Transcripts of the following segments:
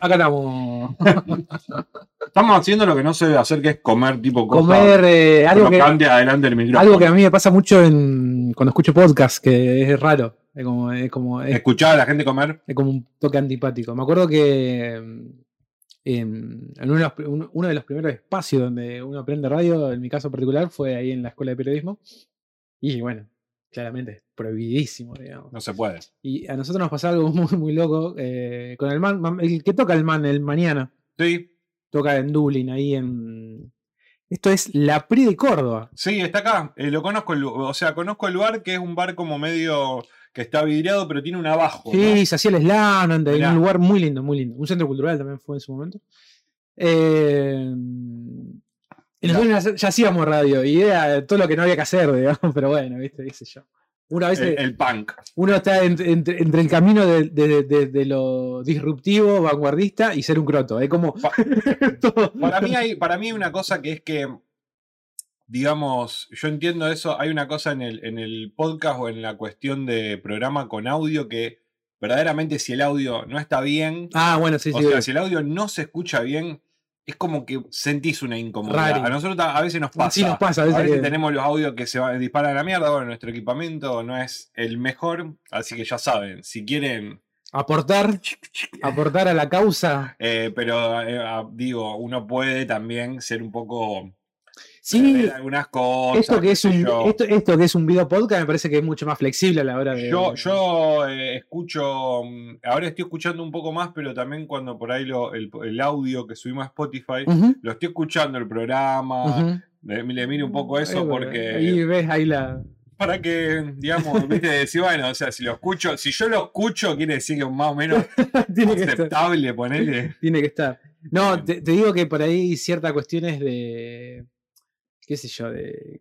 Acá estamos. Estamos haciendo lo que no se debe hacer, que es comer tipo cosas Comer eh, algo, que, adelante del micrófono. algo que a mí me pasa mucho en, cuando escucho podcast, que es raro. Es como, es como, es, Escuchar a la gente comer. es como un toque antipático. Me acuerdo que en, en uno, de los, pri- uno- uno de los primeros espacios donde uno aprende radio, en mi caso particular, fue ahí en la escuela de periodismo. Y bueno, claramente prohibidísimo, digamos. No se puede. Y a nosotros nos pasa algo muy, muy loco eh, con el man, el que toca el man el mañana, Sí, toca en Dublín, ahí en... Esto es la PRI de Córdoba. sí, está acá. Eh, lo conozco, el o sea, conozco el bar que es un bar como medio que está vidriado, pero tiene un abajo. Sí, ¿no? se hacía el slam, en un lugar muy lindo, muy lindo. Un centro cultural también fue en su momento. Eh, y nosotros ya, hacíamos radio y era todo lo que no había que hacer, digamos, pero bueno, viste, qué sé yo. Una vez El, el punk. uno está entre, entre- entre el camino de, de- de- de lo disruptivo, vanguardista y ser un croto. Es como. Para mí, hay, para mí hay una cosa que es que, digamos, yo entiendo eso, hay una cosa en el, en el podcast o en la cuestión de programa con audio que verdaderamente si el audio no está bien, Ah, bueno, sí, o sí. sea, obvio. si el audio no se escucha bien, es como que sentís una incomodidad. Rari. A nosotros a veces nos pasa. Sí nos pasa, a veces que- tenemos los audios que se va- disparan a la mierda, bueno, nuestro equipamiento no es el mejor, así que ya saben, si quieren... Aportar, aportar a la causa. eh, pero eh, digo, uno puede también ser un poco Sí, algunas cosas. esto que, es un, esto, esto que es un video podcast me parece que es mucho más flexible a la hora de. Yo, yo eh, escucho, mm, ahora estoy escuchando un poco más, pero también cuando por ahí lo- el, el audio que subimos a Spotify, lo estoy escuchando el programa, ujú. le, le miro un poco eso porque Ahí ves ahí la. para que, digamos, viste, decir, bueno, o sea, si lo escucho, si yo lo escucho, quiere decir que más o menos tiene, que aceptable, ponele. tiene que estar. No, te digo que por ahí ciertas cuestiones de. Qué sé yo, de,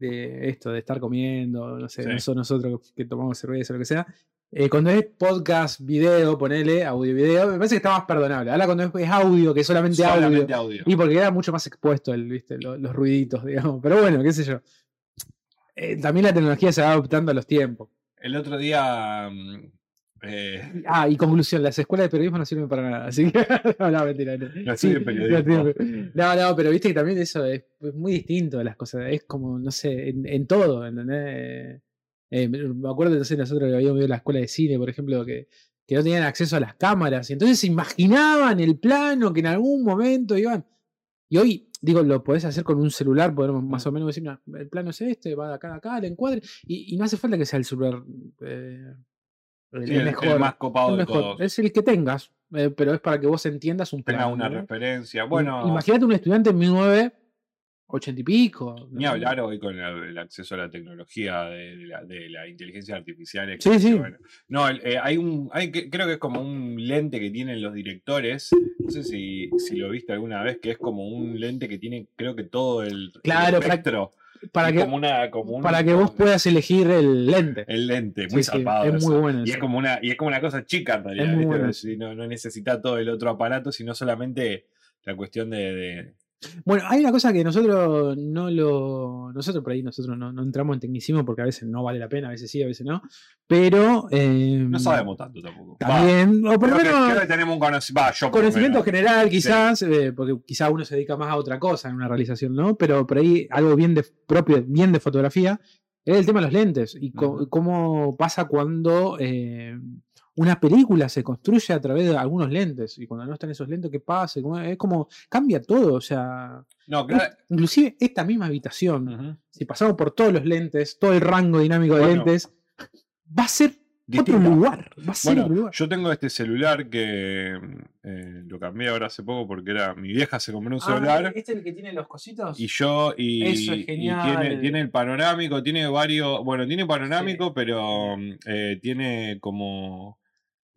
de esto, de estar comiendo, no sé, Sí. no son nosotros que, tomamos cerveza o lo que sea. eh, cuando es podcast, video, ponele, audio, video, me parece que está más perdonable. Ahora cuando es, audio, que es solamente, Solamente audio. audio. Y porque era mucho más expuesto el, ¿viste? Lo- Los, ruiditos, digamos. Pero bueno, qué sé yo. Eh, también la tecnología se va adaptando a los tiempos. El otro día. mm, eh, Ah, y conclusión, las escuelas de periodismo no sirven para nada. Así que. no, no, mentira. No, No sirve periodismo. no. No, pero viste que también eso es, muy distinto de las cosas. Es como, no sé, en, en todo, ¿entendés? Eh, me acuerdo, no sé, nosotros que habíamos ido a la escuela de cine, por ejemplo, que, que no tenían acceso a las cámaras. Y entonces se imaginaban el plano que en algún momento iban. Y hoy, digo, lo podés hacer con un celular, podemos más o menos decir, "Mira, el plano es este, va de acá a acá, el encuadre. Y, y no hace falta que sea el celular eh, el, sí, el el, mejor. el más copado el de mejor. todos. Es el que tengas, eh, pero es para que vos entiendas un Tenga una ¿no? referencia. Bueno, Imagínate un estudiante en 1980 y pico. Ni ¿no? hablar hoy con el, acceso a la tecnología de, de la, de la inteligencia artificial. Sí, que, sí. bueno, no, eh, hay un, hay creo que es como un lente que tienen los directores. No sé si, si lo viste alguna vez, que es como un lente que tiene, creo que todo el, Claro, espectro. Para Es que, como una, como un- para que vos puedas elegir el lente. El lente, Sí, muy sí, es muy bueno Y es como una, y es como una cosa chica en realidad. Es muy ¿viste? bueno Si no, no necesita todo el otro aparato, sino solamente la cuestión de. de- Bueno, hay una cosa que nosotros no lo. Nosotros por ahí nosotros no, no entramos en tecnicismo porque a veces no vale la pena, a veces sí, a veces no. Pero. eh, no sabemos tanto tampoco. Va, También. o por lo menos. creo que tenemos un. Va, yo lo Conocimiento general, quizás, eh, porque quizá uno se dedica más a otra cosa en una realización, ¿no? Pero por ahí algo bien de propio, bien de fotografía, es el tema de los lentes y cómo pasa cuando eh, una película se construye a través de algunos lentes y cuando no están esos lentes, ¿qué pasa? ¿Cómo- Es como cambia todo, o sea, No, claro. inclusive esta misma habitación, si pasamos por todos los lentes, todo el rango dinámico de Bueno. lentes, va a ser otro lugar, va a ser otro Bueno, lugar. yo tengo este celular que eh, lo cambié ahora hace poco porque era mi vieja se compró un celular ¿Este es el que tiene los cositos? y yo y, Eso es y genial. tiene, tiene el panorámico, tiene varios, bueno, tiene panorámico, pero eh, tiene como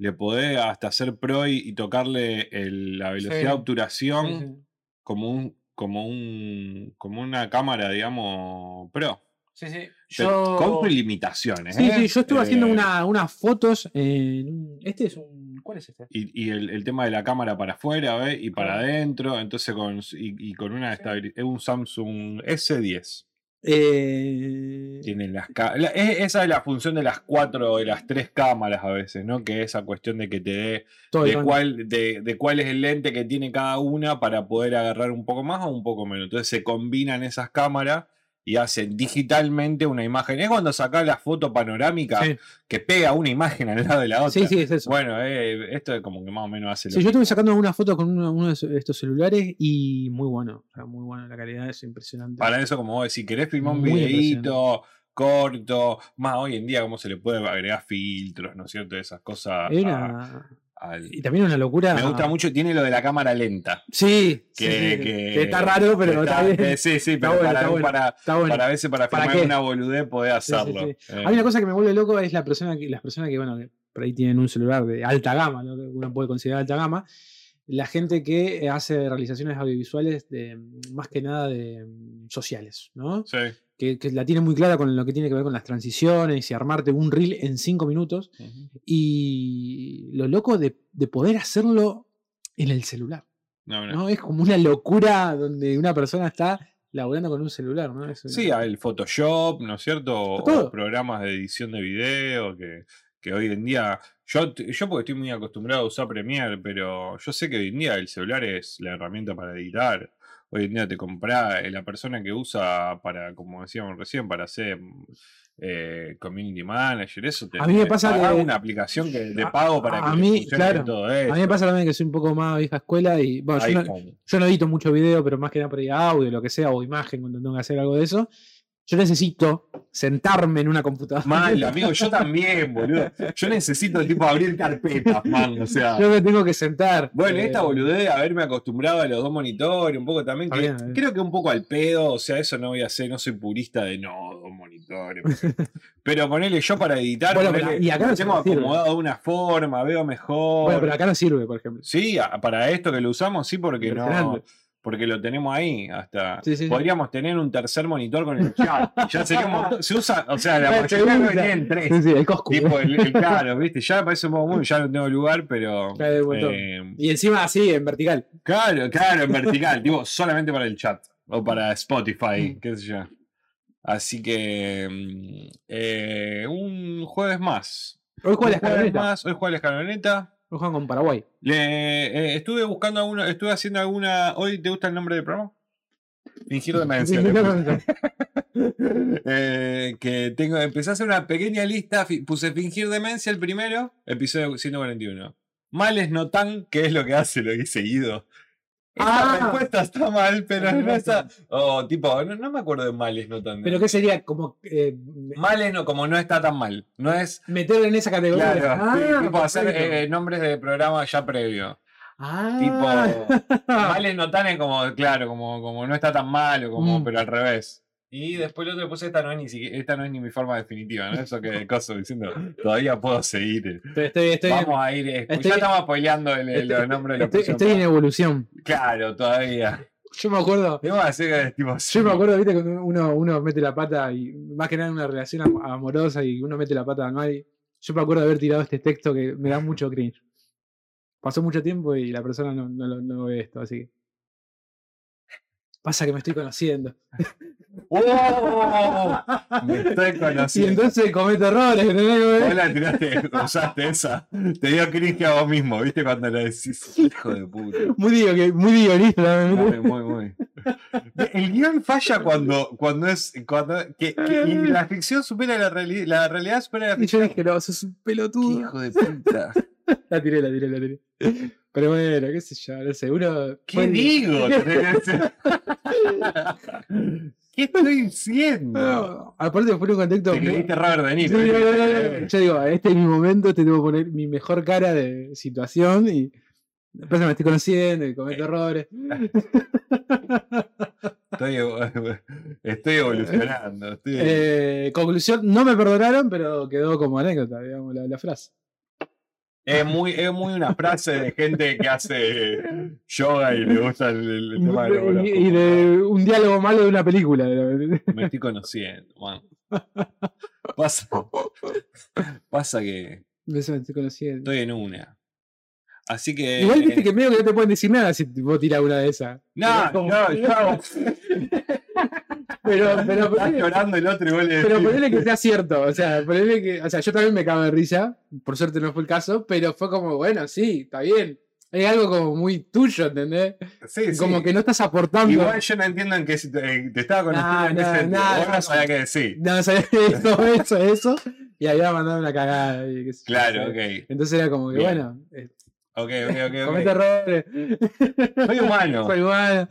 le podés hasta hacer pro y, y tocarle el- la velocidad Sí. de obturación Sí, sí. como un como un como una cámara, digamos, pro. Sí, sí. Yo... Con limitaciones. Sí, ¿eh? sí, yo estuve haciendo Eh, una, unas fotos Este es un... ¿Cuál es este? Y, y el, el tema de la cámara para afuera ¿ves? y para adentro, entonces con, y, y con una estabilidad. Es un Samsung S10. Eh, Tienen las la- esa es la función de las cuatro, de las tres cámaras a veces, ¿no? Que esa cuestión de que te dé de cuál, de, de cuál es el lente que tiene cada una para poder agarrar un poco más o un poco menos. Entonces se combinan esas cámaras y hacen digitalmente una imagen. Es cuando sacás la foto panorámica Sí. que pega una imagen al lado de la otra. Sí, sí, es eso. Bueno, eh, esto es como que más o menos hace lo Sí, yo estuve sacando una foto con uno, uno de estos celulares y muy bueno. Muy bueno. La calidad es impresionante. Para eso, como vos decís, querés filmar un Muy videíto corto, más hoy en día, cómo se le puede agregar filtros, ¿no es cierto? Esas cosas. Es a- una- al- Y también una locura. Me gusta mucho, tiene lo de la cámara lenta. Sí, Que, sí, que- que está raro, pero está- está, bien. eh, Sí, sí, pero bueno, para, bueno. para, bueno. para a veces para ¿Para filmar qué? una boludez podés sí, hacerlo. sí. Eh, Hay una cosa que me vuelve loco es la persona que, las personas que, bueno, que por ahí tienen un celular de alta gama, ¿no? uno puede considerar alta gama. La gente que hace realizaciones audiovisuales de más que nada de mm, sociales, ¿no? sí. Que, que la tiene muy clara con lo que tiene que ver con las transiciones y armarte un reel en cinco minutos. Y lo loco de, de poder hacerlo en el celular. No, no. ¿no? Es como una locura donde una persona está laburando con un celular, ¿no? Es Sí, una- el Photoshop, ¿no es cierto? O, Todo. o programas de edición de video que, que hoy en día. Yo, yo porque estoy muy acostumbrado a usar Premiere, pero yo sé que hoy en día el celular es la herramienta para editar. Hoy en día te compra la persona que usa para, como decíamos recién, para hacer eh, community manager, eso te, A mí me pasa que- una aplicación que de pago para a que mí, claro, todo. A mí me pasa también que soy un poco más vieja escuela y bueno, yo no, yo no edito mucho video, pero más que nada por ahí audio, lo que sea, o imagen cuando tengo que hacer algo de eso. Yo necesito sentarme en una computadora. Mal, amigo, yo también, boludo. Yo necesito tipo abrir carpetas, man. O sea. Yo me tengo que sentar. Bueno, eh, esta boludez de haberme acostumbrado a los dos monitores, un poco también, que- Está bien, creo que un poco al pedo, o sea, eso no voy a hacer, no soy purista de no, dos monitores. pero ponele yo para editar, Bueno, ponele, pero- y acá no tengo acomodado de una forma, veo mejor. Bueno, pero acá no sirve, por ejemplo. Sí, para esto que lo usamos, sí, porque no. Porque lo tenemos ahí hasta. Sí, sí, sí. Podríamos tener un tercer monitor con el chat. Ya seríamos. Se usa, o sea, la mayoría gusta. venían tres. Sí, sí, el Coscu. Tipo, el, el claro, ¿viste? Ya me parece un poco muy, ya no tengo lugar, pero. Eh, Y encima así, en vertical. claro, claro, en vertical, tipo, solamente para el chat. O para Spotify, Mm. qué sé yo. Así que. mm, eh, un jueves más. Hoy juega la escaloneta. más. Hoy juega la escaloneta. Hoy juegan con Paraguay. Le, eh, estuve buscando alguna, estuve haciendo alguna. ¿Hoy te gusta el nombre del programa? Fingir demencia. Eh, que tengo, empecé a hacer una pequeña lista. Puse fingir demencia el primero, episodio 141. Males no tan, que es lo que hace, lo que he seguido. Esta Ah. respuesta está mal, pero no está. O tipo, no, no me acuerdo de males no tan. Pero ¿qué sería? Como eh, Males no, como no está tan mal. No es. meterlo en esa categoría. Claro, Ah, sí, tipo hacer eh, nombres de programa ya previo. Ah. Tipo, Males no tan es como, claro, como, como no está tan mal, o como, Mm. pero al revés. Y después el otro le puse esta no es ni siquiera, esta no es ni mi forma definitiva, ¿no? Eso que cosa diciendo, todavía puedo seguir. Estoy, estoy, estoy, Vamos a ir, eh, estoy- ya estamos apoyando el, el- los nombres de los estoy- estoy en evolución. Claro, todavía. Yo me acuerdo. Que hacer tipo. Yo me acuerdo, viste, cuando uno, uno mete la pata y más que nada en una relación am- amorosa y uno mete la pata a nadie. Yo me acuerdo de haber tirado este texto que me da mucho cringe. Pasó mucho tiempo y la persona no, no, lo- no ve esto, así que. Pasa que me estoy conociendo. ¡Oh! Me estoy Y conociendo. entonces cometo errores, ¿entendés? Vos la tiraste, usaste esa. Te dio cringe a vos mismo, ¿viste? Cuando le decís, hijo de puta. Muy, digo, muy guionista también, Muy, muy, muy. El guion falla cuando, cuando es. Cuando, que, que- y la ficción supera la realidad. La realidad supera la Y yo ficción. dije, no, sos un pelotudo. hijo de puta. La tiré, la tiré, la tiré. Pero bueno, qué sé yo, no sé, uno. ¿Qué digo? ¿Qué estoy diciendo? No, aparte fue un contexto. Te creíste Robert De Niro. ¿viste? Yo digo, este es mi momento, este tengo que poner mi mejor cara de situación y después me estoy conociendo y cometo errores. Estoy, estoy evolucionando. Estoy... Eh, conclusión, no me perdonaron, pero quedó como anécdota, digamos, la, la frase. Es muy, es muy una frase de gente que hace yoga y le gusta el, el tema de los Y, y de un diálogo malo de una película. Me estoy conociendo, man. Pasa, pasa que Eso me estoy conociendo. estoy en una. Así que. Igual viste que medio que no te pueden decir nada si vos tirás una de esas. No, no, yo hago- Pero, pero, Está ponele- llorando el otro pero ponele que sea cierto. O sea, ponele que. O sea, yo también me cago de risa. Por suerte no fue el caso. Pero fue como, bueno, sí, está bien. Es algo como muy tuyo, ¿entendés? Sí, sí. Como que no estás aportando. Igual yo no entiendo en qué si- eh, te estaba conociendo No, en qué no, sentido. no, sabías qué decir. No, sabía eso, eso, eso. Y había mandado una cagada. y qué sé yo. Claro, ok. Entonces era como que, Bien. bueno, eh, Ok, ok, ok. comete errores. Soy humano. Soy humano.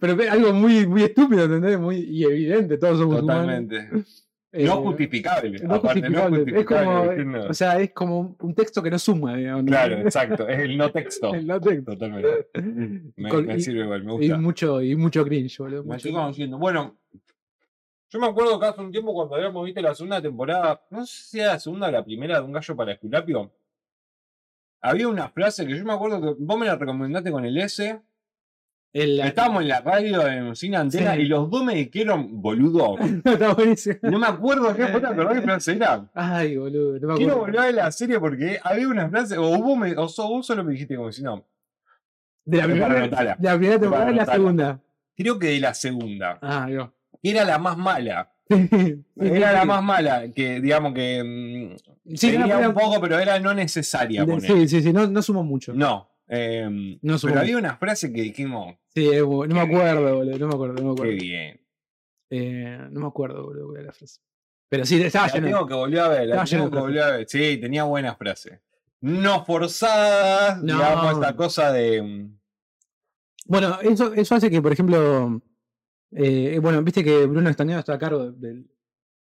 Pero ve- algo muy, muy estúpido, ¿entendés? Muy, y evidente, todos somos humanos. Totalmente. Eh, No justificable. no aparte, justificable. no Es justificable. como, no. o sea, es como un- texto que no suma, digamos. Claro, exacto. Es el no texto. El no texto. Totalmente. Me, Con- me y, sirve igual, me y gusta. mucho, y mucho cringe, boludo. Me estoy conociendo. Bueno, yo me acuerdo que hace un tiempo cuando habíamos visto la segunda temporada, no sé si era la segunda o la primera de Un Gallo para Esculapio, había una frase que yo me acuerdo que vos me la recomendaste con el S. El- Estábamos en la radio en Sin Antena Sí. y los dos me dijeron, boludo. Está buenísimo. No me acuerdo qué fue, ¿te frase era? Ay, boludo. No me Quiero volver a la serie porque había una frase, o vos, me, o so- vos solo me dijiste como si no. De la primera, de la primera temporada y la segunda. Creo que de la segunda. Ah, yo. Que era la más mala. Sí, Era la más mala, que digamos que mm, Sí, tenía era- un poco, pero era no necesaria. de- poner. sí, sí, sí, no, no sumo mucho. No. em, No pero había una frase que dijimos, Sí, no me acuerdo, boludo. No me acuerdo, no me qué acuerdo. bien. Eh, no me acuerdo, boludo, cuál era la frase. Pero sí, estaba La lleno. tengo que volver a ver, la tengo que volver a ver. Sí, tenía buenas frases. No forzadas, No. digamos, esta cosa de. mm, Bueno, eso, eso hace que, por ejemplo, eh, bueno, viste que Bruno Estañado está a cargo de, de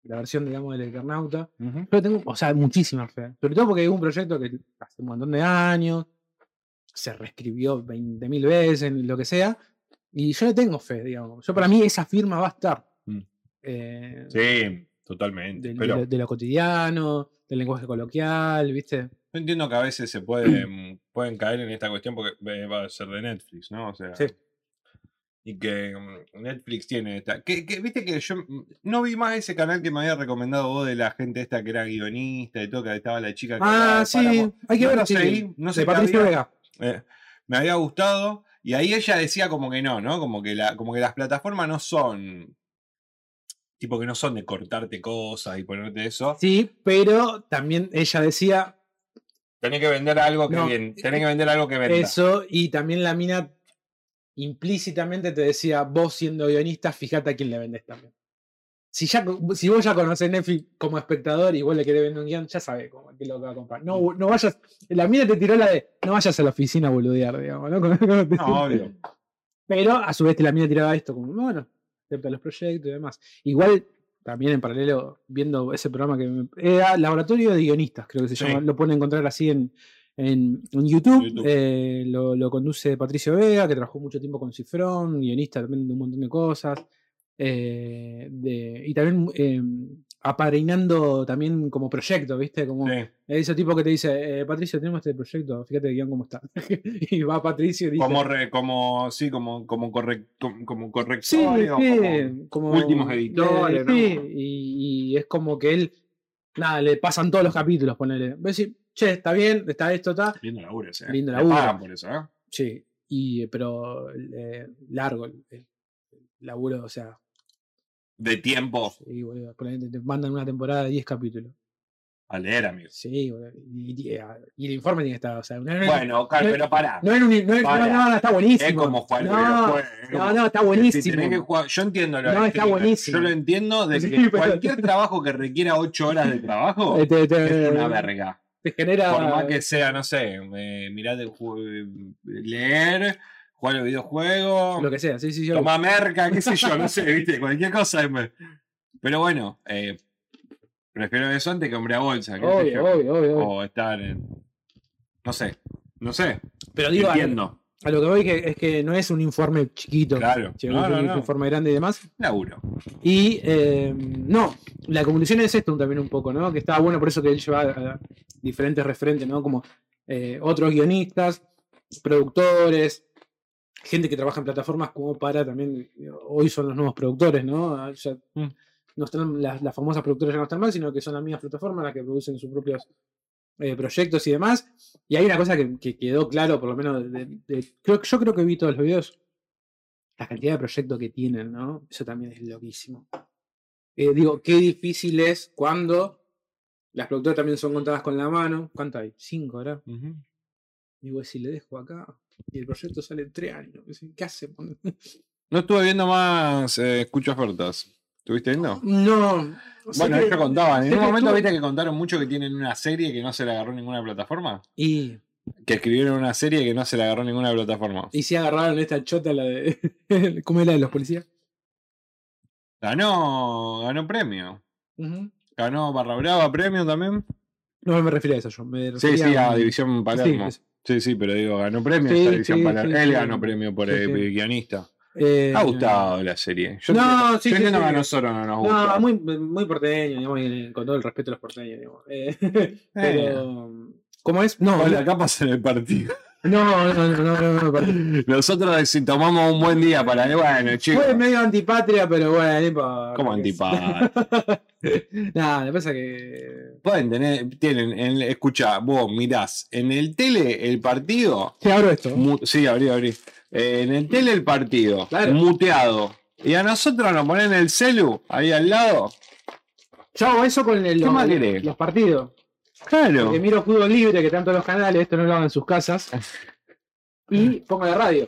la versión, digamos, del Eternauta. Yo tengo, o sea, muchísima fe. Sobre todo porque es un proyecto que hace un montón de años, se reescribió 20.000 veces, lo que sea, y yo le tengo fe, digamos. Yo para mí esa firma va a estar. Mm. Eh, Sí, totalmente. del- de, pero lo, de lo cotidiano, del lenguaje coloquial, ¿viste? yo entiendo que a veces se puede, mm, pueden caer en esta cuestión porque eh, va a ser de Netflix, ¿no? O sea. Sí. Y que mm, Netflix tiene esta. Que, que, Viste que yo mm, no vi más ese canal que me había recomendado vos de la gente esta que era guionista y todo, que estaba la chica que Ah, sí, Paramount. hay que No ver. sí, seguí, no sé Patricio. Vega. Eh, me había gustado. Y ahí ella decía como que no, ¿no? Como que, la, como que las plataformas no son. Tipo que no son de cortarte cosas y ponerte eso. Sí, pero también ella decía Tenés que vender algo que No, bien. Tenés que vender algo que venda. eso y también la mina implícitamente te decía, vos siendo guionista, fíjate a quién le vendés también. Si, ya, si vos ya conocés Netflix como espectador y vos le querés vender un guion, ya sabés cómo, qué es lo que va a comprar. No, no vayas, la mina te tiró la de, no vayas a la oficina a boludear, digamos, ¿no? No, obvio. Pero a su vez la mina tiraba esto como, bueno, acepta los proyectos y demás. Igual, también en paralelo, viendo ese programa que me- era Laboratorio de Guionistas, creo que se Sí. llama, lo pueden encontrar así en, en, en YouTube. YouTube. eh, lo, lo conduce Patricio Vega, que trabajó mucho tiempo con Cifrón, guionista también de un montón de cosas. eh, de- y también eh, también como proyecto, ¿viste? Como, Sí. ese tipo que te dice, eh, Patricio, tenemos este proyecto, fíjate guion cómo está. y va Patricio y dice, Como, re- como, sí, como, como, correc- como, Sí, correctorio, como- sí, como últimos editores, ¿no? sí, y, y es como que él, nada, le pasan todos los capítulos, ponele. Ves decir, che, está bien, está esto, está. Lindo laburo ese. ¿eh? Lindo laburo. pagan por eso, ¿eh? Sí, y, pero eh, largo el, laburo, o sea, De tiempo sí, boludo, te mandan una temporada de 10 capítulos. a leer, amigo. Sí, boludo, y, y- y el informe tiene que estar, o sea, no, no- Bueno, Car, no- pero pará. no, no no, para. no, no, está buenísimo. es como el no, es no, como- no, está Si buenísimo. tenés que jugar- yo entiendo lo No, está buenísimo. Yo lo entiendo de que cualquier trabajo que requiera 8 horas de trabajo Eh, es una verga. Te genera. Por más que sea, no sé, eh, leer, jugar el videojuego, Lo que sea, sí, sí, sí. tomar merca, qué sé yo, no sé, viste, cualquier cosa. Pero bueno, eh, prefiero eso antes que hombre a bolsa, Obvio, yo. obvio, obvio, obvio. O estar en. No sé, no sé. Pero digo, entiendo. A lo que voy que es que no es un informe chiquito. Claro. No, no, un no. informe grande y demás. Laburo. Y eh, no, la conclusión es esto también un poco, ¿no? Que estaba bueno por eso que él lleva a diferentes referentes, ¿no? Como eh, otros guionistas, productores, gente que trabaja en plataformas como para también, hoy son los nuevos productores, ¿no? Ah, ya Mm. no están, las, las famosas productoras ya no están mal, sino que son las mismas plataformas las que producen sus propios eh, proyectos y demás. Y hay una cosa que, que quedó claro, por lo menos, de- de- creo, yo creo que vi todos los videos. la cantidad de proyectos que tienen, ¿no? Eso también es loquísimo. Eh, digo, qué difícil es cuando las productoras también son contadas con la mano. ¿Cuánto hay? Cinco, ¿verdad? Ujú. Digo, si le dejo acá y el proyecto sale en tres años, ¿qué hace? No estuve viendo más eh, escucho ofertas. ¿Estuviste viendo? No. Bueno, que- ellos contaban. En un que momento estuvo- viste que contaron mucho que tienen una serie que no se la agarró ninguna plataforma. Y, Que escribieron una serie que no se la agarró ninguna plataforma. y si agarraron esta chota, la de. ¿Cómo es la de los policías? Ganó, ganó premio. Ganó Barra Brava premio también. No me refería a eso yo. Me Sí, sí, a División Palermo. Sí, sí, pero digo, ganó premio Sí, esta División sí, Palermo. sí, Él ganó premio por sí. guionista. Eh, ha gustado la serie. Yo No, sí, yo sí, entiendo sí. que a nosotros no nos gusta. No, muy, muy porteño, digamos, con todo el respeto a los porteños, digamos. Eh, pero. ¿Cómo es? No, Hola, acá pasa en el partido. no, no, no, no, no, no. Nosotros si tomamos un buen día para. Bueno, chicos. Fue medio antipatria, pero bueno. ¿Cómo antipatria? Nada, me pasa que. Pueden tener, tienen, en, escucha, vos mirás, en el tele el partido, Te abro esto. mu- sí, abrí, abrí, Eh, en el tele el partido, Claro. muteado, y a nosotros nos ponen el celu ahí al lado, Yo hago eso con el- ¿Qué los, los partidos. claro, Porque miro fútbol libre, que todos los canales, esto no lo hago en sus casas. Y pongo la radio.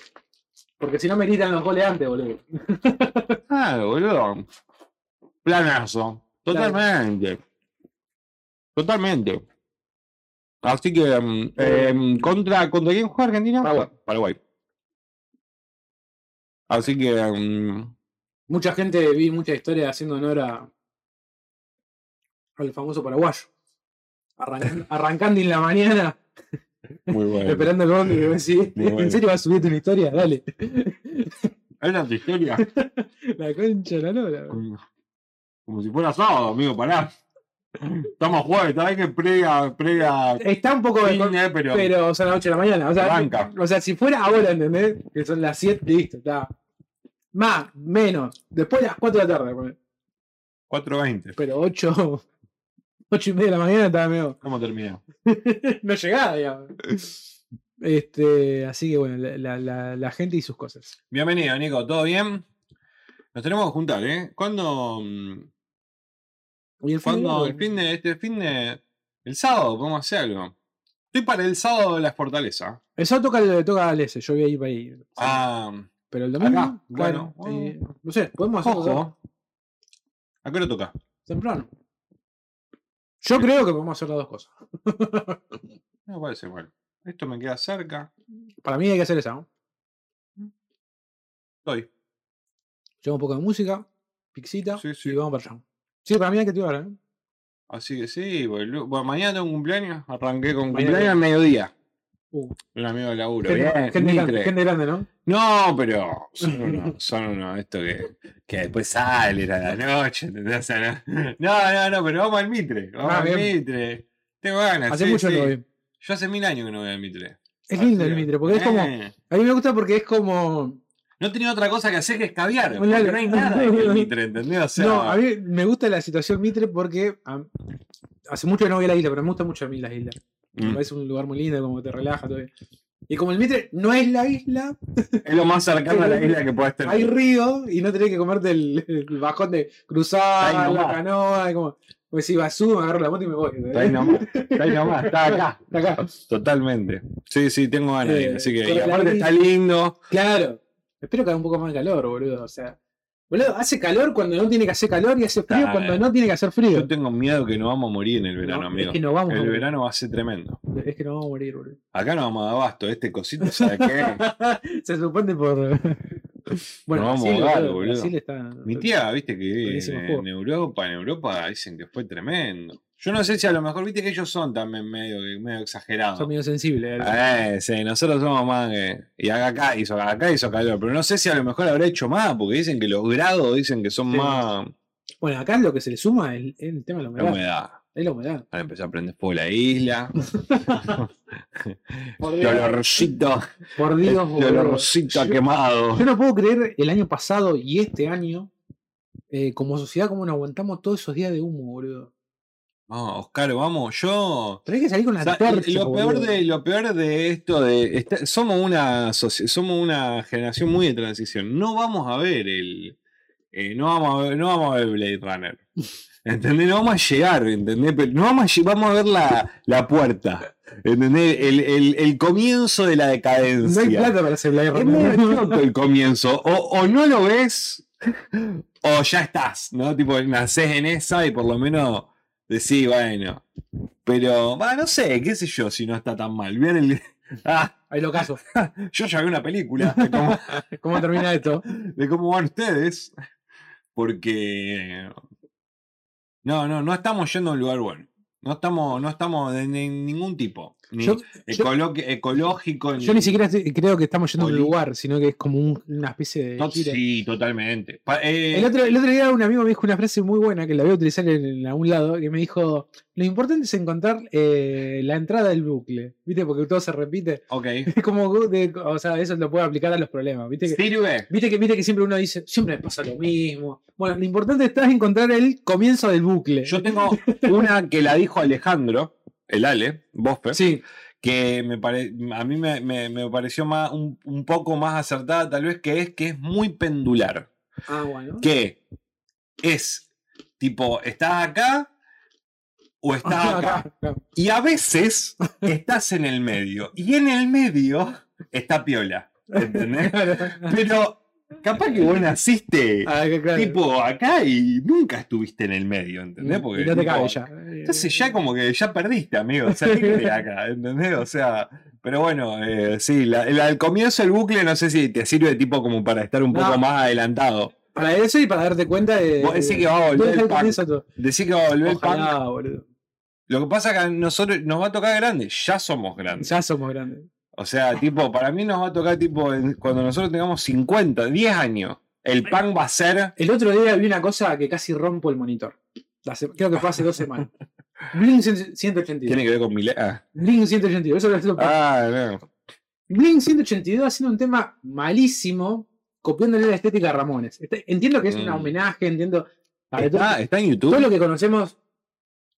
Porque si no me gritan los goles antes, boludo. claro, boludo, planazo, totalmente, totalmente. Así que, mm, em, ¿contra, ¿contra quién juega Argentina? Paraguay. Paraguay. Así que, mm, Mucha gente vi mucha historia haciendo honor a al famoso paraguayo. Arrancan- arrancando en la mañana, muy bueno. esperando el bondi, y me bueno. ¿en serio vas a subirte una historia? Dale. ¿Es la historia? la concha de la lora. Como, como si fuera sábado, amigo, pará. Estamos jueves, sabés que previa, previa Está un poco eh, pero, pero son las 8 de la mañana. O sea, Arranca. o sea, si fuera ahora, ¿entendés? Que son las 7, listo, está. Más, menos. Después de las 4 de la tarde, ponele. 4.20. pero 8, 8 y media de la mañana estaba medio. ¿Cómo termina? no llegaba, digamos. Este, así que bueno, la, la- gente y sus cosas. Bienvenido, Nico, ¿todo bien? Nos tenemos que juntar, ¿eh? ¿Cuándo, mm, Y el ¿cuándo de- el fin de, este fin de, el sábado, podemos hacer algo? Estoy para el sábado de la Fortaleza. El sábado toca, toca al S, yo voy a ir para ahí. Ah, Pero el domingo, acá, claro, bueno, eh, no sé, podemos hacerlo ojo. ¿A qué hora toca? temprano. Yo creo que podemos hacer las dos cosas. No parece mal. Esto me queda cerca. Para mí hay que hacer esa, ¿no? Estoy. Llevo un poco de música, pixita, Sí, sí. y vamos para allá. Sí, para mí hay que tirar, ¿eh? Así que sí, boludo. Bueno, mañana tengo un cumpleaños. Arranqué con Mañana cumpleaños al mediodía. Uh, Un amigo de laburo. gente, Bien, gente grande, gente grande, ¿no? No, pero son unos, son unos esto que, que después salen a la noche, ¿entendés? O sea, no, no, no, no, pero vamos al Mitre. Vamos Ah, al bien. Mitre. Tengo ganas. Hace sí, mucho sí. no voy. Yo hace mil años que no voy al Mitre. Es lindo Así el que, Mitre, porque es como. A mí me gusta porque es como. No tenía otra cosa que hacer que escabiar. Porque no hay nada en el Mitre, ¿entendés? O sea, no, a mí me gusta la situación Mitre porque. a- hace mucho que no voy a la isla, pero me gusta mucho a mí la isla. Me mm, parece un lugar muy lindo, como te relaja todo. Y como el Mitre no es la isla, es lo más cercano a la isla que puedes tener. hay río y no tenés que comerte el, el bajón de cruzar la nomás. canoa. y como, pues si vas, subo, me agarro la moto y me voy. Está ahí nomás, está ahí nomás, está acá. Está acá. Totalmente. Sí, sí, tengo ganas. Eh, Así que, con y la aparte está lindo. Claro. Espero que haga un poco más de calor, boludo. O sea, boludo, hace calor cuando no tiene que hacer calor y hace frío Está cuando bien. no tiene que hacer frío. Yo tengo miedo que nos vamos a morir en el verano, No, amigo. Es que nos vamos a El morir. verano va a ser tremendo. Es que nos vamos a morir, boludo. Acá no vamos a dar abasto. Este cosito, ¿sabe qué? Se supone por. bueno, Nos vamos a boludo, boludo. Brasil está. Mi tía, viste que en Europa, en Europa dicen que fue tremendo. Yo no sé si a lo mejor, viste que ellos son también medio, medio exagerados. Son medio sensibles. ¿eh? Sí, nosotros somos más que. Y acá, hizo, acá hizo calor, pero no sé si a lo mejor habrá hecho más, porque dicen que los grados dicen que son Sí. más. Bueno, acá lo que se le suma es el, el tema de la La humedad. humedad. Es la humedad. Ahora empezó a prender fuego la isla. Por Dios, olorcito, por Dios, el boludo. olorcito a Yo- quemado. Yo no puedo creer el año pasado y este año, eh, como sociedad, cómo nos aguantamos todos esos días de humo, boludo. No, Oscar, vamos, yo. Tenés que salir con la O sea, lo, peor de, lo peor de esto de. esta- somos, una, somos una generación muy de transición. No vamos a ver el. eh, no, vamos a ver, no vamos a ver Blade Runner. ¿Entendés? No vamos a llegar, ¿entendés? Pero no vamos a, vamos a ver la, la puerta. ¿Entendés? El, el- el comienzo de la No decadencia. hay plata para hacer Blade Es medio Runner. choto el comienzo. O, o no lo ves, o ya estás, ¿no? Tipo, nacés en esa y por lo menos decís, bueno. Pero, no sé, qué sé yo si no está tan mal. Vean el. Ah, Ahí lo caso. yo ya vi una película de cómo, ¿Cómo termina esto? de cómo van ustedes. Porque. No, no, no estamos yendo a un lugar bueno. No estamos, no estamos de ni- ningún tipo. Ni Yo, ecológico. yo ni siquiera creo que estamos yendo a un lugar, sino que es como un- una especie de. Sí, totalmente. Pa- eh, El otro, el otro día un amigo me dijo una frase muy buena que la voy a utilizar en, en algún lado, que me dijo, lo importante es encontrar eh, la entrada del bucle, ¿viste? Porque todo se repite. ok. Es como, de- o sea, eso lo puedo aplicar a los problemas, ¿viste? Que, Sirve. ¿viste, que, viste que siempre uno dice, siempre me pasa lo mismo. Bueno, lo importante está encontrar el comienzo del bucle. Yo tengo una que la dijo Alejandro, el Ale, Bospe, Sí, que me pare- a mí me, me- me pareció más, un, un poco más acertada, tal vez, que es que es muy pendular. ah, bueno. Que es tipo, ¿estás acá o estás acá? Acá. Y a veces estás en el medio. Y en el medio está piola. ¿Entendés? Pero capaz que vos naciste Ah, claro. tipo acá y nunca estuviste en el medio, ¿entendés? Porque y no te tipo, cabe ya. Entonces ya como que ya perdiste, amigo. O sea, ¿qué querés acá? ¿Entendés? O sea, pero bueno, eh, sí, la- el- al comienzo del bucle no sé si te sirve tipo como para estar un No. poco más adelantado. Para eso y para darte cuenta de. Vos decís que va a volver ¿Dónde está el el punk. de? Decir que va a volver el punk. Boludo. Lo que pasa es que a nosotros nos va a tocar grande, ya somos grandes. Ya somos grandes. O sea, tipo, para mí nos va a tocar tipo cuando nosotros tengamos 50, 10 años. El punk va a ser. El otro día vi una cosa que casi rompo el monitor. Creo que fue hace dos semanas. Blink 182. Tiene que ver con mi. Ah, Blink 182. Eso lo estoy- ah no. Blink 182 haciendo un tema malísimo, copiándole la estética a Ramones. Este- Entiendo que es un Mm. homenaje, entiendo. todo, Está, está en YouTube. todo lo que conocemos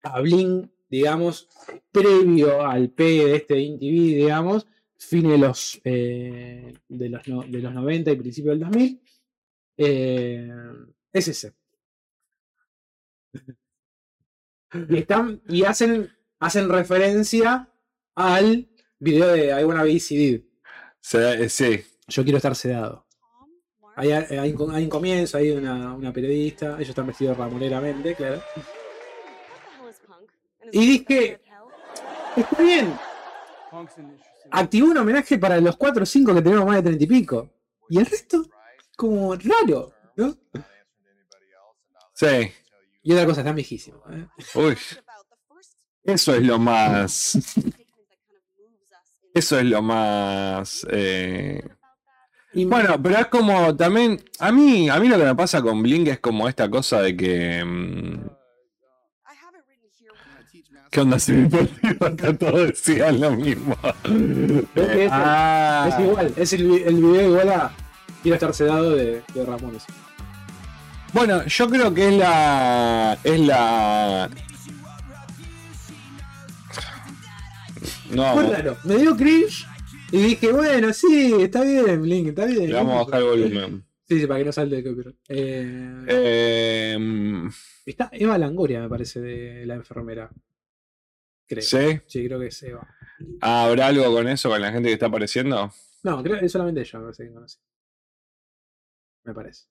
a Blink, digamos, previo al P de este MTV, digamos, fin de los, eh, de, los no- de los 90 y principio del 2000, eh, es ese. Y, están, y hacen, hacen referencia al video de I Wanna Be CD. Se- eh, sí. Yo quiero estar sedado. Hay, hay un, hay un comienzo, hay una, una periodista, ellos están vestidos ramoneramente, claro. Y dije, está bien, activó un homenaje para los 4 o 5 que tenemos más de 30 y pico. Y el resto, como raro, ¿no? Sí. Y otra cosa, están viejísimos. ¿eh? Uy. Eso es lo más. Eso es lo más. eh, Y Bueno, pero es como también. A mí, a mí lo que me pasa con Blink es como esta cosa de que. mm, ¿Qué onda si mi partido acá todos decían lo mismo? Es que es- Ah. es igual, es el, vi- el video igual a Quiero estar sedado de, de Ramones. Bueno, yo creo que es la. Es la. No, Fue raro, me dio cringe y dije, bueno, sí, está bien, Blink, está bien. le vamos a bajar el volumen. Sí, sí, para que no salte de copyright. Eh, Eh, Está Eva Langoria, me parece, de la enfermera. Creo. ¿Sí? Sí, creo que es Eva. ¿Habrá algo con eso, con la gente que está apareciendo? No, creo que es solamente ella, me parece que conoce. Me parece.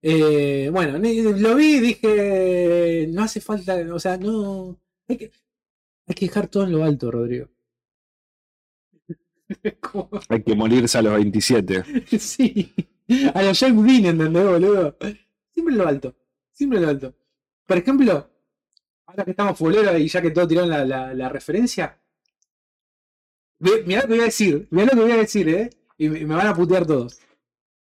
Eh, bueno, lo vi y dije, no hace falta, o sea, no... Hay que, hay que dejar todo en lo alto, Rodrigo. Hay que morirse a los 27. sí, a los Jack Dean, ¿entendés, boludo? Siempre en lo alto, siempre en lo alto. Por ejemplo, ahora que estamos fuleros y ya que todos tiraron la, la, la referencia, mirá lo que voy a decir, mirá lo que voy a decir, ¿eh? Y me, me van a putear todos.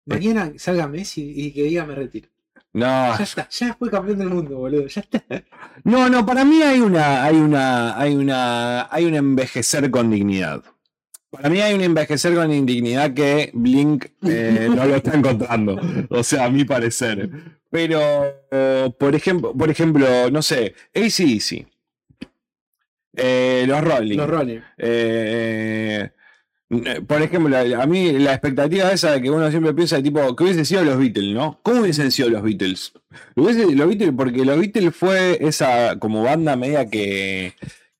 Mañana salga Messi y que diga me retiro. No, Ya está, ya fue campeón del mundo, boludo, ya está. no, no, para mí hay una, hay una, hay una, hay un envejecer con dignidad. Para mí hay un envejecer con indignidad que Blink eh, no lo está encontrando. O sea, a mi parecer. Pero, eh, por ejemplo, por ejemplo, no sé, ACDC. Eh, los Rolling. Los Rolling. Eh, por ejemplo, a mí la expectativa esa de que uno siempre piensa, tipo, que hubiesen sido los Beatles, ¿no? ¿Cómo hubiesen sido los Beatles? los Beatles, porque los Beatles fue esa como banda media que,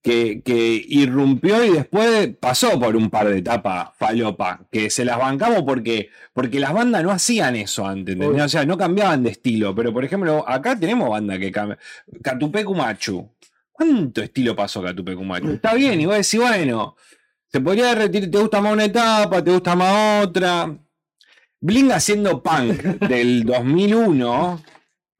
que, que, irrumpió y después pasó por un par de etapas falopa, que se las bancamos porque, porque las bandas no hacían eso antes, O sea, no cambiaban de estilo, pero por ejemplo, acá tenemos banda que cambia. Catupecu Machu. ¿Cuánto estilo pasó Catupecu Machu? Está bien, y vos decís, bueno te podría retirar, te gusta más una etapa, te gusta más otra. Bling haciendo punk del 2001.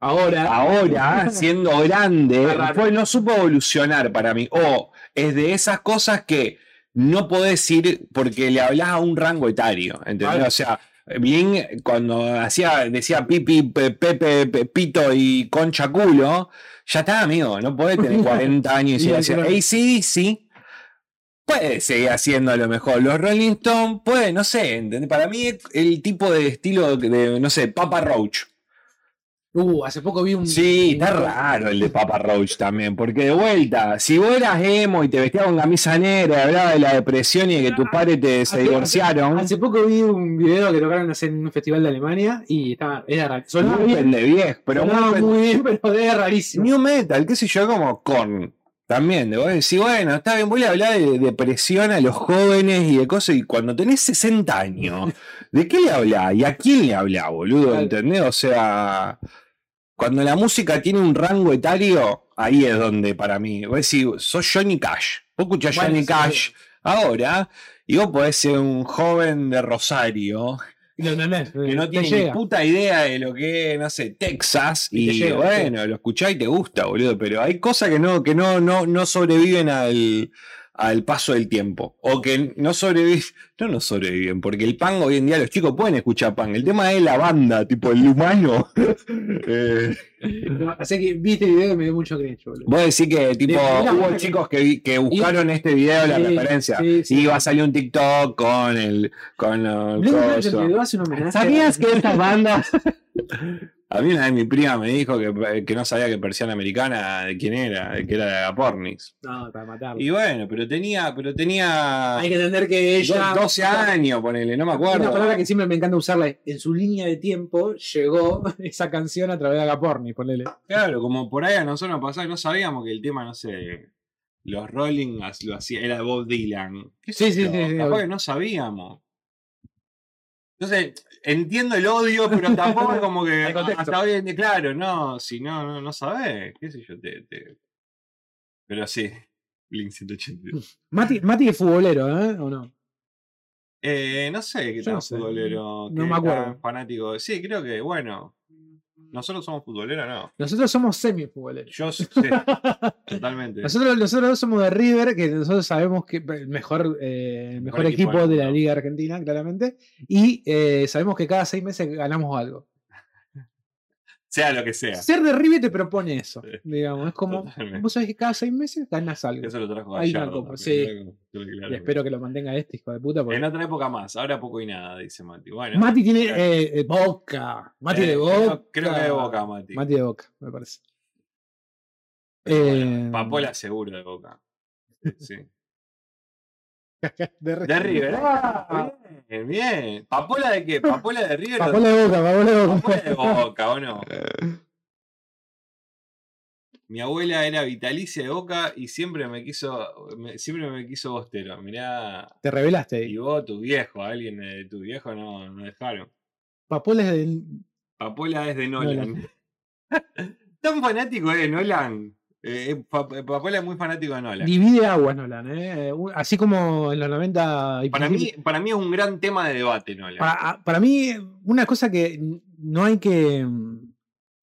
Ahora. Ahora, siendo grande, pues no supo evolucionar para mí. O es de esas cosas que no podés ir porque le hablas a un rango etario. ¿Entendés? O sea, Bling cuando hacía, decía pipi, pepe, pito y concha culo, ya está, amigo. No podés tener 40 años y decir, hey, sí, sí puede seguir haciendo a lo mejor. Los Rolling Stones, puede, no sé, para mí el tipo de estilo de, no sé, Papa Roach. Uh, hace poco vi un. Sí, está raro el de Papa Roach también, porque de vuelta, si vos eras emo y te vestías con camisa negra y hablabas de la depresión y de que tus padres te, se divorciaron. Hace, poco vi un video que tocaron en un festival de Alemania y estaba, era raro. Sonaba bien, de viejo, pero muy, bien, pero era rarísimo. New Metal, qué sé yo, como con también, de vos decís, bueno, está bien, voy a hablar de depresión a los jóvenes y de cosas, y cuando tenés 60 años, ¿de qué le hablás? ¿Y a quién le hablás, boludo? ¿Entendés? O sea, cuando la música tiene un rango etario, ahí es donde para mí, vos decís, sos Johnny Cash. Vos escuchás Johnny Cash ahora, y vos podés ser un joven de Rosario no, no, no, que no tiene ni puta idea de lo que es, no sé, Texas. Y, bueno, lo escuchás y te gusta, boludo. Pero hay cosas que no, que no, no, no sobreviven al, al paso del tiempo. O que no sobreviven, no no sobreviven, porque el pan hoy en día los chicos pueden escuchar pan. El tema es la banda, tipo el humano. eh. así que vi este video y me dio mucho cringe, boludo. Vos decís que tipo hubo chicos que, que buscaron este video la referencia. y iba a salir un TikTok con el con el ¿Sabías que esta banda A mí una vez mi prima me dijo que, que, no sabía que persiana americana de quién era, que era de Agapornis. No, para matarlo. Y bueno, pero tenía, pero tenía. Hay que entender que ella. 12 años, ponele, no me acuerdo. Una palabra que siempre me encanta usarla. En su línea de tiempo llegó esa canción a través de Agapornis, ponele. Claro, como por ahí a nosotros nos pasaba, no sabíamos que el tema, no sé. Los Rolling lo hacía, era Bob Dylan. ¿Qué sí, sí, sí, sí, Capaz que no sabíamos. Entonces, entiendo el odio, pero tampoco es como que hasta hoy en día, claro, no, si no, no, no sabes, qué sé yo, te, te... Pero sí, Link 180. Mati, Mati es futbolero, ¿eh? ¿O no? Eh, no sé qué tal futbolero. No me acuerdo. Fanático. Sí, creo que, bueno, nosotros somos futboleros, no. Nosotros somos semi-futboleros. Yo sí, totalmente. Nosotros, nosotros dos somos de River, que nosotros sabemos que el mejor, eh, mejor, equipo, de la Liga Argentina, claramente. Y eh, sabemos que cada seis meses ganamos algo. Sea lo que sea. Ser de River te propone eso. Digamos, es como. Vos sabés que cada seis meses ganas algo. Eso lo trajo Hay sí. y espero que lo mantenga este hijo de puta. En otra época más, ahora poco y nada, dice Mati. Bueno, Mati tiene eh, eh boca. Mati de boca. Creo, que de boca, Mati. Mati de boca, me parece. Eh, Papola seguro de boca. Sí. de, de River. Ah, bien, bien. ¿Papola de qué? ¿Papola de River? Papola de Boca, Papola de Boca. Papola de Boca, ¿o no? Mi abuela era vitalicia de Boca y siempre me quiso, siempre me quiso bostero. Mirá. Te revelaste ahí. Y vos, tu viejo, alguien de tu viejo no, no dejaron. Papola es de. Papola es de Nolan. Tan fanático de Nolan eh, eh, eh Papola es muy fanático de Nolan. Divide aguas Nolan, ¿eh? Así como en los 90. para, mí, para mí es un gran tema de debate Nolan. Para, mí, una cosa que no hay que.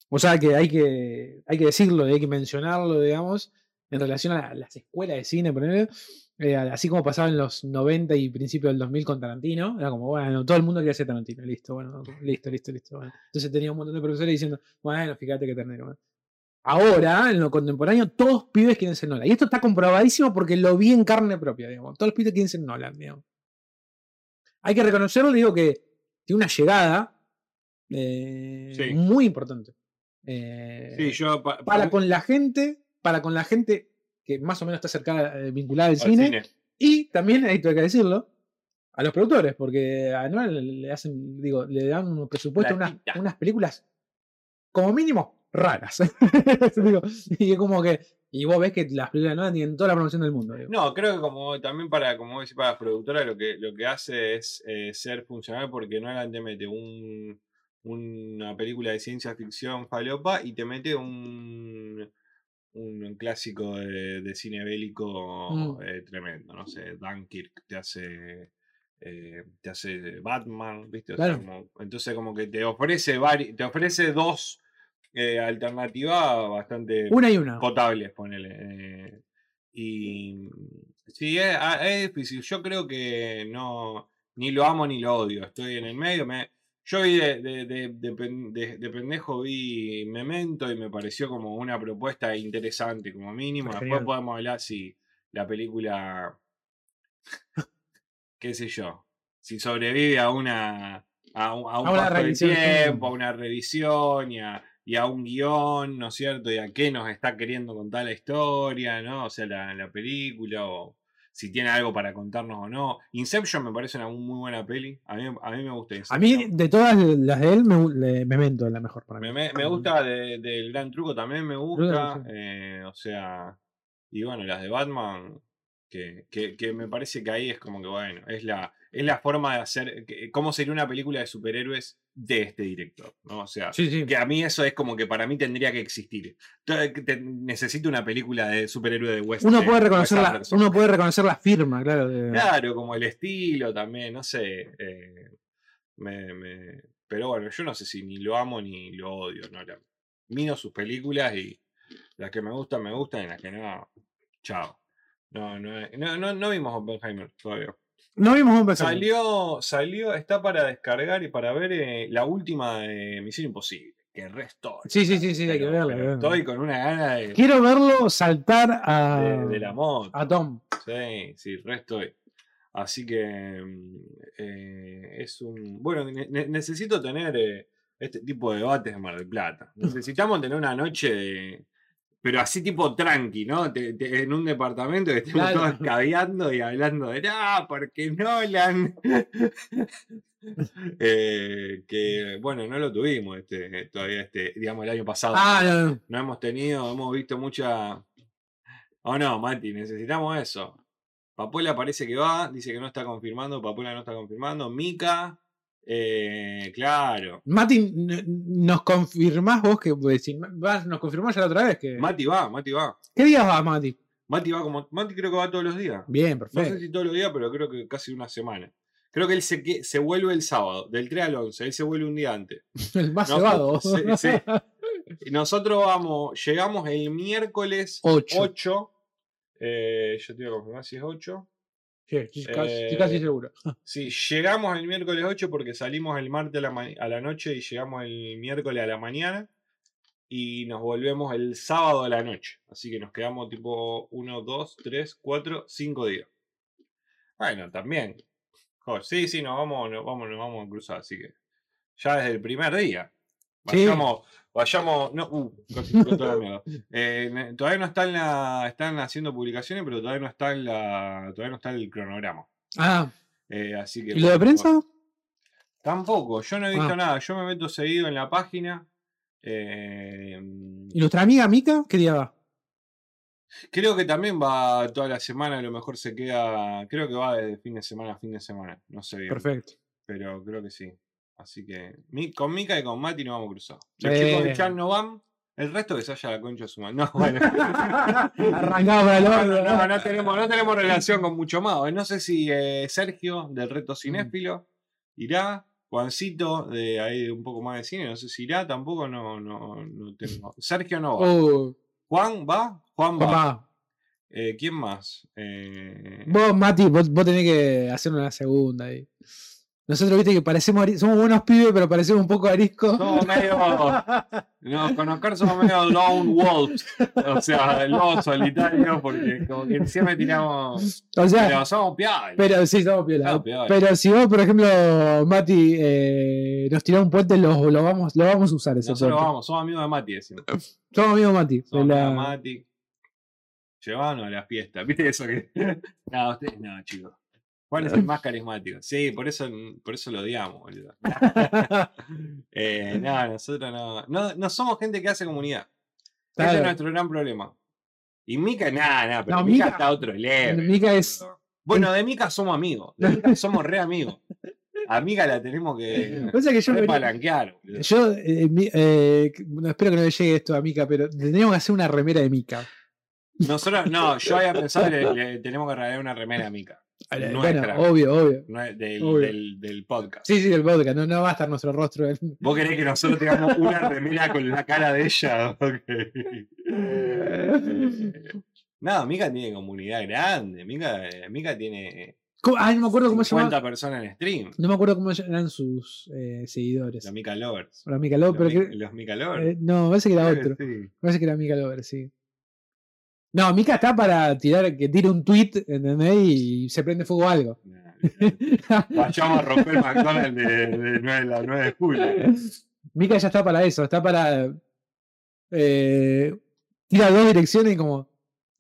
O sea, que hay que, hay que decirlo, hay que mencionarlo, digamos, en relación a las escuelas de cine, por eh, así como pasaba en los 90 y principios del 2000 con Tarantino, era como, bueno, todo el mundo quería ser Tarantino, listo, bueno, listo, listo, listo. Entonces tenía un montón de profesores diciendo, bueno, fíjate que ternero. Ahora, en lo contemporáneo, todos pibes quieren ser Nolan. Y esto está comprobadísimo porque lo vi en carne propia, digamos. Todos los pibes quieren ser Nolan, digamos. Hay que reconocerlo, digo que tiene una llegada eh, muy importante. Eh, sí, yo para con la gente, para con la gente que más o menos está cercana, eh, vinculada al cine. cine. Y también, hay que decirlo, a los productores, porque a Nolan le hacen, digo, le dan un presupuesto a unas películas como mínimo raras. Digo, y es como que. Y vos ves que las películas Nolan tienen toda la promoción del mundo. digo. No, creo que como también para, como decir, para las productoras lo que, lo que hace es eh, ser funcional porque Nolan te mete un, una película de ciencia ficción falopa y te mete un, un clásico de, de cine bélico Mm. eh, tremendo. No sé, Dunkirk te hace. eh, te hace Batman, ¿viste? O sea, como- entonces como que te ofrece vari- te ofrece dos eh, alternativas bastante Una y una. potables, ponele. eh, y sí, es, ah, es difícil. Yo creo que no, ni lo amo ni lo odio. Estoy en el medio. Me, yo vi de, de, de- de pen- de- de pendejo vi Memento y me pareció como una propuesta interesante, como mínimo. Después genial. podemos hablar si la película, qué sé yo, si sobrevive a una a un, a un A una paso del tiempo, a una revisión y a, y a un guion, ¿no es cierto? Y a qué nos está queriendo contar la historia, ¿no? O sea, la, la película, o si tiene algo para contarnos o no. Inception me parece una muy buena peli. A mí, a mí me gusta A Inception. mí, de todas las de él, me, Memento es la mejor para mí. Me, gusta de- del Gran Truco, también me gusta. eh, o sea, y bueno, las de Batman, que, que, que me parece que ahí es como que, bueno, es la, es la forma de hacer, que- cómo sería una película de superhéroes de este director, ¿no? O sea, Sí, sí. que a mí eso es como que para mí tendría que existir. Te- necesito una película de superhéroe de West Uno de puede, reconocer la, uno puede reconocer la firma, claro. de- Claro, como el estilo también, no sé. eh, me, me- Pero bueno, yo no sé si ni lo amo ni lo odio. ¿no? La- Miro sus películas y las que me gustan, me gustan y las que no, chao. No, no, no, no, no vimos Oppenheimer todavía. No vimos un beso. Salió, salió, está para descargar y para ver eh, la última de Misión Imposible. Que resto. Sí, sí, sí, sí, hay que verla. Estoy con una gana de, Quiero verlo saltar a, de, de la moto. a Tom. Sí, sí, re estoy. Así que mm, eh, es un. Bueno, ne- ne- necesito tener eh, este tipo de debates en Mar del Plata. Necesitamos tener una noche de. Pero así tipo tranqui, ¿no? Te- te- en un departamento que estemos Claro. todos caviando y hablando de no, porque Nolan. Eh, que bueno, no lo tuvimos este, todavía este, digamos, el año pasado Ah, no, no. no hemos tenido, hemos visto mucha. Oh no, Mati, necesitamos eso. Papuela parece que va, dice que no está confirmando, Papuela no está confirmando. Mica, eh, claro. Mati, ¿nos confirmás vos que pues, si vas- nos confirmás ya la otra vez que. Mati va, Mati va. ¿Qué días vas, Mati? Mati va como. Mati creo que va todos los días. Bien, No sé perfecto. si todos los días, pero creo que casi una semana. Creo que él se, que- se vuelve el sábado, del 3 al 11. Él se vuelve un día antes. El más cebado. sí, sí. Y Nosotros vamos, llegamos el miércoles Ocho. 8. eh, yo te voy a confirmar si es 8. Sí, sí, casi, Eh, casi seguro. Sí, llegamos el miércoles 8 porque salimos el martes a la, a la noche y llegamos el miércoles a la mañana y nos volvemos el sábado a la noche. Así que nos quedamos tipo 1, 2, 3, 4, 5 días. Bueno, también. Joder, sí, sí, nos vamos, nos vamos, nos vamos a cruzar, así que ya desde el primer día. Sí. Vayamos, vayamos, no, uh, casi explotó la mierda. Eh, todavía no está en la, están haciendo publicaciones, pero todavía no está en la, todavía no está el cronograma. Ah, Eh, así que ¿y lo de prensa? Tampoco, yo no he visto Ah. nada. Yo me meto seguido en la página. eh, ¿Y nuestra amiga Mika? ¿Qué día va? creo que también va toda la semana, a lo mejor se queda. Creo que va de fin de semana a fin de semana. No sé bien. Perfecto. Pero creo que sí. Así que con Mika y con Mati nos vamos a cruzar. Los Sí. chicos de Chan no van. El resto que se haya la concha de su madre. No, bueno. Arrancado para el No, otro. no, no, no tenemos, no tenemos relación con mucho más. No sé si eh, Sergio del Reto Cinéfilo irá. Juancito de ahí de un poco más de cine, no sé si irá, tampoco no, no, no tengo. Sergio no va. Oh, Juan va, Juan va. papá. Eh, ¿Quién más? Eh, Vos, Mati, vos, vos tenés que hacer una segunda ahí. Nosotros, viste, que parecemos somos buenos pibes, pero parecemos un poco ariscos. somos medio. No, con Oscar somos medio lone wolves. O sea, lobos solitarios, porque como que siempre tiramos. o sea, Pero somos piados. pero sí, somos piola. Somos piola. Pero si vos, por ejemplo, Mati, eh, nos tirás un puente, lo, lo vamos, lo vamos a usar ese Nosotros puente. vamos, somos amigos de Mati, decimos. Somos amigos Mati. de Somos la- amigos de Mati. Llevaban a la fiesta. ¿Viste eso que.? no, ustedes no, chicos. Juan es el más carismático. Sí, por eso, por eso lo odiamos, boludo. eh, no, nosotros no, no. No somos gente que hace comunidad. Ese es nuestro gran problema. Y Mika, nada, nada, pero No, Mika, Mika- está otro level. Mika es-. Bueno, de Mika somos amigos. De Mika somos re amigos. A Mika la tenemos que O sea que yo, palanquear. yo eh, eh, no, espero que no le llegue esto a Mika, pero tendríamos que hacer una remera de Mika. Nosotros, no, yo había pensado que le, le tenemos que regalar una remera a Mika. Bueno, Nuestra. obvio, obvio. Del, Obvio. del, del podcast. Sí, sí, del podcast, no, no va a estar nuestro rostro. en- ¿Vos querés que nosotros tengamos una remera con la cara de ella? Ok. No, Mika tiene comunidad grande. Mika, Mika tiene. Ay, no me acuerdo cómo se 50 llama. personas en stream. No me acuerdo cómo eran sus eh, seguidores. Los Mika Lovers. Los, pero Mi- que- los Mika Lovers. eh, no, me parece que era otro. sí. Me parece que era Mika Lover, sí. No, Mika está para tirar, que tire un tweet, ¿entendés? Y se prende fuego algo. Vayamos a romper el McDonald's de, de 9, la 9 de julio. Mika ya está para eso, está para. Eh, tira dos direcciones como.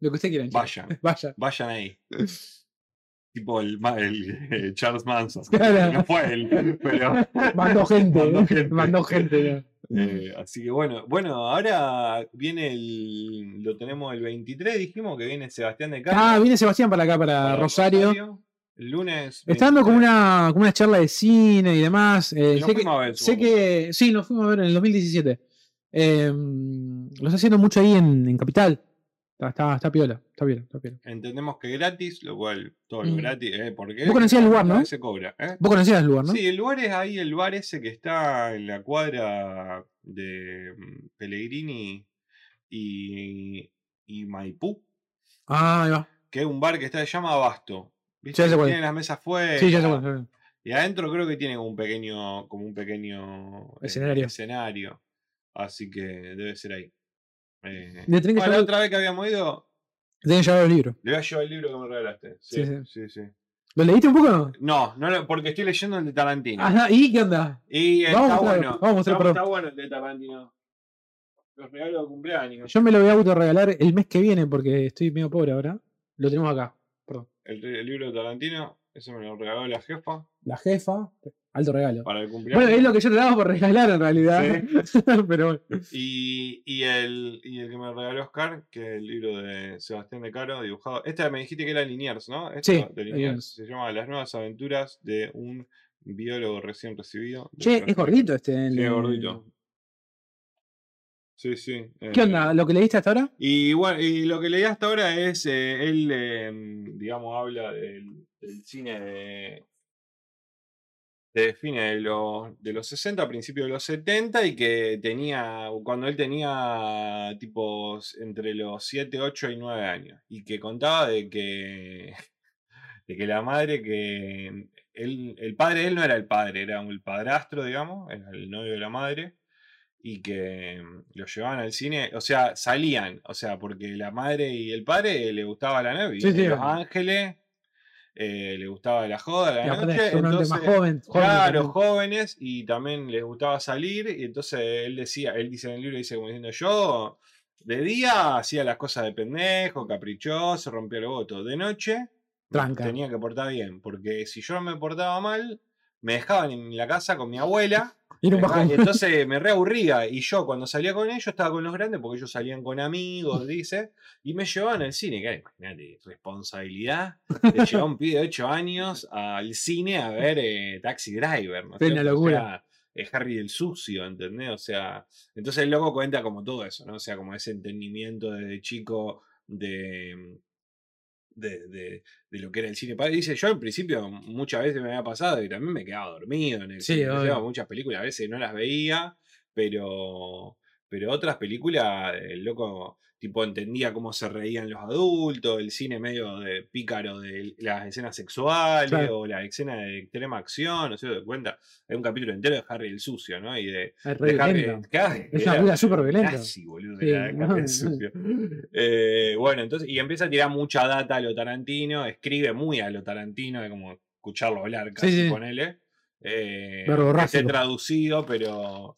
Lo que usted quiera. Vayan, Vaya. vayan ahí. Tipo el, eh, Charles Manson. Claro. No fue él, pero. Mandó gente. Mandó ¿no? gente. Mandó gente. ¿no? Eh, así que bueno, bueno, ahora viene el. Lo tenemos el 23, dijimos que viene Sebastián de Castro. Ah, viene Sebastián para acá, para, para Rosario. El lunes. Está dando como 23. una, como una charla de cine y demás. Eh, Lo sé que, fuimos a ver, sé que. Sí, nos fuimos a ver en el 2017. Eh, lo está haciendo mucho ahí en, en Capital. Está, está, está piola, está piola, está piola. Entendemos que gratis, lo cual todo lo Mm. gratis, ¿eh? Porque Vos conocías el lugar, ¿no? Se cobra, ¿eh? Vos conocías el lugar, ¿no? Sí, el lugar es ahí, el bar ese que está en la cuadra de mm, Pellegrini y, y Maipú, Ah, ahí va. que es un bar que está, se llama Abasto. ¿Viste? Ya cuál Tiene las mesas fuera. Sí, ya ya sé. Y adentro creo que tiene como un pequeño, como un pequeño eh, Escenario. escenario. Así que debe ser ahí. Eh, Le tenés que bueno, la otra vez que habíamos ido, Tenés que llevar los libros. le voy a llevar el libro que me regalaste. Sí, Sí, sí, sí. ¿Lo leíste un poco? No, no, lo- porque estoy leyendo el de Tarantino. Ajá, ¿y qué onda? Y Vamos a está mostrar- bueno. vamos a mostrar, está bueno el de Tarantino. Los regalos de cumpleaños. Yo me lo voy a autorregalar el mes que viene porque estoy medio pobre ahora. Lo tenemos acá. Perdón. El, el libro de Tarantino, ese me lo regaló la jefa La jefa, alto regalo. para el cumpleaños. Bueno, es lo que yo te daba por regalar en realidad. Pero bueno. y, y, el, y el que me regaló Oscar, que es el libro de Sebastián de Caro, dibujado. Este me dijiste que era Liniers, ¿no? Esto, Sí, de Liniers. Se llama Las nuevas aventuras de un biólogo recién recibido. Che, es gordito este. el- Sí, es gordito. Sí, sí. ¿Qué eh, onda? ¿Lo que leíste hasta ahora? Y bueno, y lo que leí hasta ahora es, eh, él, eh, digamos, habla del, del cine de, de fines de los, de los 60, principios de los 70, y que tenía, cuando él tenía tipo entre los 7, 8 y 9 años, y que contaba de que, de que la madre que, él, el padre de él no era el padre, era el padrastro, digamos, era el novio de la madre, y que mm, lo llevaban al cine, o sea, salían, o sea, porque la madre y el padre le gustaba la novia, Sí, sí. Los Ángeles, eh, le gustaba la joda, la noche, seguramente más entonces- joven. joven Claro, también. jóvenes y también les gustaba salir y entonces él decía, él dice en el libro, dice como diciendo, yo de día hacía las cosas de pendejo, caprichoso, rompía el voto, de noche Tranca. tenía que portar bien, porque si yo me portaba mal, me dejaban en la casa con mi abuela Y un bajón. entonces me reaburría. Y yo cuando salía con ellos estaba con los grandes porque ellos salían con amigos, dice. Y me llevaban al cine. Que imagínate, responsabilidad de llevar a un pibe de 8 años al cine a ver eh, Taxi Driver. ¿no una? O locura. sea, es Harry el sucio, ¿entendés? O sea, entonces el loco cuenta como todo eso, ¿no? O sea, como ese entendimiento desde chico de, de, de- de lo que era el cine. Pa- Dice, yo al principio muchas veces me había pasado y también me quedaba dormido en el Sí, cine. Muchas películas a veces no las veía, pero, pero otras películas, el loco tipo entendía cómo se reían los adultos, el cine medio de pícaro de las escenas sexuales Claro. o la escena de extrema acción, no sé, te cuenta. Hay un capítulo entero de Harry el sucio, ¿no? Y de, Es re de Harry- claro, Es una película súper violenta. nazi, boludo, Sí, era no, Harry el sucio. Eh, bueno, entonces, y empieza a tirar mucha data a lo Tarantino, escribe muy a lo Tarantino, de como escucharlo hablar casi, sí. ponele. Eh, Verbo que esté rápido. traducido, pero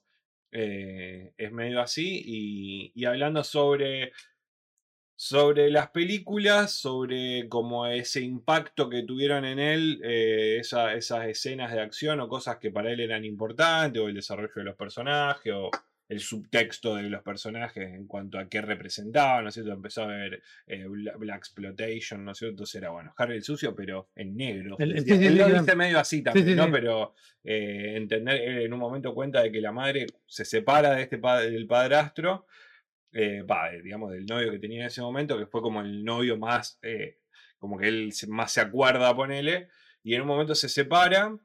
eh, es medio así. Y, y hablando sobre sobre las películas, sobre como ese impacto que tuvieron en él, eh, esas escenas de acción o cosas que para él eran importantes, o el desarrollo de los personajes, o el subtexto de los personajes en cuanto a qué representaban, ¿no es cierto? Empezó a ver eh, Black Exploitation, ¿no es cierto? Entonces era, bueno, Harry el sucio, pero en negro. él lo dice medio así también, ¿no? Pero eh, entender, en un momento cuenta de que la madre se separa de este padre, del padrastro, eh, digamos, del novio que tenía en ese momento, que fue como el novio más, como que él más se acuerda, ponele, y en un momento se separa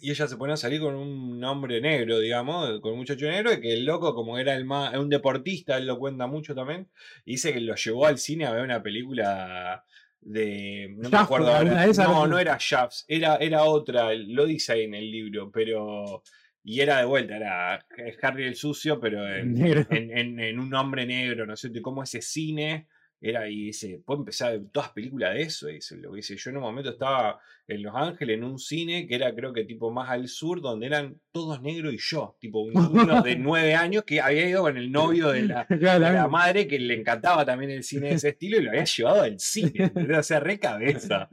y ella se pone a salir con un hombre negro, digamos, con un muchacho negro, y que el loco, como era el más, un deportista, él lo cuenta mucho también, dice que lo llevó al cine a ver una película de. No me acuerdo ahora. No, no era Shafts, era, era otra, lo dice ahí en el libro, pero. Y era de vuelta, era Harry el sucio, pero en, en, un hombre negro, ¿no sé cómo ese cine era y dice, puedo empezar todas películas de eso. Y lo que dice, yo en un momento estaba en Los Ángeles en un cine que era creo que tipo más al sur, donde eran todos negros y yo, tipo un niño de nueve años que había ido con el novio de la, madre que le encantaba también el cine de ese estilo y lo había llevado al cine, o sea, re cabeza.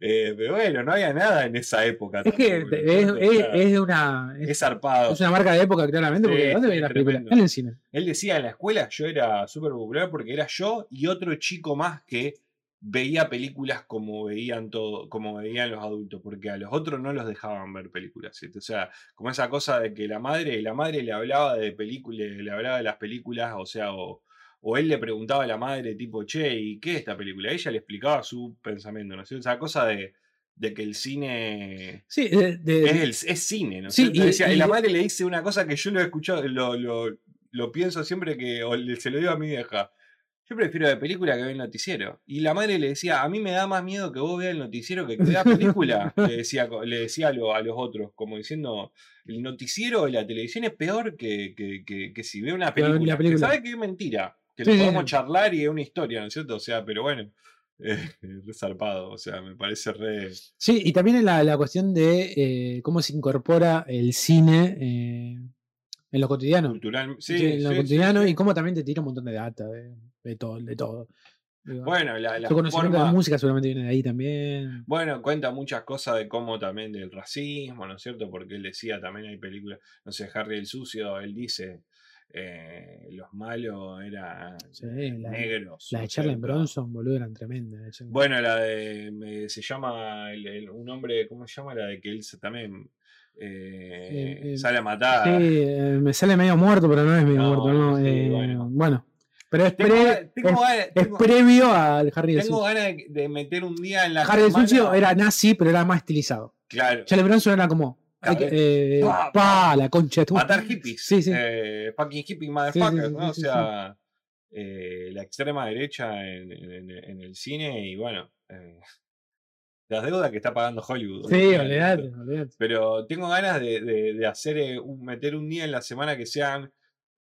Eh, pero bueno, no había nada en esa época. Es que es, una... Es, zarpado. Es una marca de época, claramente, porque ¿dónde veía la película? En el cine. Él decía en la escuela yo era súper popular porque era yo y otro chico más que veía películas como veían todo, como veían los adultos, porque a los otros no los dejaban ver películas. O sea, como esa cosa de que la madre, la madre le hablaba de películas, le hablaba de las películas, o sea, o, él le preguntaba a la madre, tipo, che, ¿y qué es esta película? Ella le explicaba su pensamiento, ¿no? O sea, esa cosa de, que el cine sí, es, cine, ¿no? Sí, y, la madre le dice una cosa que yo lo he escuchado, lo, lo, pienso siempre que, se lo digo a mi vieja yo prefiero ver película que ver el noticiero. Y la madre le decía, a mí me da más miedo que vos veas el noticiero que que veas película. le decía, le decía a, los otros, como diciendo, el noticiero de la televisión es peor que, que, si ve una película. película. ¿Sabe que es mentira? Que lo podemos charlar y es una historia, ¿no es cierto? O sea, pero bueno, es re zarpado, o sea, me parece re... Sí, y también la, la cuestión de eh, cómo se incorpora el cine eh, en lo cotidiano. Cultural, sí, en lo cotidiano y cómo también te tira un montón de data de todo, de todo. Bueno, la, la conocimiento de música seguramente viene de ahí también. Bueno, cuenta muchas cosas de cómo también del racismo, ¿no es cierto? Porque él decía también hay películas, no sé, Harry el Sucio, él dice, eh, los malos eran negros. La de Charlie Bronson, boludo, eran tremendas. Bueno, la de, se llama, un hombre, ¿cómo se llama? La de que él también eh, sale a matar. Sí, eh, me sale medio muerto, pero no es medio muerto, ¿no? bueno. Pero es, previo al Harry de Tengo ganas de, meter un día en la. Harry de Sucio era nazi, pero era más estilizado. Claro. Charlie Bronson era como. Eh, pa, la concha de tu. Matar hippies. Sí, sí. Eh, fucking hippie motherfucker, ¿no? o sea, eh, la extrema derecha en, el cine y bueno. las deudas que está pagando Hollywood. Sí, olvidate, olvidate. Pero tengo ganas de, de hacer, meter un día en la semana que sean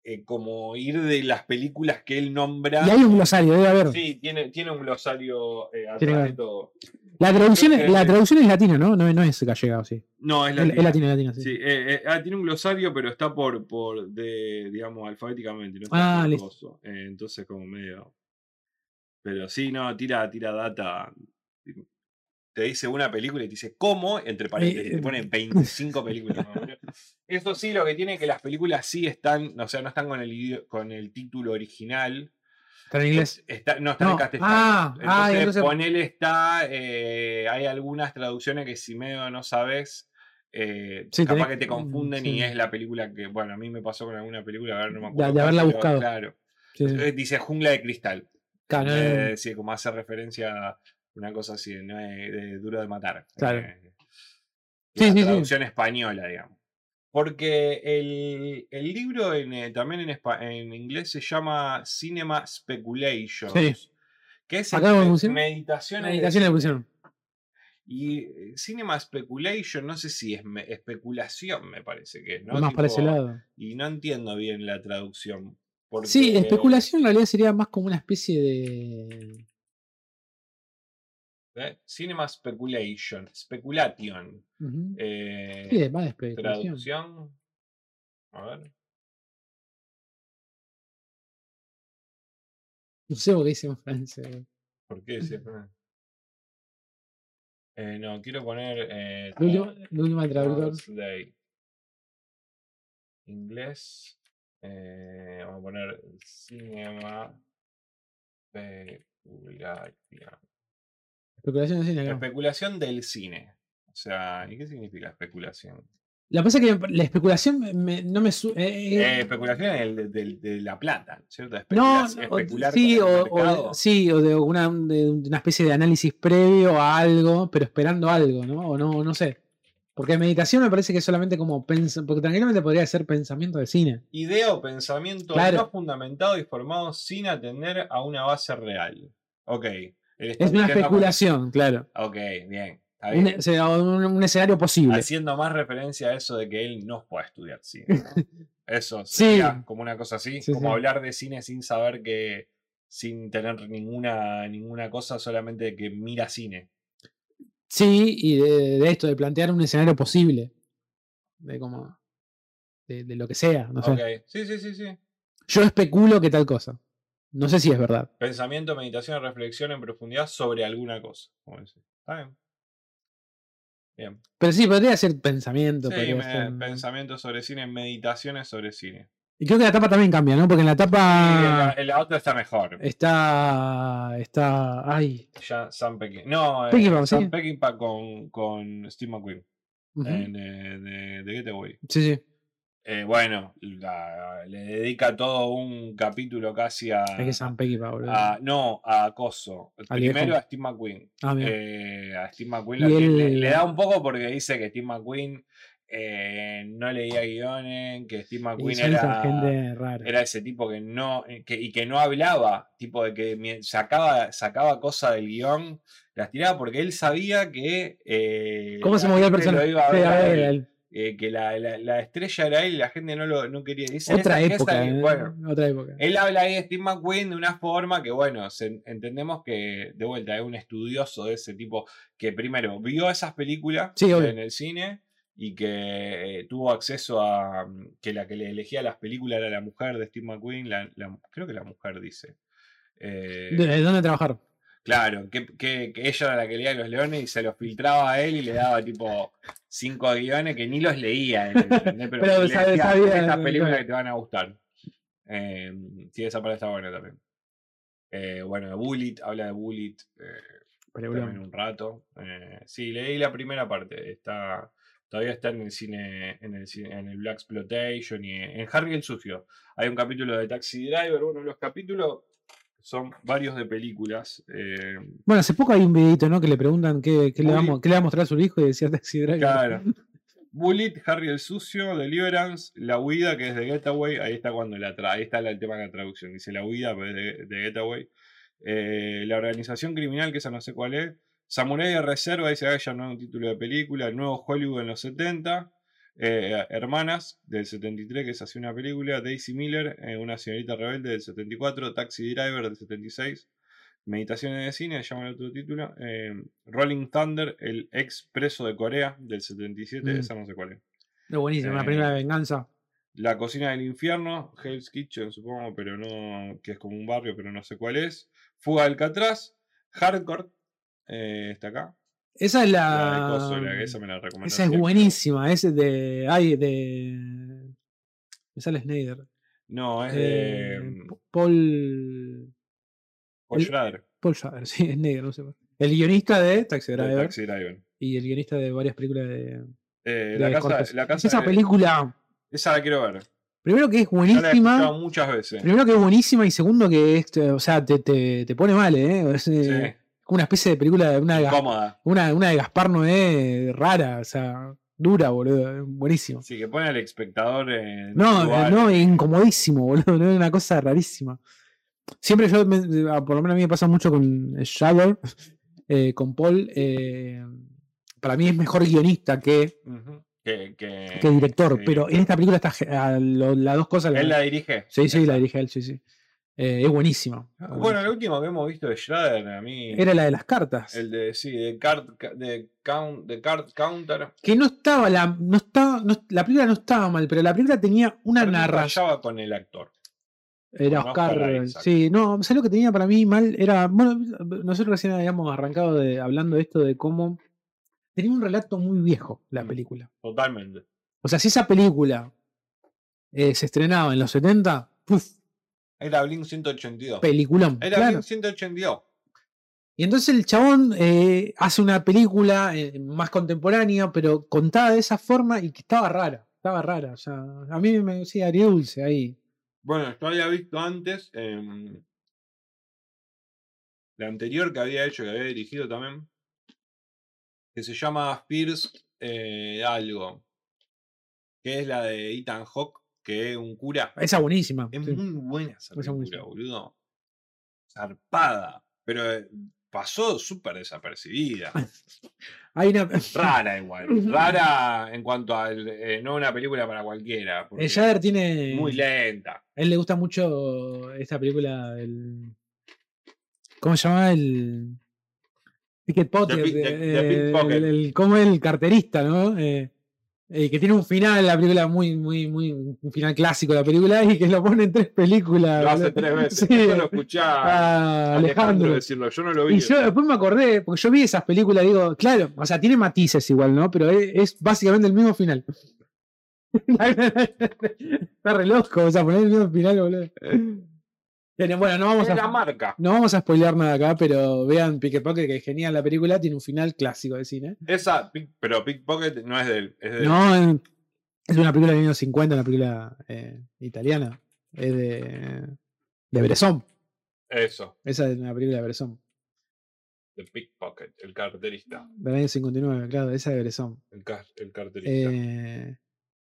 eh, como ir de las películas que él nombra. Y hay un glosario, debe haber. Sí, tiene, tiene un glosario eh, atrás de todo. La traducción, es, la traducción es latina, ¿no? ¿no? No es gallega, sí. No, es latina. Es latina, latina, sí. sí eh, ah, tiene un glosario, pero está por, por de, digamos, alfabéticamente. No está ah, listo. entonces, como medio. Pero sí, no, tira, tira data te dice una película y te dice cómo, entre paréntesis, te pone 25 películas. Eso sí, lo que tiene es que las películas sí están, o sea, no están con el, con el título original. ¿Están en inglés? no, están en castellano. Ah, ah entonces, con él está, eh, hay algunas traducciones que si medio no sabes, eh, capaz que te confunden y es la película que, bueno, a mí me pasó con alguna película, a ver, no me acuerdo. De, haberla buscado. Claro. Dice Jungla de Cristal. Claro. Eh, sí, como hace referencia una cosa así, no es duro de matar. Claro. Eh, sí, sí, traducción española, digamos. Porque el, el libro en, eh, también en, en, inglés se llama Cinema Speculations. Sí. Que es meditación. Meditación de evolución. Y eh, Cinema Speculation, no sé si es especulación, me parece que ¿no? Más para ese lado. Y no entiendo bien la traducción. Sí, especulación en realidad sería más como una especie de ¿eh? Cinema Speculation, Speculation. Eh, sí, más Traducción. A ver. No sé por qué hice en francés. ¿Por qué decía Fran? Eh, no, quiero poner. Eh, última traductor. Inglés. eh, vamos a poner cinema. Especulación. Especulación de cine. Especulación del cine. O sea, ¿y qué significa especulación? La es que la especulación me- no me su- eh, Eh, eh, especulación es el de, del- de la plata, ¿cierto? no, especular sí, o, o sí, o de una, de una especie de análisis previo a algo, pero esperando algo, ¿no? O no, no sé. Porque meditación me parece que es solamente como pensa, porque tranquilamente podría ser pensamiento de cine. Idea o pensamiento Claro. no fundamentado y formado sin atender a una base real. Ok. Es una especulación, claro. Ok, bien. Bien. sea, un- un escenario posible. Haciendo más referencia a eso de que él no puede estudiar cine. ¿no? Eso Sí. sería como una cosa así, Sí, como sí. hablar de cine sin saber que, sin tener ninguna, ninguna cosa, solamente que mira cine. Sí, y de, de esto, de plantear un escenario posible. De como. De, de lo que sea. No sé. Ok, sí, sí, sí, sí. Yo especulo que tal cosa. No sé si es verdad. Pensamiento, meditación, reflexión en profundidad sobre alguna cosa. como decir. Está bien. Bien. Pero sí, podría ser pensamiento. Sí, me- ser- pensamientos sobre cine, meditaciones sobre cine. Y creo que la tapa también cambia, ¿no? Porque en la en tapa la, en la otra está mejor. está. Está. Ay. Ya Sam Peckinpah. No, eh, Peckinpah, Sam sí. Peckinpah con, con Steve McQueen. ujú, en, eh, de, de Getaway. Sí, sí. Eh, bueno, la- le dedica todo un capítulo casi a. Es que Peckinpah, boludo. a- no, a Coso. Al Primero a Steve McQueen. Ah. Eh, a Steve McQueen le, da un poco porque dice que Steve McQueen eh, no leía guiones, que Steve McQueen era, gente rara. era ese tipo que no que, y que no hablaba, tipo de que sacaba, sacaba cosas del guion, las tiraba porque él sabía que eh, ¿Cómo se movía el personaje? Eh, que la, la- la estrella era él y la gente no lo no quería. Dice, Otra "Esa- esa- época. ¿eh? bueno, Otra época. él habla ahí de Steve McQueen de una forma que, bueno, se- entendemos que, de vuelta, es un estudioso de ese tipo que primero vio esas películas Sí, en el cine y que eh, tuvo acceso a mm, que la que le elegía las películas era la mujer de Steve McQueen, la, creo que la mujer dice. Eh, ¿De de dónde trabajar? Claro, que, que- que ella era la que leía los leones y se los filtraba a él y le daba tipo cinco guiones que ni los leía. Pero, Pero le sabe- decía, sabía, estas ¿no? películas que te van a gustar. Eh, sí, esa parte está buena también. Eh, bueno, Bullet, habla de Bullet eh, también un rato. Eh, sí, leí la primera parte. Está, todavía está en el cine, en el, cine- en el Black Exploitation y en Harry el Sucio. Hay un capítulo de Taxi Driver. Uno de los capítulos son varios de películas. eh, Bueno, hace poco hay un videito, ¿no? Que le preguntan qué, qué le, vamos, qué le va a mostrar a su hijo y decía Taxi Driver. Claro. Bullet, Harry el Sucio, Deliverance, La Huida, que es de Getaway. Ahí está cuando la ahí está el tema de la traducción. Dice La Huida, pero es de, de Getaway. Eh, la organización criminal, que esa no sé cuál es. Samurai de Reserva, dice ah, ya no es un título de película. El nuevo Hollywood en los 70. Eh, Hermanas, del 73, que es así una película. Daisy Miller, eh, una señorita rebelde, del 74. Taxi Driver, del 76. Meditaciones de cine, llama el otro título. eh, Rolling Thunder, el expreso de Corea, del 77. Mm. Esa no sé cuál es. Es buenísimo, una película de venganza. La cocina del infierno, Hell's Kitchen, supongo, pero no. que es como un barrio, pero no sé cuál es. Fuga de Alcatraz, Hardcore, está acá. Esa es La de la. Coso, la- esa me la esa es buenísima. Es de. Ay, de. Me sale Snyder. No, es Eh, de. P- Paul. Paul el- Schrader, Paul Schrader, sí, negro, no sé. El guionista de Taxi de Driver Taxi Driver. y el guionista de varias películas de. Eh, de la, casa, la casa Esa película, esa la quiero ver. primero que es Ya la he buenísima. muchas veces. Primero que es buenísima y segundo que es, o sea, te, te, te pone mal, ¿eh? Es eh, Sí, como una especie de película de una, cómoda. una, una de Gaspar Noé rara, o sea, dura, boludo, buenísimo. Sí, que pone al espectador en. No, lugar. eh, no, incomodísimo, boludo, no una cosa rarísima. Siempre yo, me- ah, por lo menos a mí me pasa mucho con Shadow, eh, con Paul, eh, para mí es mejor guionista que, Que, que, que director, pero en esta película está, lo- las dos cosas. Él la- la dirige. sí, sí, la dirige él, sí, sí. Eh, es buenísima. Bueno, el último que hemos visto de Schrader, a mí. Era la de las cartas. El de, sí, de Card, de count, de card Counter. Que no estaba, la, no estaba, no- la película no estaba mal, pero la película tenía una narración. con el actor. Era Oscar. Sí, no, ¿sabes lo que tenía para mí mal? Era. Bueno, nosotros recién habíamos arrancado de, hablando de esto de cómo. Tenía un relato muy viejo la Mm. película. Totalmente. O sea, si esa película eh, se estrenaba en los 70, ¡puf! Era Blink 182. Peliculón. Era claro. Blink 182. Y entonces el chabón eh, hace una película eh, más contemporánea, pero contada de esa forma y que estaba rara. Estaba rara. O sea, a mí me decía dulce ahí. Bueno, yo había visto antes em, la anterior que había hecho, que había dirigido también, que se llama Fierce eh, algo, que es la de Ethan Hawke, que es un cura. Esa buenísima. Es sí. muy buena esa película, boludo. Zarpada. Pero eh, pasó súper desapercibida. Hay una. Rara igual. Rara en cuanto a no una película para cualquiera. El Jader tiene. muy lenta. A él le gusta mucho esta película. El, ¿Cómo se llama? El. Pickpocket. Pi- The- The eh, Pickpocket. el, el- como el carterista, ¿no? Eh, eh, que tiene un final, la película muy, muy, muy. Un final clásico de la película y que lo pone en tres películas. Lo hace tres veces. Sí, Yo lo escuché a a Alejandro Alejandro. decirlo. Yo no lo vi. Y yo después me acordé, porque yo vi esas películas, digo, claro, o sea, tiene matices igual, ¿no? Pero es, es básicamente el mismo final. Está re loco, o sea, poner el mismo final, boludo. Bueno, no vamos Es la a, marca. no vamos a spoilear nada acá, pero vean Pickpocket, que es genial la película, tiene un final clásico de cine. Esa, pero Pickpocket no es del. Es del No, es una película de años 50, una película eh, italiana. Es de, de Bresson. Eso, Esa es una película de Bresson. de Pickpocket, el carterista. Del año 59, claro, esa de Bresson. El carterista. Eh,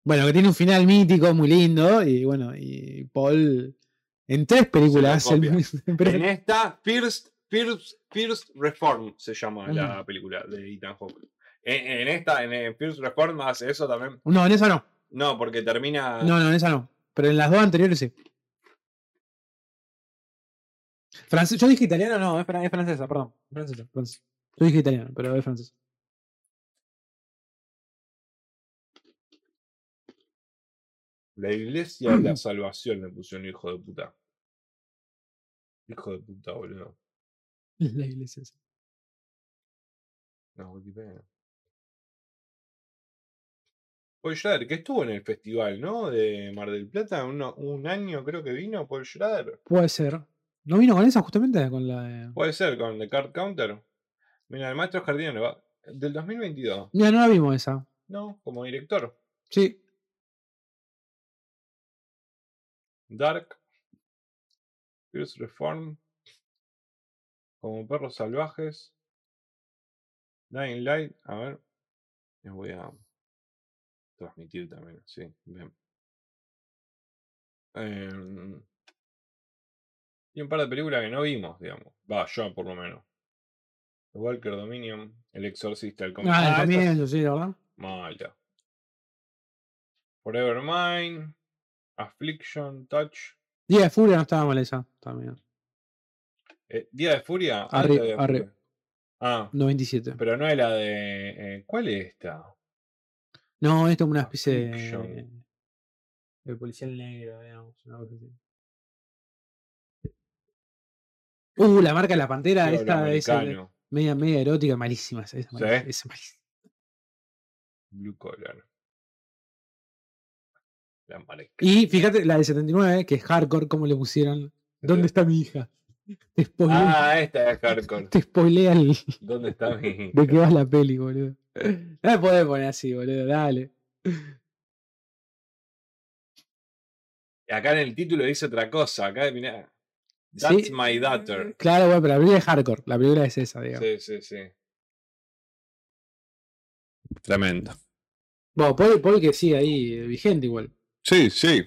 bueno, que tiene un final mítico muy lindo. Y bueno, y Paul en tres películas. el- en esta, First, First, First Reform se llama Mm. la película de Ethan Hawke. En, en esta, en First Reform hace eso también. no, en esa no. No, porque termina. No, no, en esa no. Pero en las dos anteriores sí. France- Yo dije italiano, no, es, fran- es francesa, perdón. Francesa, francesa. Yo dije italiano, pero es francesa. La iglesia de la salvación le pusieron hijo de puta. Hijo de puta, boludo. La iglesia. esa. No, Wikipedia. Paul Schrader, que estuvo en el festival, ¿no? De Mar del Plata, uno- un año creo que vino Paul Schrader. Puede ser. ¿No vino con esa justamente? Con la de... Puede ser, con The Card Counter. Mira, el maestro jardinero va. Del 2022. Ya no la vimos esa. No, como director. Sí. Dark. First Reform. Como perros salvajes. Dying Light. A ver. Les voy a transmitir también. Sí, bien. Em, y un par de películas que no vimos, digamos. Va, yo por lo menos. The Walker Dominion. El Exorcista. El Ah, esta también, sí, ¿verdad? Mala. Forever Mine. Affliction. Touch. Día de Furia no estaba mal esa. También. Eh, Día de Furia. ah, Arre- Día de arre. Furia. Ah, 97. pero no es la de. eh, ¿Cuál es esta? No, esto es una especie de, Affliction. de policial negro, digamos. Una cosa así. Uh, la marca de la pantera, esta es media, media erótica, malísima. Esa, esa, ¿Sí? malísima, esa malísima. Blue Collar. Y fíjate, la de 79, que es hardcore, como le pusieron. ¿Dónde está mi hija? Te spoilea, Ah, esta es hardcore. te spoilea el- ¿Dónde está mi.? de qué va la peli, boludo. No me podés poner así, boludo, dale. Acá en el título dice otra cosa. Acá, mirá. That's Sí, my daughter. Claro, bueno, pero la película es hardcore. La película es esa, digamos. Sí, sí, sí. Tremendo. Bueno, Paul, Paul que sigue ahí, eh, vigente igual. Sí, sí.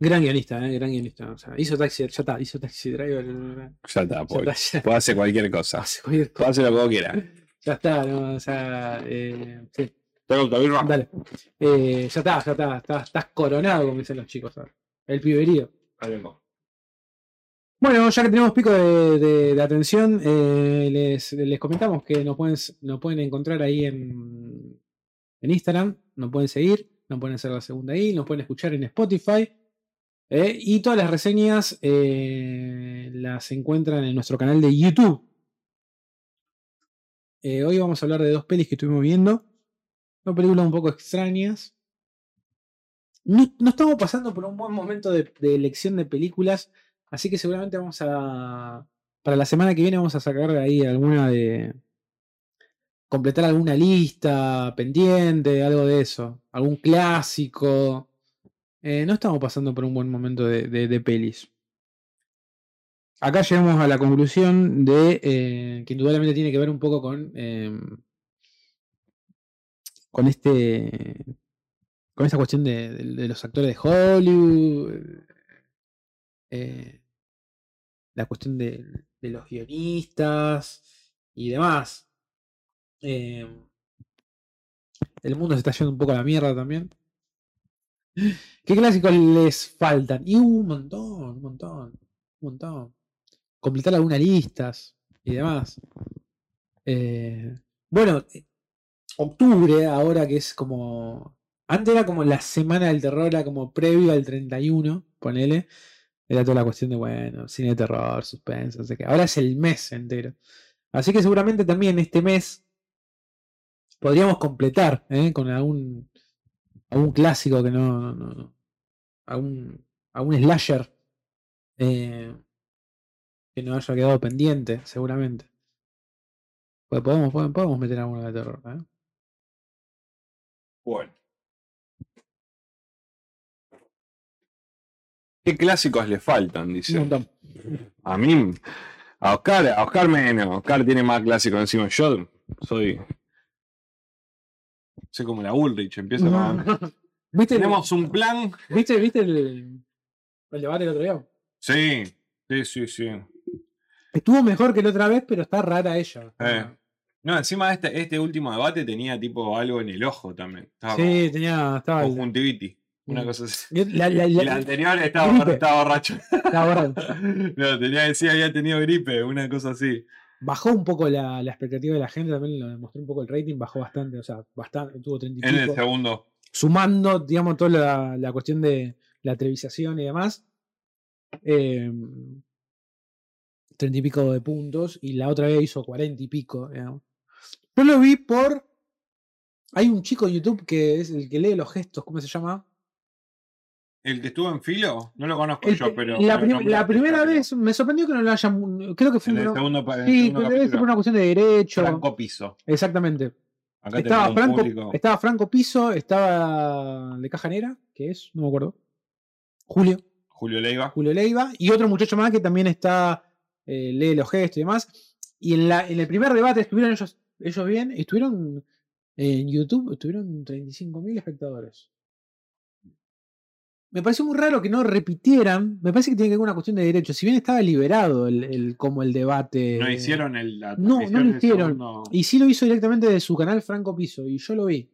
Gran guionista, ¿eh? Gran guionista. O sea, hizo taxi, ya está, hizo taxi driver. Ya está, Ya Paul. está, ya, Puede hacer cualquier cosa. hace cualquier Puede hacer lo que vos quieras. Ya está, ¿no? O sea, eh, sí, Tengo birra. dale. Eh, ya está, ya está, está- estás coronado, como dicen los chicos. El piberío. Ahí vengo. Bueno, ya que tenemos pico de, de- de atención, eh, les, les comentamos que nos pueden, nos pueden encontrar ahí en, en Instagram, nos pueden seguir, nos pueden hacer la segunda ahí, nos pueden escuchar en Spotify. Eh, y todas las reseñas eh, las encuentran en nuestro canal de YouTube. Eh, hoy vamos a hablar de dos pelis que estuvimos viendo. Dos películas un poco extrañas. No, no estamos pasando por un buen momento de, de elección de películas, así que seguramente vamos a... Para la semana que viene vamos a sacar ahí alguna de... Completar alguna lista pendiente, algo de eso. Algún clásico. Eh, no estamos pasando por un buen momento de, de- pelis. Acá llegamos a la conclusión de eh, que indudablemente tiene que ver un poco con em, con este con esta cuestión de, de- los actores de Hollywood, eh, la cuestión de los guionistas y demás. Em, el mundo se está yendo un poco a la mierda también. ¿Qué clásicos les faltan? Y un montón, un montón, un montón. Completar algunas listas y demás. Eh, bueno, eh, octubre, ahora que es como. Antes era como la semana del terror, era como previo al 31, ponele. Era toda la cuestión de, bueno, cine de terror, suspense, sé. Ahora es el mes entero. Así que seguramente también este mes podríamos completar ¿eh? con algún, algún clásico que no. no, no, no. algún, algún slasher eh, que no haya quedado pendiente, seguramente. Pues podemos, podemos, podemos meter alguno de terror. ¿eh? Bueno. ¿Qué clásicos le faltan? Un Dice. montón. A mí, a Oscar, a Oscar menos. Oscar tiene más clásicos encima. Yo soy. Soy como la Ulrich, empiezo con. ¿Viste, Tenemos un plan. ¿Viste, viste el, el debate el otro día? Sí, sí, sí, sí. Estuvo mejor que la otra vez, pero está rara ella. Eh, No, encima este, este último debate tenía tipo algo en el ojo también. Estaba sí, tenía. Estaba, conjuntivitis. Una Mm. cosa así. la, la- Y la- el anterior estaba, estaba borracho. estaba borracho. No, tenía que decir había tenido gripe, una cosa así. Bajó un poco la, la expectativa de la gente, también lo demostró un poco el rating, bajó bastante, o sea, bastante, tuvo 30 y En el pico. segundo. sumando, digamos, toda la, la cuestión de la televisación y demás, eh, treinta y pico de puntos, y la otra vez hizo cuarenta y pico. digamos. Yo lo vi por. Hay un chico en YouTube que es el que lee los gestos, ¿cómo se llama? ¿El que estuvo en filo? No lo conozco El yo, pe- pero. la, prim- primera vez me sorprendió que no lo hayan. Creo que fue En el segundo, en sí, segundo ser una cuestión de derecho. Franco Piso. Exactamente. Acá Estaba Franco, estaba Franco Piso, estaba de Caja Negra, que es, no me acuerdo. Julio. Julio Leiva. Julio Leiva, y otro muchacho más que también está, eh, lee los gestos y demás. Y en, la, en el primer debate estuvieron ellos, ellos bien, estuvieron en YouTube, estuvieron 35.000 espectadores. Me pareció muy raro que no repitieran, me parece que tiene que ver con una cuestión de derechos, si bien estaba liberado el, el- como el debate. No hicieron el. la No, no lo hicieron. segundo. Y sí lo hizo directamente de su canal Franco Piso, y yo lo vi.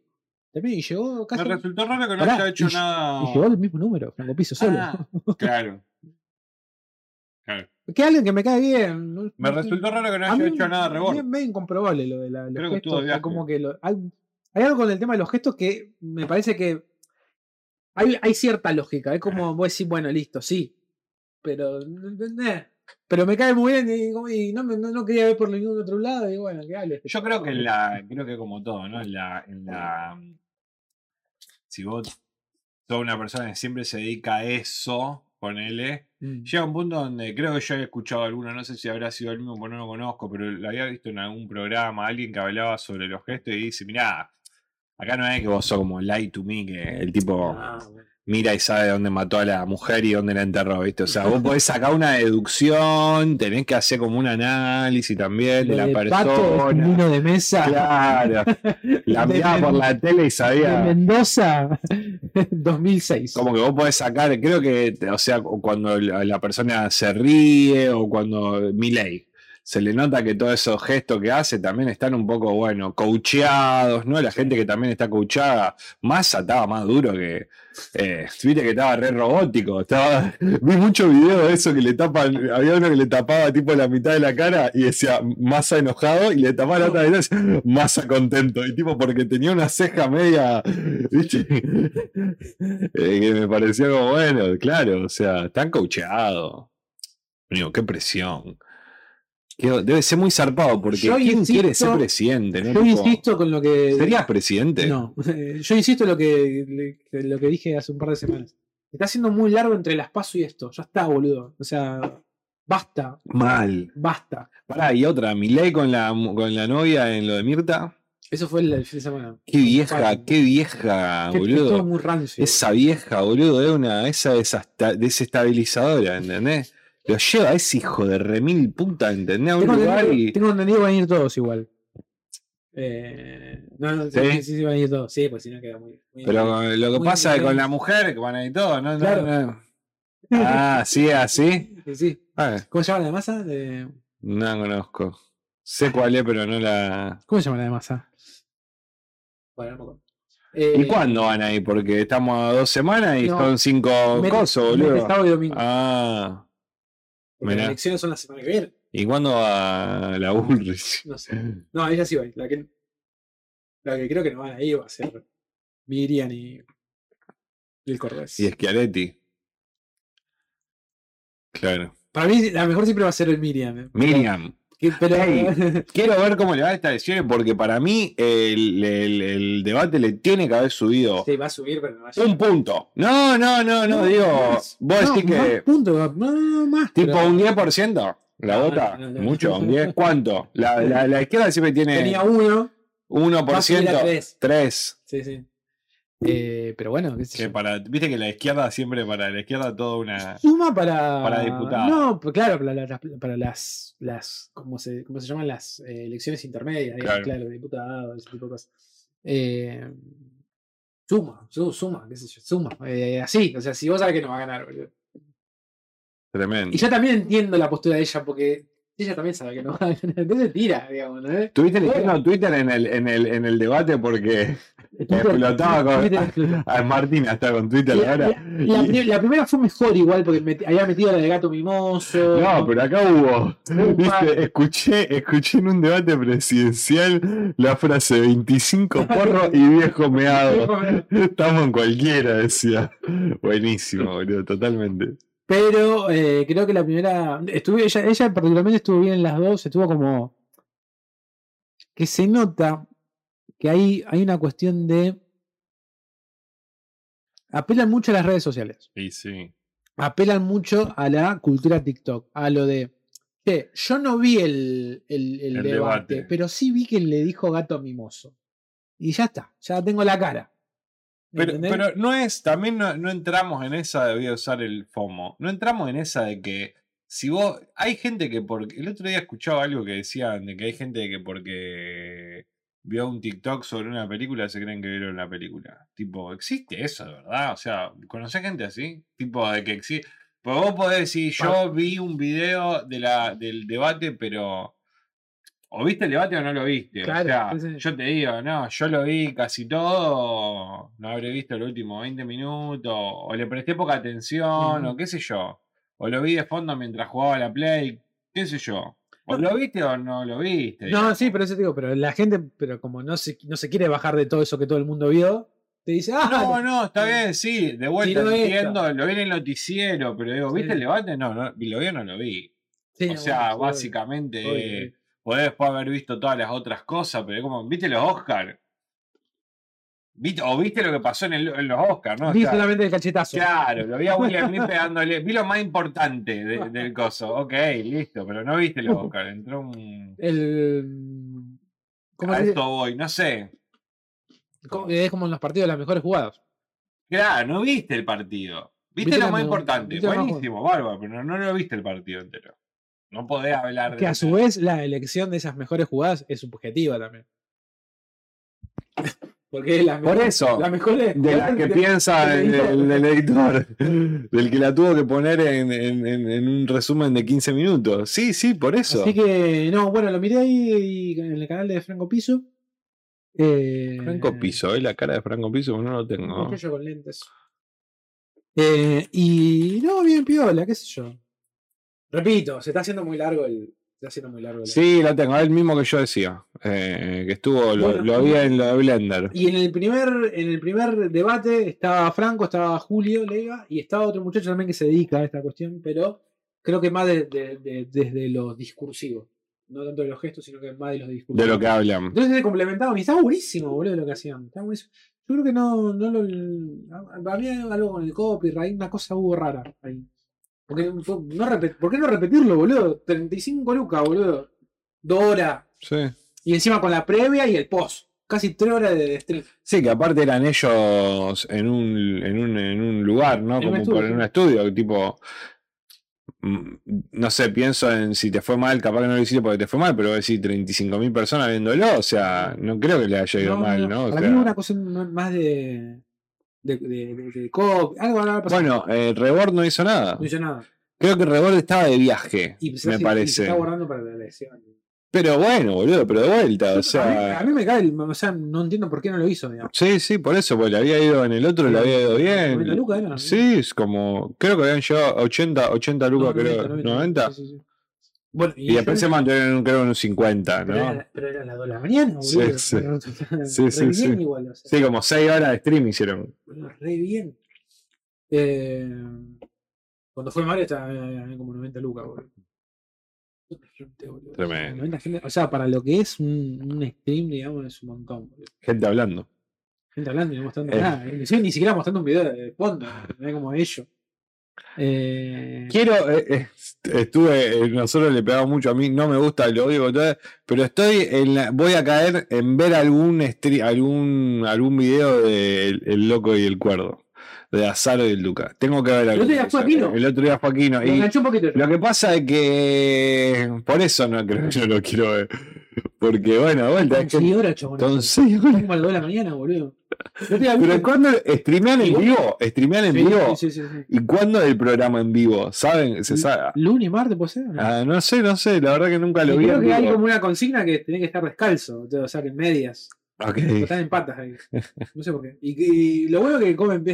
También, y llegó casi... Me resultó raro que no Pará, haya hecho y, nada. y llegó el mismo número, Franco Piso solo. Ah, claro. Claro. Que alguien que me cae bien. no- Me resultó raro que no haya hecho nada me- rebord. medio incomprobable lo de la, los Creo que gestos. como que lo- hay, hay algo con el tema de los gestos que me parece que hay, hay cierta lógica. Es como vos decís, bueno, listo, sí. Pero. eh, pero me cae muy bien y, y no, no, no quería ver por ningún otro lado. Y bueno, que este Yo creo que en la, creo que como todo, ¿no? En la, en la, si vos sos una persona que siempre se dedica a eso, ponele, Mm. llega un punto donde creo que yo he escuchado alguno, no sé si habrá sido el mismo, porque no lo conozco, pero lo había visto en algún programa, alguien que hablaba sobre los gestos y dice, mirá, acá no es que vos sos como light to me, que el tipo Ah, mira y sabe dónde mató a la mujer y dónde la enterró, ¿viste? O sea, vos podés sacar una deducción, tenés que hacer como un análisis también de Lo la de Pato persona. vino de mesa. Claro. La de, miraba por la tele y de sabía. Mendoza 2006. Como que vos podés sacar, creo que, o sea, cuando la, la persona se ríe o cuando. Miley. Se le nota que todos esos gestos que hace también están un poco, bueno, coacheados, ¿no? La gente que también está coachada, Massa estaba más duro que. eh, Viste que estaba re robótico. Estaba, vi muchos videos de eso que le tapan. Había uno que le tapaba tipo la mitad de la cara y decía Massa enojado y le tapaba la otra y decía Massa contento. Y tipo, porque tenía una ceja media. ¿Viste? Eh, que me pareció como, bueno, claro, o sea, están coacheados. Digo, qué presión. Debe ser muy zarpado porque Yo ¿quién insisto- quiere ser presidente? no? Yo Tipo, insisto con lo que. ¿Serías presidente? No, yo insisto en lo que, lo que dije hace un par de semanas. Está siendo muy largo entre las paso y esto. Ya está, boludo. O sea, basta, Mal. basta. Pará, y otra, Milei con la, con la novia en lo de Mirta. Eso fue el, fin de semana. Qué vieja, Vale. qué vieja, todo boludo. muy rancio. Esa vieja, boludo, es una, esa desestabilizadora, ¿entendés? Lo lleva a ese hijo de remil puta, ¿entendés? A un Tengo lugar entendido, y. tengo entendido que van a ir todos igual. Eh, no, no, sí, ¿Sí? sí, van a ir todos. Sí, pues si no queda muy. muy- Pero lo que muy pasa es que con la mujer, que van ahí todo, ¿no? No, Claro. no. Ah, sí, así. Sí, sí. Ah, ¿Cómo se llama la de masa? De- no conozco. Sé cuál es, pero no la. ¿Cómo se llama la de masa? Bueno, no acuerdo. ¿Y Eh, cuándo van ahí? Porque estamos a dos semanas y No. son cinco cosas, boludo. sábado y domingo. Ah. Porque las elecciones son la semana que viene. ¿Y cuándo va la Ulrich? No sé. No, ella sí va. La que, la que creo que no van a ir va a ser Miriam y, y el Cordés. Y Schiaretti. Claro. Para mí, la mejor siempre va a ser el Miriam. eh. Miriam. Pero, Ey. Quiero ver cómo le va a esta elección porque para mí el, el- el debate le tiene que haber subido sí, va a subir, pero no va a un punto. No, no, no, no, digo. más. Vos No, decís que punto, no, no, más. tipo pero un 10%. La No, no, no, no. mucho, un 10. ¿Cuánto? La, la, la izquierda siempre tiene Tenía uno. va a subir a 1%, tres. 3. Sí, sí. Eh, pero bueno, qué sé Que yo. para, viste que la izquierda siempre para la izquierda toda una. Suma para. Para diputado. No, pues claro, para, la- para las. las ¿cómo, se, ¿Cómo se llaman las eh, elecciones intermedias? Claro. Claro, diputados, ese tipo de cosas. Eh, suma, su- suma, qué sé yo, suma. Así, o sea, si vos sabés que no va a ganar, boludo. Tremendo. Y yo también entiendo la postura de ella, porque ella también sabe que no va a ganar. Entonces tira, digamos, ¿no? ¿Tuviste Bueno. leyendo Twitter en el, en el, en el debate porque explotaba con. Twitter Martina está con Twitter La, ahora. la- la Y- pri- la primera fue mejor igual porque met- había metido la de gato mimoso. No, pero acá hubo. Viste, escuché, escuché en un debate presidencial la frase 25 porros y viejo meado. Estamos en cualquiera, decía. Buenísimo, boludo, totalmente. Pero eh, creo que la primera. Estuve, ella, ella particularmente estuvo bien en las dos. Estuvo como. Que se nota que hay, hay una cuestión de. Apelan mucho a las redes sociales. Y sí. Apelan mucho a la cultura TikTok. A lo de. "Che, yo no vi el, el- el El debate, debate. pero sí vi que le dijo gato mimoso. Y ya está, ya tengo la cara. Pero, pero no es, también no, no entramos en esa de voy a usar el FOMO. No entramos en esa de que si vos. Hay gente que porque. El otro día escuchaba algo que decían de que hay gente que porque vio un TikTok sobre una película se creen que vieron la película. Tipo, ¿existe eso de verdad? O sea, ¿conocés gente así? Tipo, de que existe. Pues vos podés decir, yo vi un video de la, del debate, pero. O viste el debate o no lo viste. Claro, o sea, yo te digo, no, yo lo vi casi todo, no habré visto los últimos 20 minutos, o le presté poca atención, o qué sé yo. O lo vi de fondo mientras jugaba la Play, qué sé yo. O No. lo viste o no lo viste. No, digamos. sí, pero eso te digo, pero la gente, pero como no se, no se quiere bajar de todo eso que todo el mundo vio, te dice, ah, No, no, está bien, sí, de vuelta Tiró esta. entiendo, lo vi en el noticiero, pero digo, ¿viste Sí. el debate? No, no, lo vi o no lo vi. sí, o no, sea, bueno, básicamente, obvio, eh, obvio. Podés después haber visto todas las otras cosas, pero como, ¿viste los Oscars? ¿Viste, o viste lo que pasó en, el- en los Oscars, ¿no? Vi solamente el cachetazo. Claro, lo vi a Will Smith pegándole. Vi lo más importante de- del coso. Ok, listo, pero no viste los Oscars. Entró un. El. ¿cómo A esto voy, no sé. ¿Cómo- Es como en los partidos las mejores jugadas. Claro, no viste el partido. Viste, Viste lo más importante. Buenísimo, bárbaro, pero no, no lo viste el partido entero. No podés hablar de. Que a su vez la elección de esas mejores jugadas es subjetiva también. Porque es la Por mejor- eso, la mejor es- de la que piensa del el, editor. el- el editor, del que la tuvo que poner en, en- en- en un resumen de 15 minutos. Sí, sí, por eso. Así que, no, bueno, lo miré ahí en el canal de Franco Piso. Eh, Franco Piso, ¿ves la cara de Franco Piso? No lo tengo. muchacho con lentes. Eh, y no, bien piola, qué sé yo. Repito, se está haciendo muy largo el. Se está haciendo muy largo el. Sí, lo tengo, es el mismo que yo decía. eh, que estuvo, lo, Bueno, lo vi en lo de Blender. Y en el primer, en el primer debate estaba Franco, estaba Julio Leiva y estaba otro muchacho también que se dedica a esta cuestión, pero creo que más de- de- de- desde lo discursivo. No tanto de los gestos, sino que más de los discursos. De lo que hablan. Entonces se complementaban y estaba buenísimo, boludo, lo que hacían. Estaba buenísimo. Yo creo que no, no lo. Había algo con el copyright, una cosa hubo rara ahí. Porque, fue- no repet- ¿Por qué no repetirlo, boludo? 35 lucas, boludo. Dos horas. Sí. Y encima con la previa y el post. Casi tres horas de stream. Sí, que aparte eran ellos en un, en un, en un lugar, ¿no? En un Como estudio, por en un estudio, tipo. mm, No sé, pienso en si te fue mal, capaz que no lo hiciste porque te fue mal, pero decir 35.000 personas viéndolo, o sea, no creo que le haya ido mal, ¿no? O Para mí hubo una cosa más de. De, de, de- de cop- Algo habrá pasado. bueno, eh, Rebord no hizo nada. no hizo nada. Creo que Rebord estaba de viaje, Y me hace- y se parece. está guardando para la elección. Pero bueno, boludo, pero de vuelta, o a, mí, sea. a mí me cae, el- o sea, no entiendo por qué no lo hizo, digamos. Sí, sí, por eso, porque le había ido en el otro, le había ido 90 bien. lucas. Sí, es como. Creo que habían llegado a 80, 80 lucas, No, creo. 90. Sí, sí, sí. Bueno, Y después se mantuvieron en un, creo, en un 50, pero, ¿no? era, pero era las 2 de la mañana, boludo. sí. Re Sí, sí, bien sí. igual, o sea, Sí, como 6 horas de stream hicieron. re bien. Eh, cuando fue Mario estaba eh, como 90 lucas, boludo. Tremendo. 90 gente- o sea, para lo que es un, un stream, digamos, es un montón, boludo. Gente hablando. Gente hablando y no mostrando Eh. nada. Inclusive ni siquiera mostrando un video de fondo, no como ellos. Eh, Quiero, eh, eh, estuve, eh, nosotros le pegamos mucho a mí, no me gusta, lo digo todo, pero estoy en la- voy a caer en ver algún algún, algún video de el, el loco y el cuerdo, de Azaro y el Duca. Tengo que ver algo. otro día fue Aquino. El otro día fue Aquino. Y lo que pasa es que por eso no creo que yo lo quiero ver. Porque bueno, vuelta, que 6 horas, chabón. Son seis horas. como a las 2 de la mañana, boludo. Te Pero cuando streamean en vivo, streamean en Sí, vivo. sí, sí. ¿Y cuándo el programa en vivo? ¿Saben? ¿Se sabe? Lunes y martes, puede ser. Ah, no sé, no sé, la verdad que nunca lo Y vi. creo que hay vivo. como una consigna que tenés que estar descalzo, o sea, que en medias. Están en patas ahí. No sé por qué. Y, y lo bueno que comen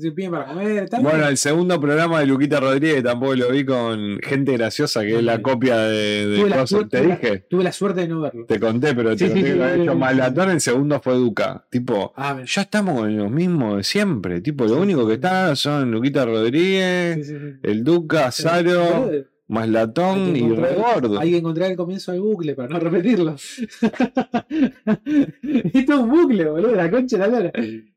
se piden para comer. Tal, Bueno, el segundo programa de Luquita Rodríguez tampoco lo vi con gente graciosa, que es la copia de, de la cosas. Te tuve la- dije, Tuve la suerte de no verlo. te conté, pero Sí, te sí, conté sí, que lo sí, había hecho. Malatón, el segundo fue Duca. Tipo, Ah, ya estamos con lo mismo de siempre. Tipo, lo único que está son Luquita Rodríguez, el Duca, Saro, Hay que y encontrar- Rebord. Hay que encontrar el comienzo del bucle para no repetirlo. Esto es un bucle, boludo, la concha de la lora.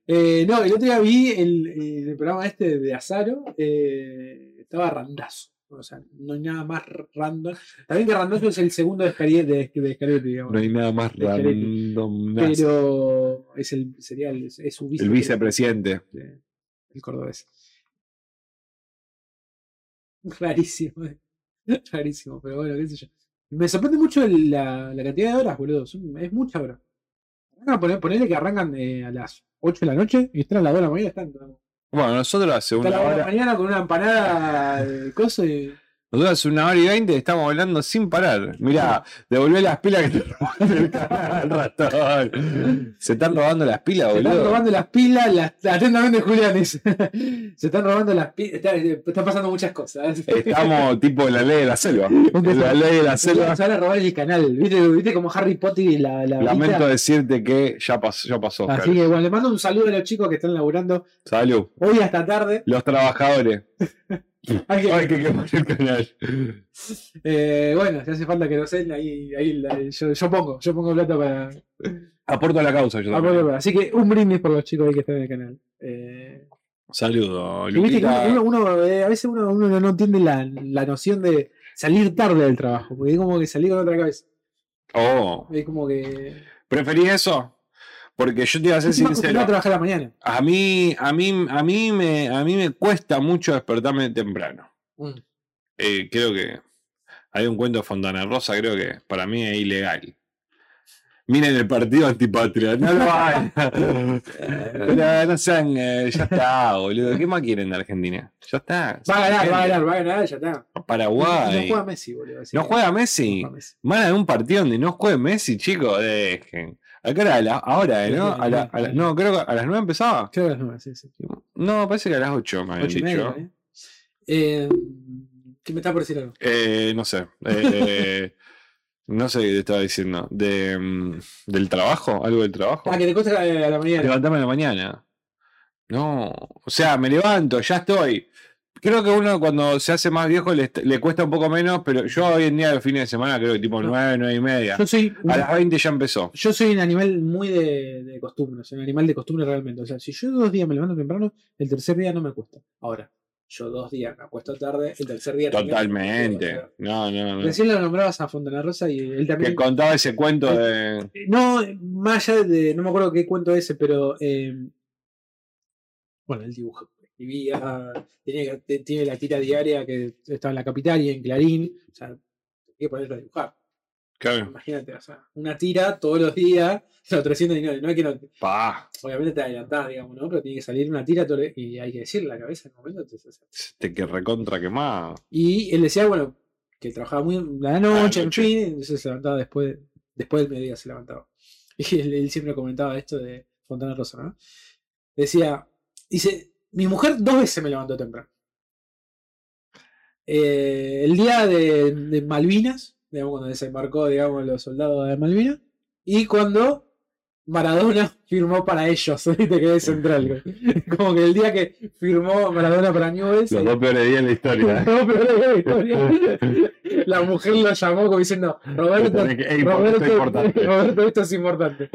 Eh, no, el otro día vi el, el programa este de Azaro. eh, estaba randazo. O sea, no hay nada más random. También que randazo es el segundo de Scariete, de, de Scariete, digamos. No hay nada más random. Pero es el, sería el, es su El vicepresidente. de- el cordobés. Rarísimo, eh. rarísimo, pero bueno, qué sé yo. Me sorprende mucho el- la, la cantidad de horas, boludo. Son- es mucha hora. A poner, ponerle que arrancan eh, a las 8 de la noche y están a las 2 de la mañana. Están, Bueno, nosotros hace a una 2 de la hora. mañana con una empanada de coso y. Nosotros hace una hora y veinte estamos hablando sin parar. Mirá, devolvé las pilas que te robaste el canal, ratón. Se están robando las pilas, Se están boludo. robando las pilas, las, atentamente Julián dice. Se están robando las pilas. Está, están pasando muchas cosas. Estamos tipo en la ley de la selva. En la ley de la selva. Se van a robar el canal. ¿Viste, viste como Harry Potter y la, la Lamento varita? decirte que ya pasó, ya pasó. Así que bueno, le mando un saludo a los chicos que están laburando Salud. hoy hasta tarde. Los trabajadores. Hay que- Hay que quemar el canal. eh, bueno, si hace falta que lo sé, ahí, ahí yo, yo pongo, yo pongo plata para, Aporto a la causa yo poder- Así que un brindis por los chicos ahí que están en el canal. Eh, Saludo, Luquita. uno, uno, eh, a veces uno, uno no entiende la, la noción de salir tarde del trabajo, porque es como que salir con otra cabeza. Oh, Es como que. ¿preferís eso? Porque yo te iba a ser sincero. a trabajar a la mañana. A mí, a mí, a mí me, a mí me cuesta mucho despertarme temprano. Mm. Eh, creo que hay un cuento de Fontana Rosa, creo que para mí es ilegal. Miren el partido antipatria. No lo hagan. Pero no sean. eh, ya está, boludo. ¿Qué más quieren de Argentina? Ya está. Va a ganar, va a ganar, va a ganar, ya está. Paraguay. No juega Messi, boludo. ¿No que- juega no Messi? juega Messi. Van a ver un partido donde no juegue Messi, chicos. Dejen. Acá era a la- ahora, ¿no? A la- a la- no, creo que a las 9 empezaba. Creo que las nueve, sí, sí. No, parece que a las 8 me habían Ocho y dicho. media, ¿eh? Eh, ¿Qué me está por decir algo? Eh, no sé. eh, no sé qué te estaba diciendo. De, mm, ¿Del trabajo? ¿Algo del trabajo? Ah, que te cuesta eh, a la mañana. Levantarme en la mañana. No. O sea, me levanto, ya estoy. Creo que uno cuando se hace más viejo le, le cuesta un poco menos, pero yo hoy en día los fines de semana creo que tipo 9, 9 y media. Yo soy, A las 20 ya empezó. yo soy un animal muy de, de costumbre, soy un animal de costumbre realmente. O sea, si yo dos días me levanto temprano, el tercer día no me cuesta. Ahora, yo dos días me acuesto tarde, el tercer día Totalmente. No, no, no. Recién lo nombrabas a Fontana Rosa y él Que también. contaba ese cuento de. No, más allá de. No me acuerdo qué cuento ese, pero. eh, bueno, el dibujo. Escribía. Tiene, tiene la tira diaria que estaba en la capital y en Clarín. O sea, hay que ponerlo a dibujar. Claro. Imagínate, o sea, una tira todos los días, los 300 y no, no es que no, Pa. obviamente te adelantás, digamos, ¿no? Pero tiene que salir una tira todo, y hay que decirle la cabeza en el momento. entonces, o sea. Te que recontra quemado. Y él decía, bueno, que trabajaba muy la noche, en noche. fin, entonces se levantaba después, después del mediodía se levantaba. Y él, él siempre comentaba esto de Fontana Rosa, ¿no? Decía, dice, mi mujer dos veces me levantó temprano. Eh, el día de, de Malvinas, digamos, cuando desembarcó, digamos, los soldados de Malvinas, y cuando Maradona firmó para ellos, ¿viste? que es central. Como que el día que firmó Maradona para Newell's, Los dos peores días en la historia. no, pero era la historia. La mujer lo llamó como diciendo, Roberto, Roberto, esto es importante. Roberto, esto es importante.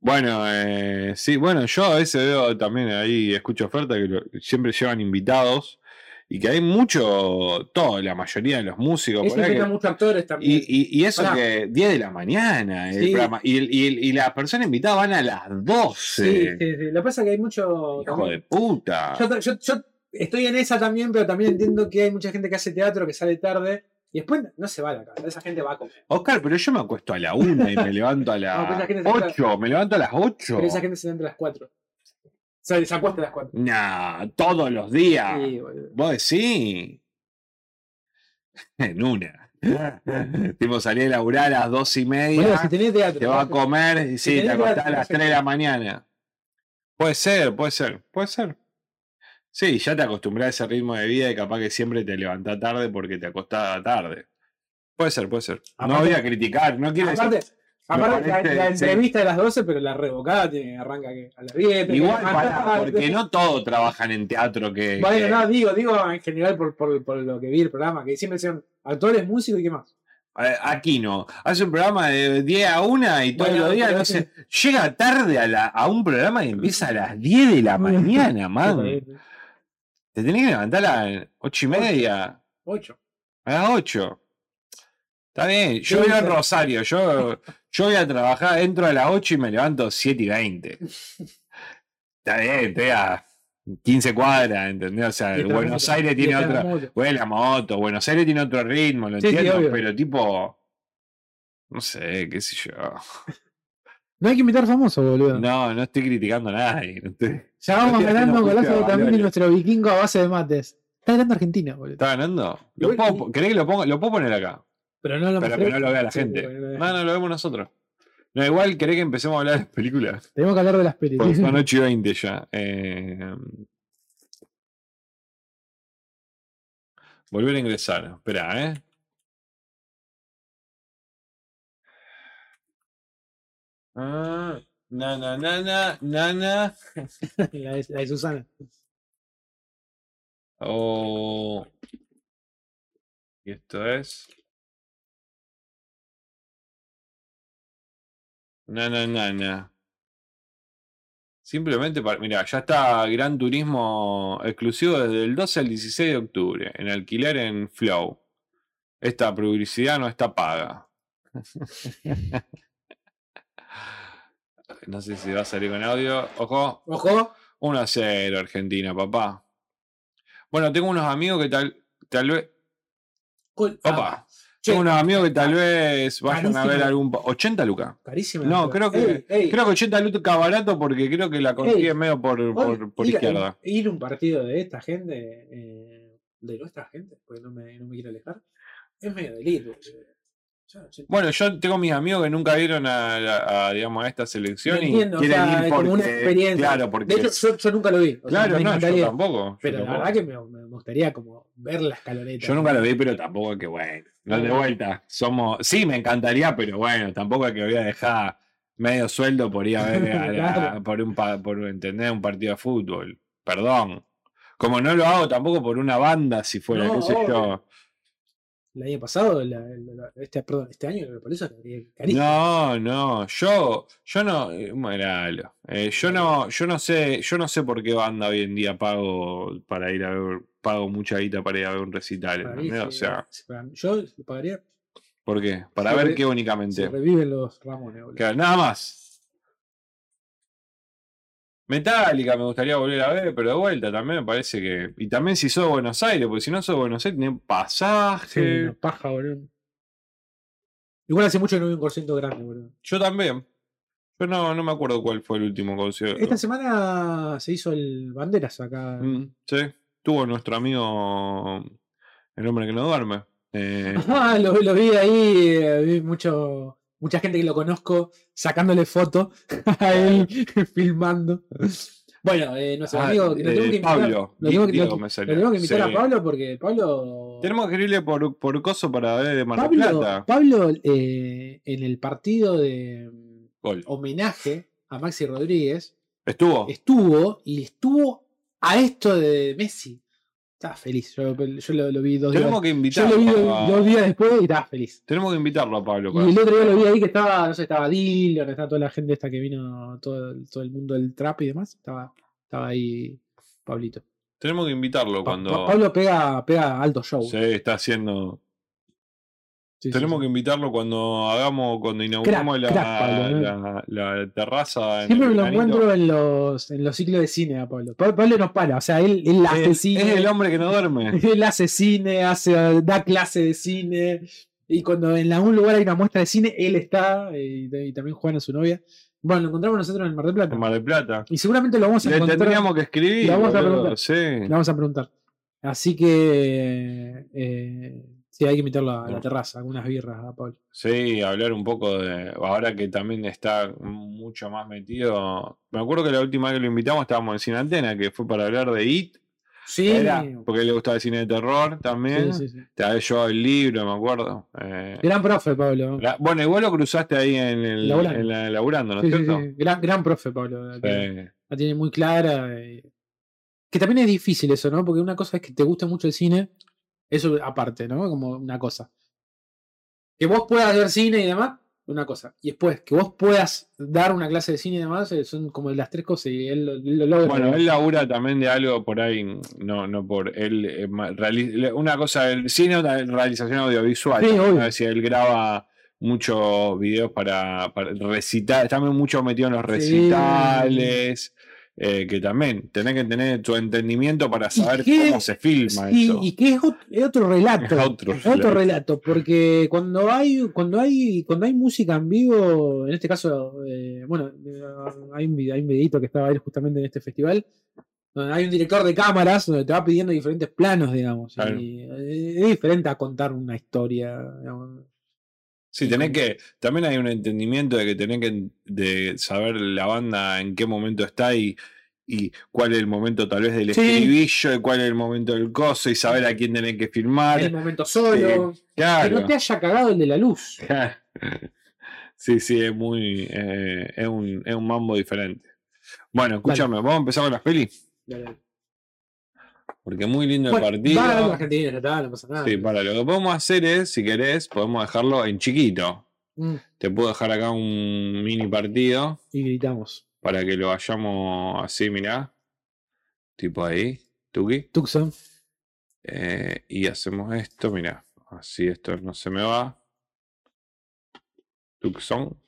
Bueno, eh, sí, bueno, yo a veces veo también ahí, escucho ofertas que lo- siempre llevan invitados y que hay mucho, todo, la mayoría de los músicos. Eso que- muchos actores también. y, y, y eso Pará. que 10 de la mañana el Sí. programa, y, las personas invitadas van a las 12. sí, sí, sí. Lo que pasa es que hay mucho. Hijo de puta. Yo, yo- yo estoy en esa también, pero también entiendo que hay mucha gente que hace teatro, que sale tarde, y después no se va a la casa. Esa gente va a comer. Oscar, pero yo me acuesto a la 1 y me levanto a No, las se está- 8. Me levanto a las 8. Pero esa gente se levanta a las 4. O sea, se acuesta a las 4. Nah, todos los días. Sí, boludo. Vos decís. En una. tipo, salí a laburar a las dos y media. Boludo, si tenés teatro. te va a comer y sí, tenés te acostás teatro, a las perfecto. 3 de la mañana. Puede ser, puede ser, puede ser. Sí, ya te acostumbrás a ese ritmo de vida y capaz que siempre te levantás tarde porque te acostás tarde. Puede ser, puede ser. no voy a criticar, no quiero Aparte, decir. Aparte la, parece- la sí. entrevista de las 12, pero la revocada tiene, arranca que a las 10. que Igual, tarde. porque no todos trabajan en teatro que. Bueno, que- no, digo, digo en general por, por, por lo que vi el programa, que siempre son actores, músicos y qué más. Aquí no. Hace un programa de 10 a 1 y todos Bueno, los días, no sé, llega tarde a, la, a un programa y empieza a las 10 de la mañana, man. Te tenés que levantar a las 8 y media, 8. a las 8. Está bien, yo vivo en. Rosario, yo, yo voy a trabajar, entro a las 8 y me levanto 7 y 20. Está bien, estoy a 15 cuadras, ¿entendés? O sea, Buenos Aires tiene en otra. Güey, la moto, Buenos Aires tiene otro ritmo, lo Sí, entiendo, pero tipo. No sé, qué sé yo. No hay que invitar famosos, boludo. No, no estoy criticando a nadie. no estoy- Ya vamos ganando juicio golazo de también de valores. nuestro vikingo a base de mates. Está ganando Argentina, boludo. ¿Está ganando? ¿Lo Igual- puedo, ¿Querés que lo ponga? Lo puedo poner acá. Pero no lo Pero que no lo vea la Sí, gente. no. No, lo vemos nosotros. No, igual querés que empecemos a hablar de las películas. Tenemos que hablar de las películas. son 8 y 20 ya. Eh, Volver a ingresar. Espera, ¿eh? Ah, nana, nana, nana. la, de, la de Susana. Oh. Y esto es. Nana, nana. Simplemente para. Mira, ya está Gran Turismo exclusivo desde el 12 al 16 de octubre. En alquiler en Flow. Esta publicidad no está paga. No sé si va a salir con audio. Ojo. Ojo. 1 a 0 Argentina, papá. Bueno, tengo unos amigos que tal, tal vez. Opa. Tengo unos amigos que tal vez vayan a ver Carísimo. algún. pa- 80 lucas. Carísima. No, creo que, Ey, ey, creo que 80 lucas barato porque creo que la consigue Ey, medio por, por, por ir izquierda. Ir un partido de esta gente, eh, de nuestra gente, porque no me, no me quiero alejar, es medio delito. Bueno, yo tengo mis amigos que nunca vieron a, a- a, digamos, a esta selección y entiendo, o quieren sea, ir porque, como una experiencia. Claro, porque De hecho, yo, yo nunca lo vi. o sea, claro, me no, yo tampoco. yo Pero la tampoco. verdad que me, me gustaría como ver la escaloneta. Yo nunca lo vi, pero tampoco es que bueno. No de vuelta. Somos. Sí, me encantaría, pero bueno, tampoco es que voy a dejar medio sueldo por ir a ver a la- Claro. por un por entender un partido de fútbol. Perdón. Como no lo hago tampoco por una banda, si fuera, No, qué sé yo. El año pasado, la- la- este, perdón, este año, carísimo. No, no, yo, yo no, eh, miralo, eh, yo no, yo no sé, yo no sé por qué banda hoy en día pago para ir a ver, pago mucha guita para ir a ver un recital, mí, ¿entendés? O sí, sea, para mí- yo pagaría ¿por qué? Para Se ver qué únicamente. reviven los Ramones. Claro, nada más. Metallica me gustaría volver a ver, pero de vuelta también me parece que. Y también si sos de Buenos Aires, porque si no sos de Buenos Aires, tenés Sí, pasaje. una paja, boludo. Igual hace mucho que no vi un concierto grande, boludo. Yo también. Yo no, no me acuerdo cuál fue el último concierto. Esta semana se hizo el Banderas acá. Mm, sí, tuvo nuestro amigo el hombre que no duerme. Eh, Ah, lo, lo vi ahí, eh, vi mucho, mucha gente que lo conozco sacándole foto a él filmando. Bueno, eh, nuestro ah, amigo, lo tengo eh, que invitar, Pablo, lo tengo que, Diego lo- me lo tengo que invitar Sí. a Pablo porque Pablo. Tenemos que escribirle por, por coso para ver de Mar Pablo, Plata. Pablo eh, en el partido de mm, Gol. homenaje a Maxi Rodríguez Estuvo. estuvo y estuvo a esto de Messi. Estaba feliz. Yo, yo lo, lo vi dos días. Tenemos que Yo invitarlo. lo vi dos, a- dos días después y estaba feliz. Tenemos que invitarlo a Pablo. Y el otro día lo vi ahí que estaba, no sé, estaba Dillon, estaba toda la gente esta que vino, todo, el- todo el mundo del trap y demás. Estaba, estaba ahí Pablito. Tenemos que invitarlo Pa- cuando Pa- Pablo pega, pega alto show. se está haciendo. Sí, Tenemos sí. que invitarlo cuando hagamos, cuando inauguramos la, crack, Pablo, ¿eh? la, la terraza. en Siempre el me lo encuentro en los, en los ciclos de cine a Pablo. Pa- Pablo no para, o sea, él, él hace Es, cine. es el hombre que no duerme. Él hace cine, hace, da clase de cine. Y cuando en algún lugar hay una muestra de cine, él está. Y, y también Juana, su novia. Bueno, lo encontramos nosotros en el Mar del Plata. En Mar del Plata. Y seguramente lo vamos a Le encontrar. tendríamos que escribir. Le vamos a boludo, preguntar. sí. Le vamos a preguntar. Así que. Eh, sí, hay que invitarlo a la terraza, algunas birras a Pablo. Sí, hablar un poco de. Ahora que también está mucho más metido. Me acuerdo que la última vez que lo invitamos estábamos en Sin Antena, que fue para hablar de It. Sí, Era, porque le gustaba el cine de terror también. sí, sí, sí. Te había llevado el libro, me acuerdo. Eh, Gran profe, Pablo. la- bueno, igual lo cruzaste ahí en el Laburando. en la, laburando, ¿no es cierto? sí. Gran, gran profe, Pablo. La tiene, Sí. la tiene muy clara. eh. Que también es difícil eso, ¿no? Porque una cosa es que te guste mucho el cine. Eso aparte, ¿no? Como una cosa. Que vos puedas ver cine y demás, una cosa. Y después, que vos puedas dar una clase de cine y demás, eh, son como las tres cosas y él, lo- logra. Bueno, él labura también de algo por ahí, no, no por él, eh, una cosa del cine, de realización audiovisual. Sí. ¿no? Decir, él graba muchos videos para, para recitar, está mucho metido en los Sí. Eh, que también tenés que tener tu entendimiento para saber qué? cómo se filma Sí, eso. y que es ot- es otro relato. Es otro Es otro relato. porque cuando hay, cuando hay, cuando hay música en vivo, en este caso, eh, bueno, eh, hay un, hay un videito que estaba él justamente en este festival, donde hay un director de cámaras donde te va pidiendo diferentes planos, digamos. Claro. Y eh, es diferente a contar una historia. digamos. Sí, tenés que, también hay un entendimiento de que tenés que de saber la banda en qué momento está y, y cuál es el momento tal vez del Sí. estribillo y cuál es el momento del coso y saber a quién tenés que filmar. En el momento solo. Que Claro. no te haya cagado el de la luz. Sí, sí, es muy, eh, es, un, es un mambo diferente. Bueno, escúchame, vamos a empezar con las pelis, porque muy lindo el partido. va a Argentina, ya está, no pasa nada. Sí, para, lo que podemos hacer es, si querés, podemos dejarlo en chiquito. Mm, Te puedo dejar acá un mini partido. y gritamos. para que lo vayamos así, mirá. Tipo ahí, Tuki. Tucson. Eh, y hacemos esto, mirá. Así esto no se me va. Tucson.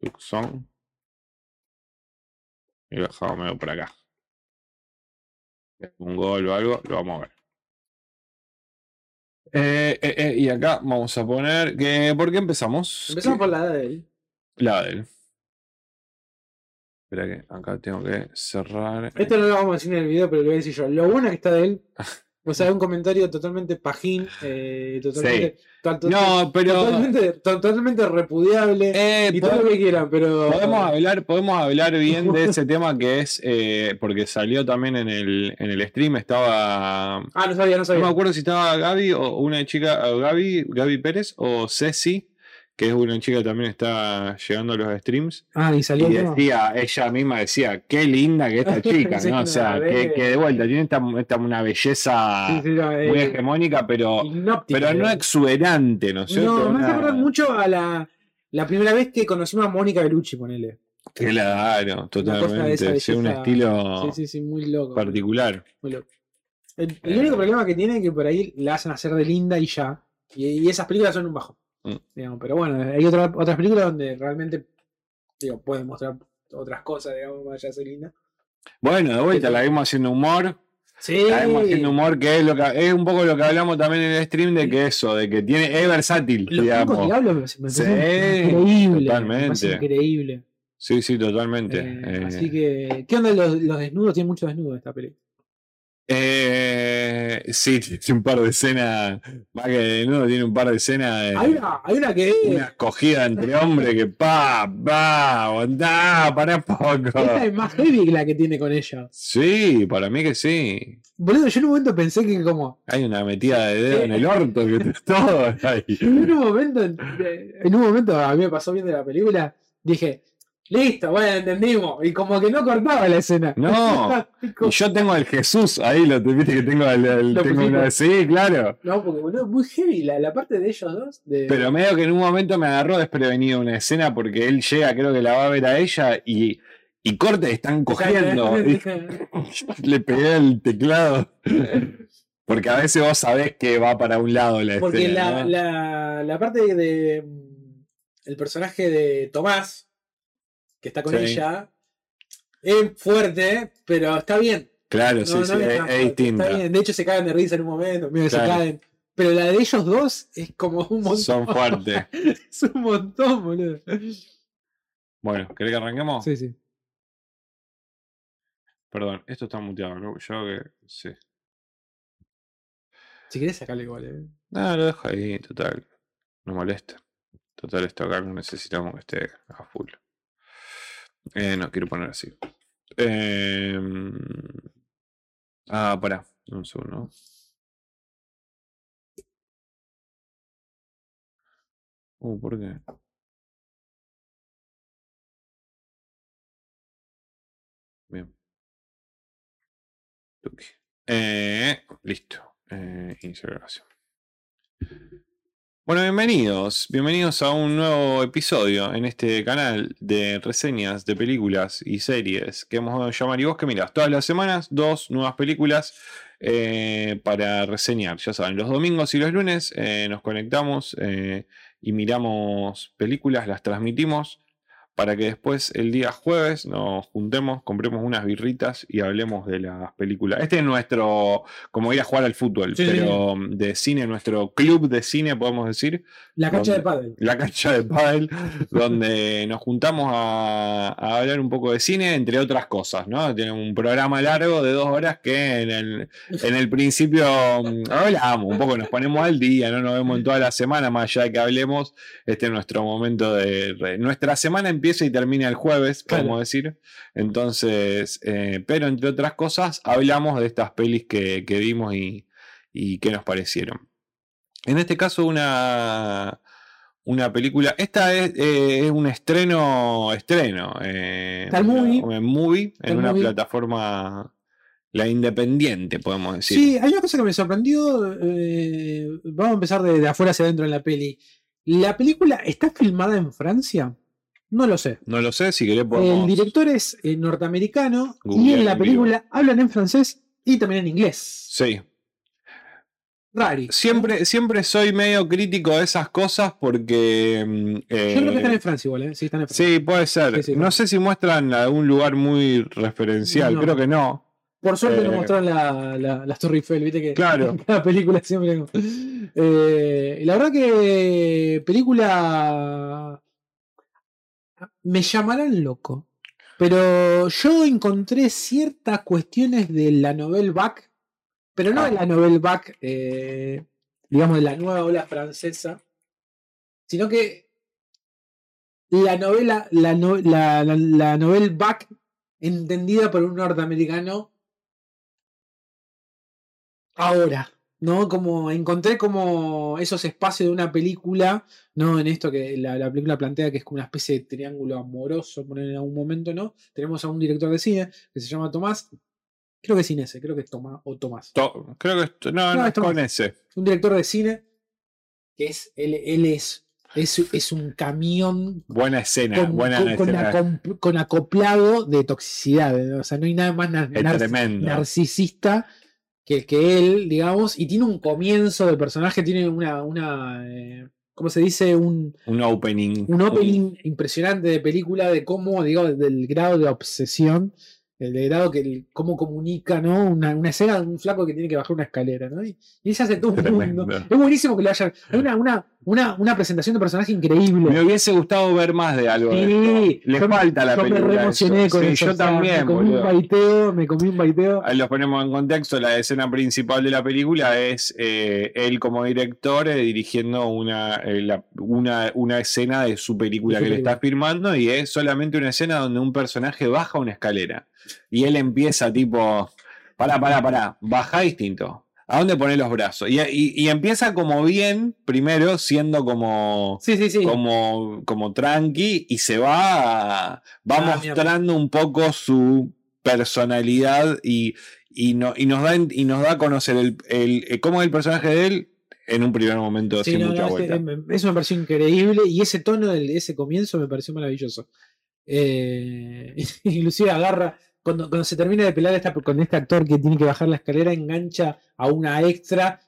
Tucson. Y lo dejamos medio por acá. Un gol o algo, lo vamos a ver. Eh, eh, eh, y acá vamos a poner que. ¿Por qué empezamos? Empezamos por la de él. La de él. Espera que acá tengo que cerrar. Esto no lo vamos a decir en el video, pero lo voy a decir yo. Lo bueno que está de él. O sea, un comentario totalmente pajín. eh, totalmente, to- to- No, pero. totalmente, to- totalmente repudiable. eh, y todo lo que quieran, pero. Podemos hablar, podemos hablar bien de ese tema que es, eh, porque salió también en el, en el stream, estaba, no Ah, no sabía, no sabía. me acuerdo si estaba Gaby o una chica, Gaby, Gaby Pérez o Ceci, que es una chica que también está llegando a los streams, Ah, y salió y decía, ella misma decía, qué linda que esta chica, Sí, ¿no? O sea, que, que de vuelta tiene esta, esta- una belleza Sí, sí, no, muy eh, hegemónica, pero, pero no exuberante, ¿no es cierto? No, me hace acordar mucho a la, la primera vez que conocimos a Mónica Bellucci, ponele. Claro, totalmente, sí, un estilo Sí, sí, sí, muy loco. particular. muy loco. El, el Eh. único problema que tiene es que por ahí la hacen hacer de linda y ya. Y, y esas películas son un bajo. Mm. digamos. Pero bueno, hay otra- otras películas donde realmente digo, pueden mostrar otras cosas, digamos, más allá de ser linda. Bueno, de vuelta la vimos haciendo humor. Sí, La vimos haciendo humor, que es lo que es un poco lo que hablamos también en el stream de que eso, de que tiene, es versátil, Los digamos. Pocos Diablos me, me Sí, increíble. me totalmente. increíble. Sí, sí, totalmente. Eh, Eh, Así que, ¿qué onda los, los desnudos? Tiene muchos desnudos esta película. eh, sí, tiene un par de escenas, más que de nuevo, tiene un par de escenas de Hay una, hay una que es. una escogida entre hombres que pa, pa, aguantá, pará poco. Esta es más heavy que la que tiene con ella. Sí, para mí que sí. Boludo, yo en un momento pensé que como. Hay una metida de dedo en el orto que todo ahí. En un momento, en un momento a mí me pasó viendo la película, dije, listo, bueno, entendimos. Y como que no cortaba la escena. No. Y yo tengo el Jesús ahí, lo viste que tengo el, el- Lo tengo una, sí, claro. No, porque boludo, muy heavy la, la parte de ellos dos. De... Pero medio que en un momento me agarró desprevenido una escena porque él llega, creo que la va a ver a ella y, y corte, están cogiendo. Y le pegué el teclado. Porque a veces vos sabés que va para un lado la Porque escena. la, ¿no? la, la parte de. mm, El personaje de Tomás, que está con Sí. ella, es fuerte, pero está bien. Claro, No, sí, no sí, es es, distinta. Está bien. De hecho, se cagan de risa en un momento, medio que se Claro. caen. Pero la de ellos dos es como un montón. Son fuertes. es un montón, boludo. Bueno, ¿querés que arranquemos? Sí, sí. Perdón, esto está muteado, ¿no? Yo que. Sí. Si querés sacarle igual, eh. No, lo dejo ahí, total. No molesta. Total, esto acá no necesitamos que esté a full. Eh, no, quiero poner así. Em, ah, pará. Un segundo. Uh, ¿por qué? Eh, listo. Eh, inicio grabación. Bueno, bienvenidos, bienvenidos a un nuevo episodio en este canal de reseñas de películas y series que vamos a llamar y vos que mirás todas las semanas dos nuevas películas eh, para reseñar. Ya saben, los domingos y los lunes eh, nos conectamos eh, y miramos películas, las transmitimos para que después el día jueves nos juntemos, compremos unas birritas y hablemos de las películas. Este es nuestro, como ir a jugar al fútbol, Sí, sí, pero de cine, nuestro club de cine, podemos decir, La cancha de pádel. la cancha de pádel, donde nos juntamos a, a hablar un poco de cine, entre otras cosas, ¿no? Tenemos un programa largo de dos horas que en el, en el principio mm, hablamos, un poco nos ponemos al día, no nos vemos en toda la semana, más allá de que hablemos, este es nuestro momento de... re- Nuestra semana empieza y termina el jueves, Claro. podemos decir. Entonces, eh, pero entre otras cosas, hablamos de estas pelis que, que vimos y, y qué nos parecieron. En este caso, una, una película. Esta es, eh, es un estreno. Estreno. Eh, el movie. una- en una plataforma. La independiente, podemos decir. Sí, hay una cosa que me sorprendió. eh, vamos a empezar de, de afuera hacia adentro en la peli. ¿La película está filmada en Francia? No lo sé. No lo sé, si querés El podemos. director es eh, norteamericano y en la en vivo. película hablan en francés y también en inglés. Sí. Rari. Siempre, siempre soy medio crítico de esas cosas porque. mm, Yo creo que eh, están en Francia igual, ¿eh? Sí, están en Francia. Sí, puede ser. Sí, sí, no sé si muestran algún lugar muy referencial, No. creo que no. Por suerte nos Eh, mostraron la, la, las Torre Eiffel, viste que Claro. en cada película siempre. Eh, la verdad que película me llamarán loco. Pero yo encontré ciertas cuestiones de la novela Back, pero no de la novela Back, eh, digamos, de la nueva ola francesa, sino que la novela, la, no- la, la, la novela Back entendida por un norteamericano ahora, ¿no? Como encontré como esos espacios de una película, ¿no? En esto que la, la película plantea que es como una especie de triángulo amoroso, poner en algún momento, ¿no? Tenemos a un director de cine que se llama Tomás, creo que es Inés, creo que es Tomás o Tomás. To- creo que esto- no, No, no, esto con ese. Un director de cine que es, él, él es, es, es un camión Buena escena, con, buena con- con escena. acom- con acoplado de toxicidad. ¿no? O sea, no hay nada más nar- Es narcisista que, que él, digamos, y tiene un comienzo del personaje, tiene una, una eh, ¿cómo se dice? Un, Un opening. un opening impresionante de película de cómo, digamos, del grado de obsesión, el de grado que el- cómo comunica, ¿no? Una, una escena de un flaco que tiene que bajar una escalera, ¿no? Y, y se hace todo un mundo. Es buenísimo que lo haya. Hay una, una, una, una presentación de personaje increíble. Me hubiese gustado ver más de algo. de Sí, esto. Le yo falta la yo me película. re emocioné con Sí, eso. yo o sea, también, Me comí un baiteo, me comí un baiteo. Ahí los ponemos en contexto. La escena principal de la película es eh, él como director eh, dirigiendo una, eh, la- una, una escena de su película que le película. está filmando y es solamente una escena donde un personaje baja una escalera y él empieza tipo, pará, pará, pará, baja distinto. ¿A dónde pones los brazos? Y, y- y empieza como bien, primero siendo como Sí, sí, sí. como, como tranqui y se va, va Ah, mira. mostrando un poco su personalidad y, y, no, y, nos, da, y nos da a conocer el, el- eh, cómo es el personaje de él en un primer momento sin no, mucha no, es vuelta. eh, eso me pareció increíble y ese tono de ese comienzo me pareció maravilloso. Eh, inclusive agarra, cuando, cuando se termina de pelar esta, con este actor que tiene que bajar la escalera, engancha a una extra.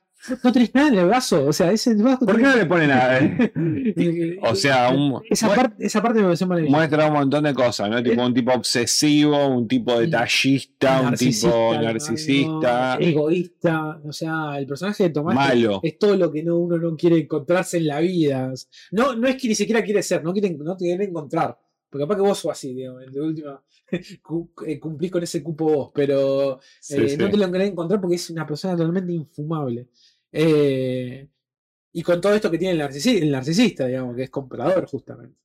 No tenés nada en el brazo, o sea, ese brazo ¿Por qué no le pone nada? eh? Eh, O sea, un- esa, parte, esa parte me pareció maravillosa. Muestra un montón de cosas, ¿no? Tipo un tipo obsesivo, un tipo detallista, un tipo ¿no? narcisista, egoísta, o sea, el personaje de Tomás malo. es todo lo que no, uno no quiere encontrarse en la vida. No, no es que ni siquiera quiere ser, no quiere, no te quiere encontrar. Porque capaz que vos sos así, digamos, de última eh, cumplís con ese cupo vos, pero Sí, eh, sí. no te lo querés encontrar porque es una persona totalmente infumable. Eh, y con todo esto que tiene el, narcisi- el narcisista, digamos, que es comprador justamente.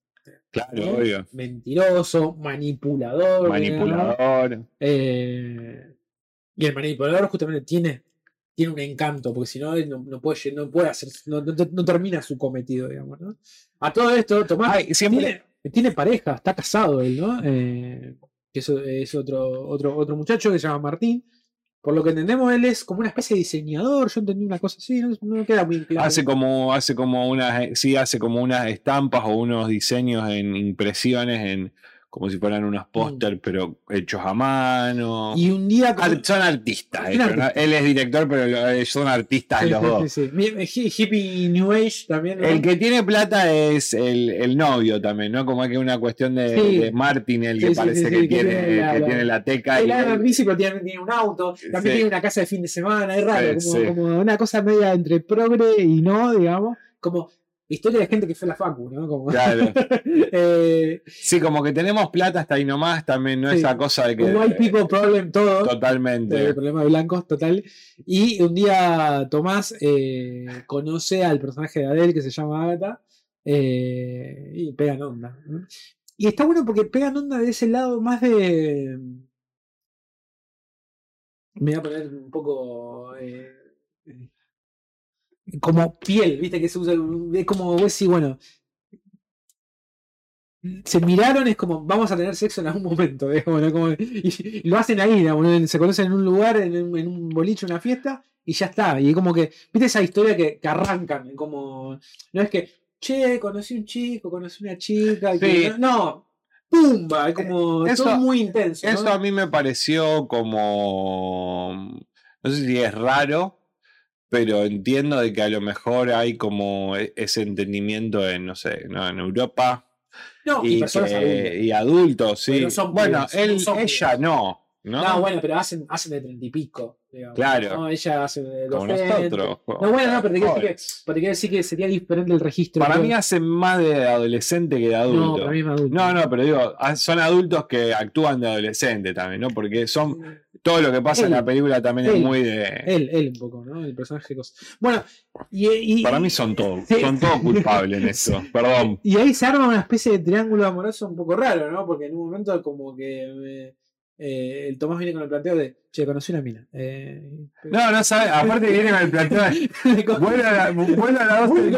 Claro, ¿no? obvio. Mentiroso, manipulador. Manipulador. Eh, y el manipulador justamente tiene, tiene un encanto, porque si no, él no, puede, no puede hacer, no, no- no termina su cometido, digamos, ¿no? A todo esto, Tomás Ay, siempre- tiene, tiene pareja, está casado él, ¿no? Eh, que eso es otro, otro, otro muchacho que se llama Martín. Por lo que entendemos, él es como una especie de diseñador. Yo entendí una cosa así, no, queda muy claro. Hace como, hace como unas, sí, hace como unas estampas o unos diseños en impresiones en como si fueran unos póster, pero hechos a mano. Y un día. como- Ar- son artistas, artistas. Él es director, pero lo- son artistas Sí, los sí, dos. sí, hi- Hippie New Age también. ¿no? El que tiene plata es el, el novio también, ¿no? Como que una cuestión de, Martin, el que parece que, que tiene, tiene la- que la- tiene la teca. él- Bísico tiene, tiene un auto, también tiene una casa de fin de semana, es raro, como, como una cosa media entre progre y no, digamos, como historia de gente que fue a la facu, ¿no? Como, Claro. eh, Sí, como que tenemos plata hasta ahí nomás, también, ¿no? Sí. Esa cosa de que. un white people problem todo, Totalmente. el problema de blancos total, y un día Tomás eh, conoce al personaje de Adele que se llama Agatha, eh, y pegan onda. ¿no? Y está bueno porque pegan onda de ese lado más de... Me voy a poner un poco... como piel, viste que se usa, es como vos decís, bueno, se miraron, es como, vamos a tener sexo en algún momento, digamos, ¿no? Como- y, lo hacen ahí, se conocen en un lugar, en un, en un boliche, una fiesta, y ya está, y como que, viste esa historia que, que arrancan, como, no es que, che, conocí un chico, conocí una chica, que- Sí. no, no, pumba, es como, Eso- todo muy intenso, ¿no? Eso a mí me pareció como. No sé si es raro, pero entiendo de que a lo mejor hay como e- ese entendimiento en, no sé, ¿no? en Europa No, y, y, personas que- adultas. y adultos, sí. Pero son bueno, pibes, él, son ella no. ¿no? No, bueno, pero hacen, hacen de treinta y pico. digamos, Claro. ¿no? Ella hace de Como docente. nosotros. No, bueno, no, pero te quiero decir que, pero te quiero decir que sería diferente el registro. Para mí hacen más de adolescente que de no, adulto. para mí es más adulto. No, no, pero digo, ah, son adultos que actúan de adolescente también, ¿no? Porque son todo lo que pasa en la película también es muy de. Él, él un poco, ¿no? El personaje cosa. Bueno, y, y- Para mí son todos, son todos culpables en esto. Perdón. Y ahí se arma una especie de triángulo amoroso un poco raro, ¿no? Porque en un momento como que eh, eh, el Tomás viene con el planteo de, che, conocí una mina. Eh, No, no sabes, aparte viene con el planteo. de, Vuelve a la, vuelve a la voz de.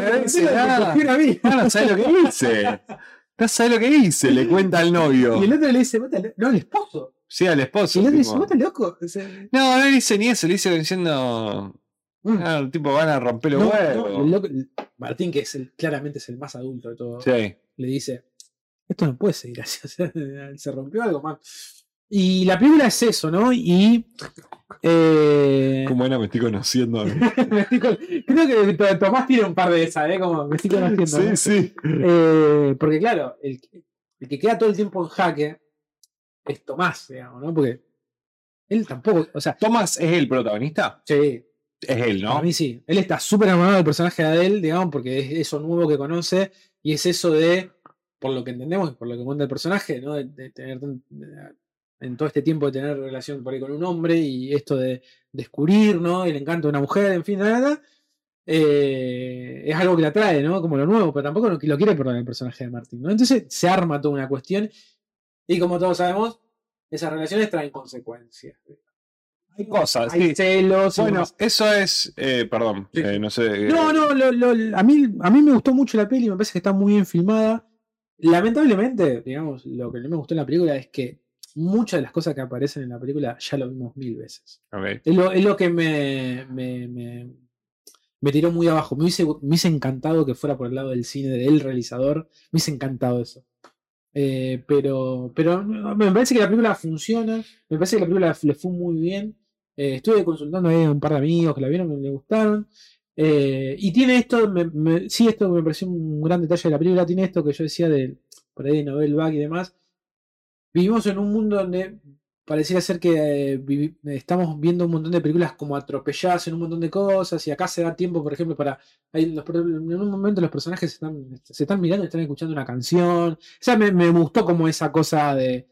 Ah, no sabes lo que hice. No sabes lo que hice, le cuenta al novio. Y el otro le dice, no, el esposo. Sí, al Y esposo. otro le dice, vos estás loco. O sea, No, no le dice ni eso, le dice diciendo. mm. Ah, el tipo van a romper los No, no, huevos. el loco- el- Martín, que es el, claramente es el más adulto de todos, Sí. le dice, esto no puede seguir así, se rompió algo más. Y la película es eso, ¿no? Y... eh, ¿Cómo era? Me estoy conociendo. me estoy con- creo que To- Tomás tiene un par de esas, ¿eh? Como me estoy conociendo. Sí, ¿no? sí. Eh, porque claro, el, que- el que queda todo el tiempo en jaque es Tomás, digamos, ¿no? Porque él tampoco, o sea, ¿Tomás es el protagonista? sí, Es él, ¿no? Para mí sí. Él está súper enamorado del personaje de Adele, digamos, porque es eso nuevo que conoce y es eso de, por lo que entendemos y por lo que cuenta el personaje, ¿no? De, de tener de- en todo este tiempo de tener relación por ahí con un hombre y esto de descubrir, ¿no? El encanto de una mujer, en fin, nada. eh, es algo que la atrae, ¿no? Como lo nuevo, pero tampoco lo, lo quiere perder el personaje de Martín, ¿no? Entonces se arma toda una cuestión y como todos sabemos, esas relaciones traen consecuencias. Hay cosas, Hay sí. celos. Bueno, eso es. eh, perdón, Sí. eh, no sé. eh, No, no, lo- lo- a, mí, a mí me gustó mucho la peli, me parece que está muy bien filmada. Lamentablemente, digamos, lo que no me gustó en la película es que muchas de las cosas que aparecen en la película ya lo vimos mil veces. Es lo, es lo que me, me, me- me tiró muy abajo. Me hubiese, me hubiese encantado que fuera por el lado del cine del realizador. Me hubiese encantado eso. Eh, pero, pero me parece que la película funciona. Me parece que la película le fue muy bien. Eh, estuve consultando a un par de amigos que la vieron, que le gustaron. Eh, y tiene esto, me, sí, esto me pareció un gran detalle de la película. Tiene esto que yo decía de por ahí de Novel Back y demás. Vivimos en un mundo donde pareciera ser que eh, estamos viendo un montón de películas como atropelladas en un montón de cosas y acá se da tiempo, por ejemplo, para... hay los pro- en un momento los personajes se están, se están mirando están escuchando una canción. O sea, me, me gustó como esa cosa de,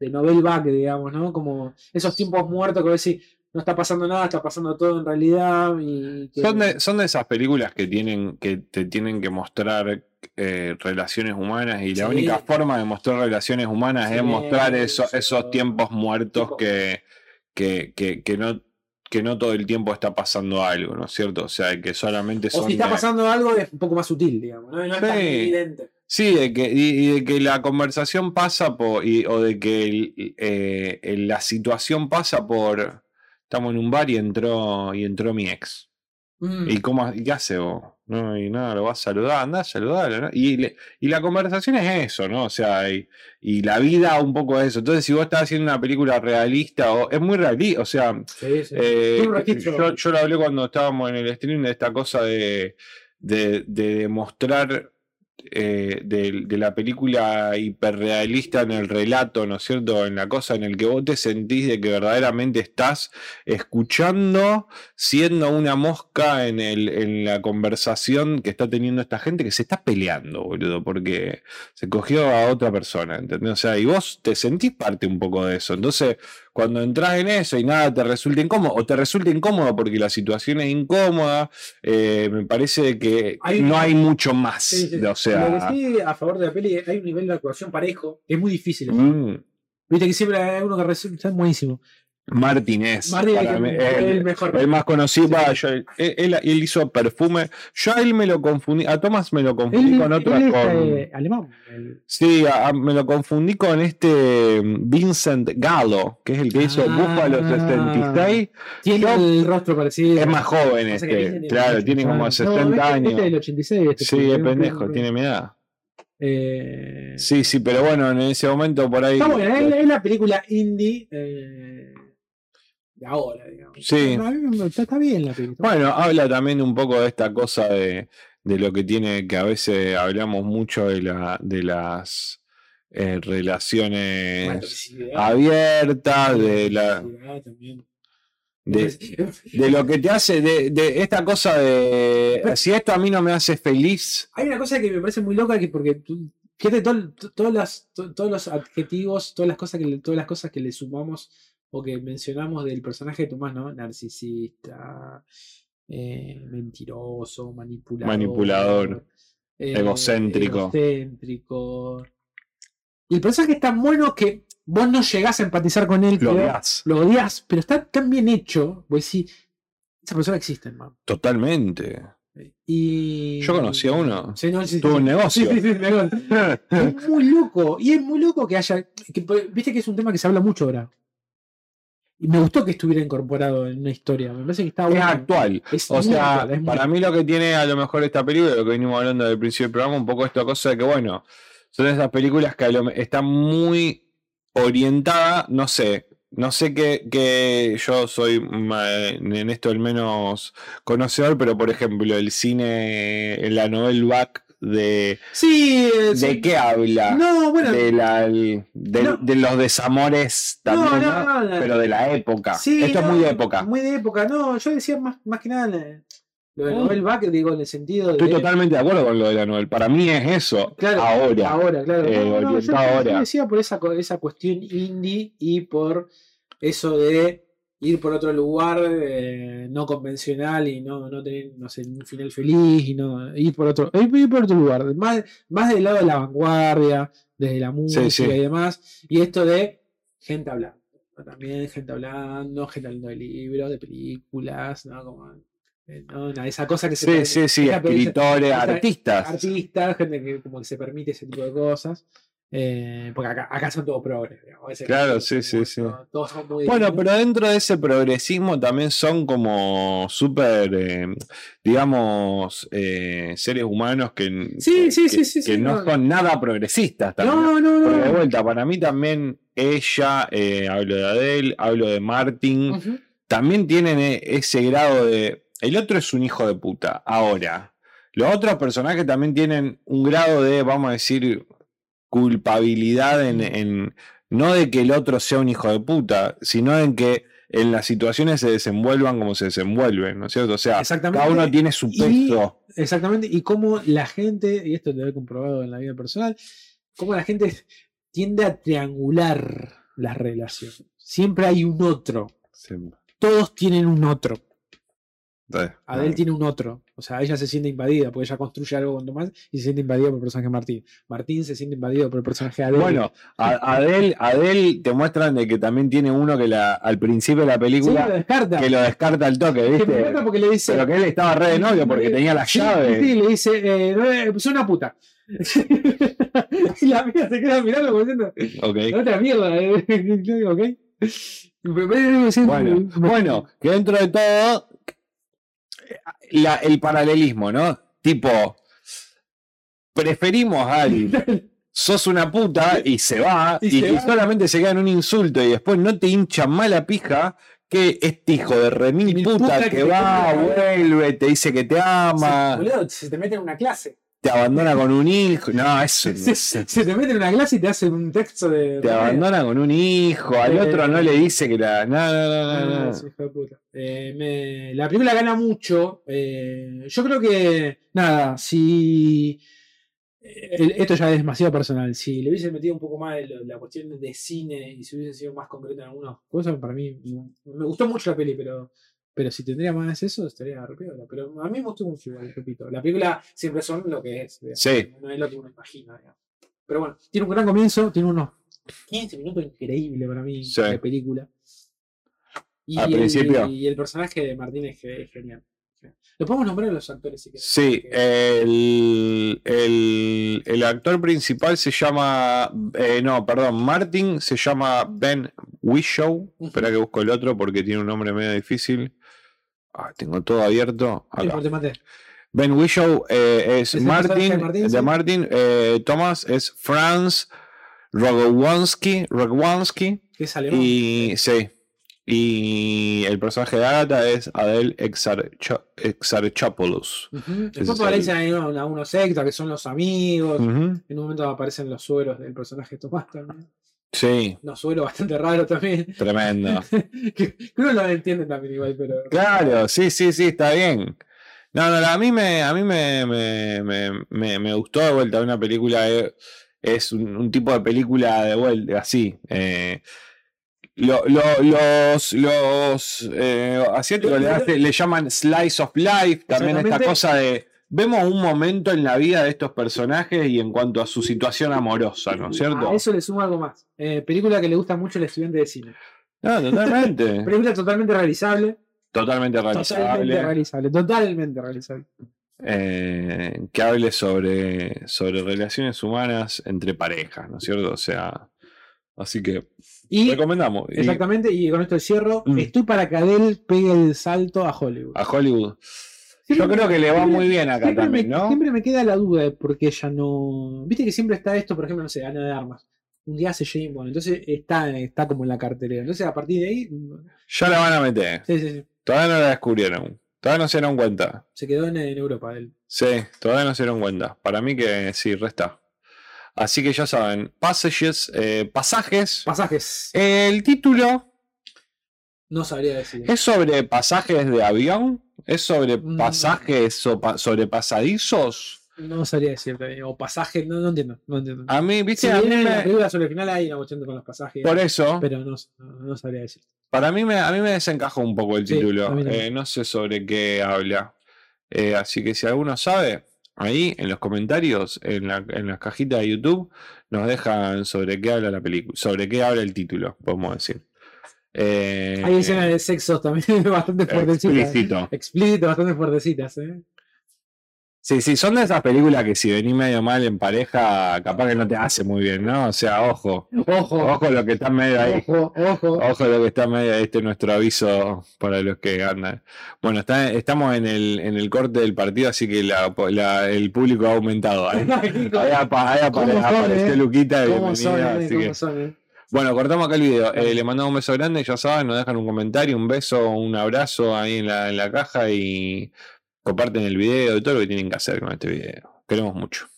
de novel back, digamos, ¿no? Como esos tiempos muertos que a veces no está pasando nada, está pasando todo en realidad. Y que- Son de, son de esas películas que tienen que te tienen que mostrar eh, relaciones humanas y la Sí. única forma de mostrar relaciones humanas es mostrar eso- eso. esos tiempos muertos que, que, que, que no que no todo el tiempo está pasando algo, ¿no es cierto? O sea, que solamente o son si está de- pasando algo es un poco más sutil, digamos, ¿no? No es tan Sí. evidente. Sí, de que, y, y de que la conversación pasa por, y- o de que el- eh, la situación pasa por, estamos en un bar y entró, y entró mi ex. Mm. ¿Y cómo, y qué hace vos? No, y nada, lo vas a saludar, anda a saludarlo, ¿no? Y, le- y la conversación es eso, ¿no? O sea, y, y la vida un poco es eso. Entonces, si vos estás haciendo una película realista, o es muy realista, o sea, Sí, sí. eh, yo lo hablé cuando estábamos en el stream de esta cosa de, de, de demostrar eh, de, la película hiperrealista en el relato, ¿no es cierto? En la cosa en el que vos te sentís de que verdaderamente estás escuchando, siendo una mosca en, el, en la conversación que está teniendo esta gente que se está peleando, boludo, porque se cogió a otra persona, ¿entendés? O sea, y vos te sentís parte un poco de eso. Entonces, cuando entras en eso y nada te resulta incómodo, o te resulta incómodo porque la situación es incómoda, eh, me parece que Hay- no hay mucho más. Sí, sí. O sea, Lo que sí, a favor de la peli, hay un nivel de actuación parejo, es muy difícil. mm, Viste que siempre hay uno que resulta buenísimo. Martínez. El, el- el mejor. el más conocido, Sí. va, yo- él, él- él hizo perfume. Yo a él me lo confundí, a Tomás me lo confundí Él- con otro. con- eh, alemán. El- Sí, a- a- me lo confundí con este mm, Vincent Gallo, que es el que hizo Ah. Búfalo 66. tiene Yo- el rostro parecido. Es más joven que este, claro, tiene como claro. 60 No, este- años. Este es del 86. Este Sí, es pendejo, tiene mi edad. Eh, Sí, sí, pero bueno, en ese momento por ahí. Está buena, es, es la película indie eh, de ahora, digamos. Sí. A mí me- está, está bien la película. Bueno, habla también un poco de esta cosa de, de lo que tiene, que a veces hablamos mucho de, la, de las eh, relaciones abiertas, de la también. de, de lo que te hace, de, de esta cosa de si esto a mí no me hace feliz, Hay una cosa que me parece muy loca que porque tú, fíjate todo- to- to- todos los adjetivos, todas las cosas que le, todas las cosas que le sumamos o que mencionamos del personaje de Tomás, ¿no? Narcisista, eh, mentiroso, manipulador, Manipulador, eh, egocéntrico. egocéntrico. Y el personaje es tan bueno que vos no llegás a empatizar con él, lo odias. lo odias, pero está tan bien hecho, vos decís, esa persona existe, man. Totalmente. Y... Yo conocí a uno. Sí, no, sí, Tuvo sí, un negocio. Es muy loco. Y es muy loco que haya. que, Viste que es un tema que se habla mucho ahora. Y me gustó que estuviera incorporado en una historia. Me parece que está Es bueno. actual. Es O sea, actual, es muy para mí lo que tiene a lo mejor esta película, lo que venimos hablando del principio del programa, un poco esta cosa de que, bueno, son esas películas que están muy orientadas, no sé, no sé que, que yo soy en esto el menos conocedor, pero por ejemplo, el cine, la novel back de, Sí, eh, ¿de qué habla? No, bueno. de, la, el- de, No. de los desamores también, no, ¿no? no, no. pero de la época. Sí, Esto es muy de época. Muy de época. No, yo decía más, más que nada lo de Mm. Noel Back, digo, en el sentido de. Estoy totalmente de acuerdo con lo de la novel. Para mí es eso. Claro, ahora. Ahora, claro. eh, No, no, yo, ahora. decía por esa, esa cuestión indie y por eso de ir por otro lugar eh, no convencional y no, no tener, no sé, un final feliz y no ir por otro, ir, por otro lugar, más, más del lado de la vanguardia, desde la música sí. y demás, y esto de gente hablando. También gente hablando, gente hablando de libros, de películas, ¿no? Como, eh, esa cosa que se Sí, sí, sí. Escritores, artistas. artistas, gente que como que se permite ese tipo de cosas. Eh, porque acá, acá son todos progres. digamos, Claro, sí, sí, sí. ¿no? Todos son muy Bueno, pero dentro de ese progresismo también son como súper, eh, digamos, eh, seres humanos que, Sí, sí, que- sí, sí, que no no. son nada progresistas también. No, no, Porque de no. vuelta, para mí también ella, hablo de Adele, hablo de Martin, también tienen ese grado de. El otro es un hijo de puta, ahora. Los otros personajes también tienen un grado de, vamos a decir, culpabilidad en, en- no de que el otro sea un hijo de puta, sino en que en las situaciones se desenvuelvan como se desenvuelven, ¿no es cierto? O sea, cada uno tiene su Y- peso. Exactamente. Y cómo la gente, y esto lo he comprobado en la vida personal, cómo la gente tiende a triangular las relaciones. Siempre hay un otro. Siempre. Todos tienen un otro. Adele tiene un otro. O sea, ella se siente invadida porque ella construye algo con Tomás y se siente invadida por el personaje Martín. Martín se siente invadido por el personaje Adele. Bueno, Adele, Adele te muestran de que también tiene uno que la, al principio de la Sí, película lo descarta. que lo descarta al toque, Que me ¿viste? porque le dice. Pero que él estaba re de novio porque tenía las Sí, llaves. Sí, le dice, eh, no, eh, soy una puta. y la mía se queda mirando como diciendo, Ok. "La otra mierda. eh". Yo digo, ok. Bueno, sí, bueno, que dentro de todo, la- el paralelismo, ¿no? Tipo, preferimos a alguien, sos una puta y se va, Y y, se y va. solamente se queda en un insulto y después no te hincha mala pija que este hijo de remil Mil puta, puta que, va, vuelve, te dice que te ama, boludo, se te mete en una clase. Te abandona con un hijo. No, eso Se, se te mete en una clase y te hace un texto de. Te abandona con un hijo, al Eh, otro no le dice que la. No, no, no, Ah, no, no. sí, hijo de puta. Eh, me- la película gana mucho. eh, yo creo que, nada, si. eh, el- esto ya es demasiado personal. Si le hubiese metido un poco más de la cuestión de cine y si hubiese sido más concreto en algunas cosas, para mí me gustó mucho la peli, pero, pero si tendría más eso, estaría re piola. Pero a mí me gustó mucho igual, repito. La película siempre son lo que es. digamos, Sí. No es lo que uno imagina. digamos. Pero bueno, tiene un gran comienzo, tiene unos 15 minutos increíbles para mí Sí. de película. Y Al el, principio. y el personaje de Martín es, ge- es genial. Lo podemos nombrar a los actores si querés. Sí, el, el- el actor principal se llama. eh, no, perdón, Martin se llama Ben Whishaw. Ujú. Espera que busco el otro porque tiene un nombre medio difícil. Ah, tengo todo abierto. Acá. Ben Whishaw eh, es ¿Es el Martin. de Martin, sí? Eh, Thomas es Franz Rogowski. Rogowski es alemán. y sí. Y el personaje de Agatha es Adele Exarcho- Exarchopoulos. Ujú. Ese Después es aparecen ahí unos, unos extras que son los amigos. En un momento aparecen los sueros del personaje de Tomás también. Sí, Unos sueros bastante raros también. tremendo. que, que uno lo entiende también igual, pero. Claro, sí, sí, sí, está bien. No, no, a mí me, a mí me, me, me, me- gustó de vuelta una película, eh, es un, un tipo de película de vuelta, así. eh, lo- lo- los los eh, asiáticos le, le llaman slice of life, también esta cosa de vemos un momento en la vida de estos personajes y en cuanto a su situación amorosa, ¿no es cierto? A eso le sumo algo más. Eh, película que le gusta mucho al estudiante de cine. No, totalmente, Película totalmente realizable. totalmente Totalmente realizable. realizable. Totalmente realizable. eh, que hable sobre, sobre relaciones humanas entre parejas, ¿no es cierto? O sea, así que Y recomendamos. Y exactamente, y con esto cierro, Mm. estoy para que Adele pegue el salto a Hollywood. a Hollywood. Yo creo que le va siempre- muy bien acá también, me, ¿no? Siempre me queda la duda de por qué ella no. Viste que siempre está esto, por ejemplo, no sé, Ana de Armas. Un día hace James Bond, entonces está, está como en la cartelera. Entonces a partir de ahí. Ya la van a meter. Sí, sí, sí. Todavía no la descubrieron. Todavía no se dieron cuenta. Se quedó en, en Europa él. Sí, todavía no se dieron cuenta. Para mí que sí, resta. Así que ya saben, passages, eh, pasajes. Pasajes. El título No sabría decir. ¿Es sobre pasajes de avión? ¿Es sobre Mm. pasajes o pa- sobre pasadizos? No sabría decirte. O pasajes, no, no entiendo. No entiendo. A mí, viste, Si a mí en la me- película sobre el final hay una cuestión con los pasajes. por eso, Pero no, no, sabría decir. para mí me, a mí me desencajó un poco el título. Eh, no sé sobre qué habla. Eh, así que si alguno sabe, ahí en los comentarios, en la, en las cajitas de YouTube, nos dejan sobre qué habla la película, sobre qué habla el título, podemos decir. Eh, Hay escenas de sexo también bastante fuertecitas. explícito. Explícito, bastante fuertecitas. ¿eh? Sí, sí, son de esas películas que si venís medio mal en pareja, capaz que no te hace muy bien, ¿no? O sea, ojo. Ojo, Ojo lo que está medio ahí. ojo, ojo. Ojo lo que está medio ahí. Este es nuestro aviso para los que andan. Bueno, está, estamos en el, en el corte del partido, así que la- la- el público ha aumentado. Ahí, ahí apa- ahí ¿Cómo son, apareció eh? Luquita, ¿Cómo son, bienvenida. eh? así ¿Cómo que- son, eh? Bueno, cortamos acá el video. Eh, le mandamos un beso grande, ya saben, nos dejan un comentario, un beso, un abrazo ahí en la, en la caja y comparten el video y todo lo que tienen que hacer con este video. Queremos mucho.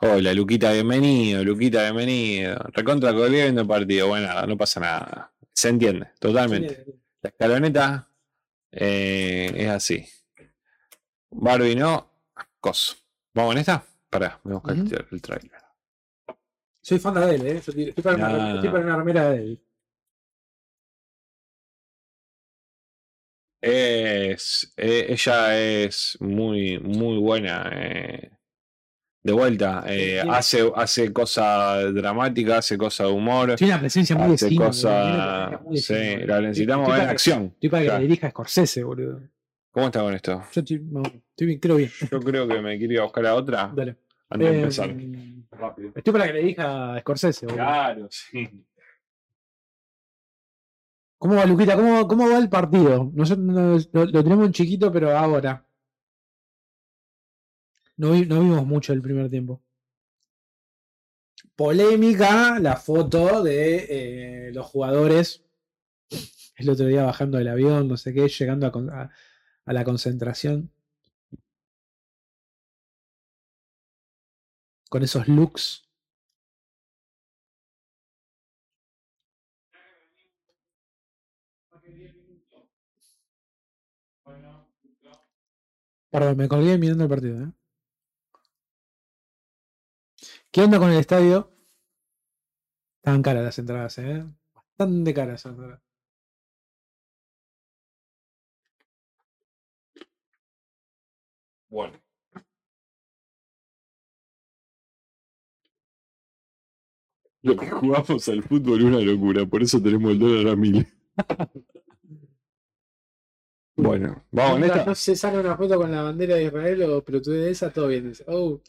Hola, Luquita, bienvenido, Luquita, bienvenido. Recontra colgué viendo el partido. Bueno, nada, no pasa nada. Se entiende, totalmente. La escaloneta eh, es así. Barbie no, coso. ¿Vamos en esta? Pará, voy a buscar el el trailer. Soy fan de Adele, ¿eh? Estoy, para, una, estoy para una remera de Adele. Es, eh, ella es muy, muy buena. eh. De vuelta, eh, hace, hace cosas dramáticas, hace cosas de humor, Tiene una presencia muy hace cine, boludo, cosas. tiene una presencia muy de Sí, la necesitamos ver en acción. Estoy para que Ya. la dirija Scorsese, boludo. ¿Cómo está con esto? Yo estoy, no, estoy bien, creo bien. Yo creo que me quiero ir a buscar a otra Dale. antes de empezar. Rápido. Estoy para que le dirija Scorsese, boludo. Claro, sí. ¿Cómo va, Luquita? ¿Cómo, cómo va el partido? Nosotros no- lo, lo tenemos en chiquito, pero ahora. No, no vimos mucho el primer tiempo. Polémica la foto de eh, los jugadores el otro día bajando del avión, no sé qué, llegando a, a- a la concentración. Con esos looks. Perdón, me colgué mirando el partido. ¿eh? ¿Qué onda con el estadio? Estaban caras las entradas, ¿eh? Bastante caras las entradas. Bueno. Lo que jugamos al fútbol es una locura, por eso tenemos el dólar a mil. Bueno, vamos en esta. no se saca una foto con la bandera de Israel o pero tú de esa, todo bien. Oh,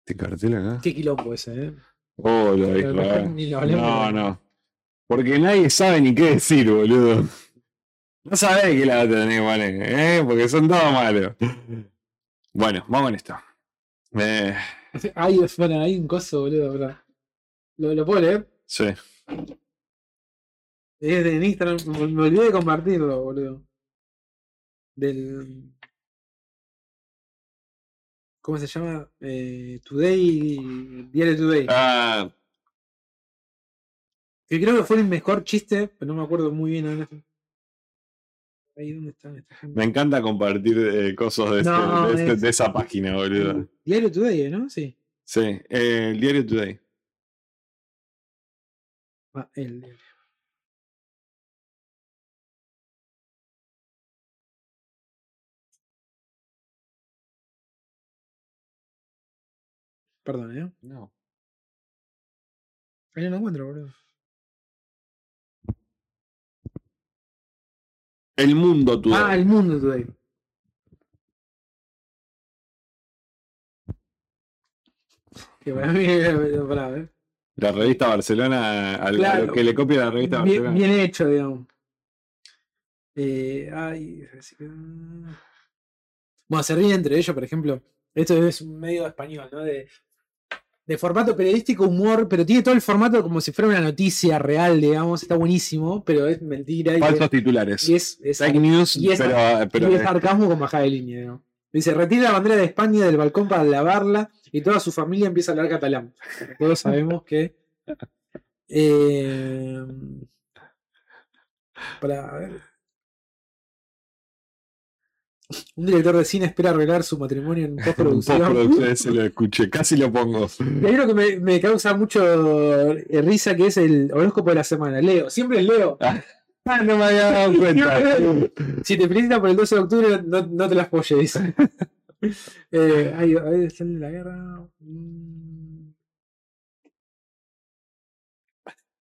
¿Este cartel acá? qué quilombo ese, ¿eh? Israel. No, no. Porque nadie sabe ni qué decir, boludo. No sabés qué la tenés, vale, ¿eh? Porque son todos malos. Bueno, vamos en esto. Eh, Hay, bueno, hay un coso, boludo, bro. ¿Lo, lo puedo leer? Sí. Es de Instagram. Me, me olvidé de compartirlo, boludo. Del. ¿Cómo se llama? Eh, Today. Diario Today. Ah, Que creo que fue el mejor chiste, pero no me acuerdo muy bien ahora. Ahí dónde está esta gente. me encanta compartir eh, cosas de, este- No, de este- es- de esa página, boludo. Diario Today, ¿no? Sí. Sí, eh, el diario Today. Ah, el diario. Perdón, ¿eh? No. Ahí no lo encuentro, boludo. El Mundo Today. Ah, el mundo today. Que para mí es pará, ¿eh? La revista Barcelona, al, a Claro. lo que le copia la revista bien, Barcelona. bien hecho, digamos. Eh, ay, así que- Bueno, se ríen entre ellos, por ejemplo. Esto es un medio español, ¿no? De, de formato periodístico, humor, pero tiene todo el formato como si fuera una noticia real, digamos. Está buenísimo, pero es mentira. Falsos es- titulares. y es, es Fake news, y es- pero, pero y es sarcasmo con bajada de línea. ¿no? Dice, retira la bandera de España del balcón para lavarla y toda su familia empieza a hablar catalán. Todos sabemos que... eh, para a ver. Un director de cine espera arreglar su matrimonio en postproducción. postproducción ese lo escuché, casi lo pongo. Y hay uno que me, me causa mucho eh, risa que es el horóscopo de la semana. Leo, siempre es Leo. Ah, no me había dado cuenta. Si te felicitan por el 12 de octubre, no, no te las polles, eh, ahí, ahí en la guerra. Mm.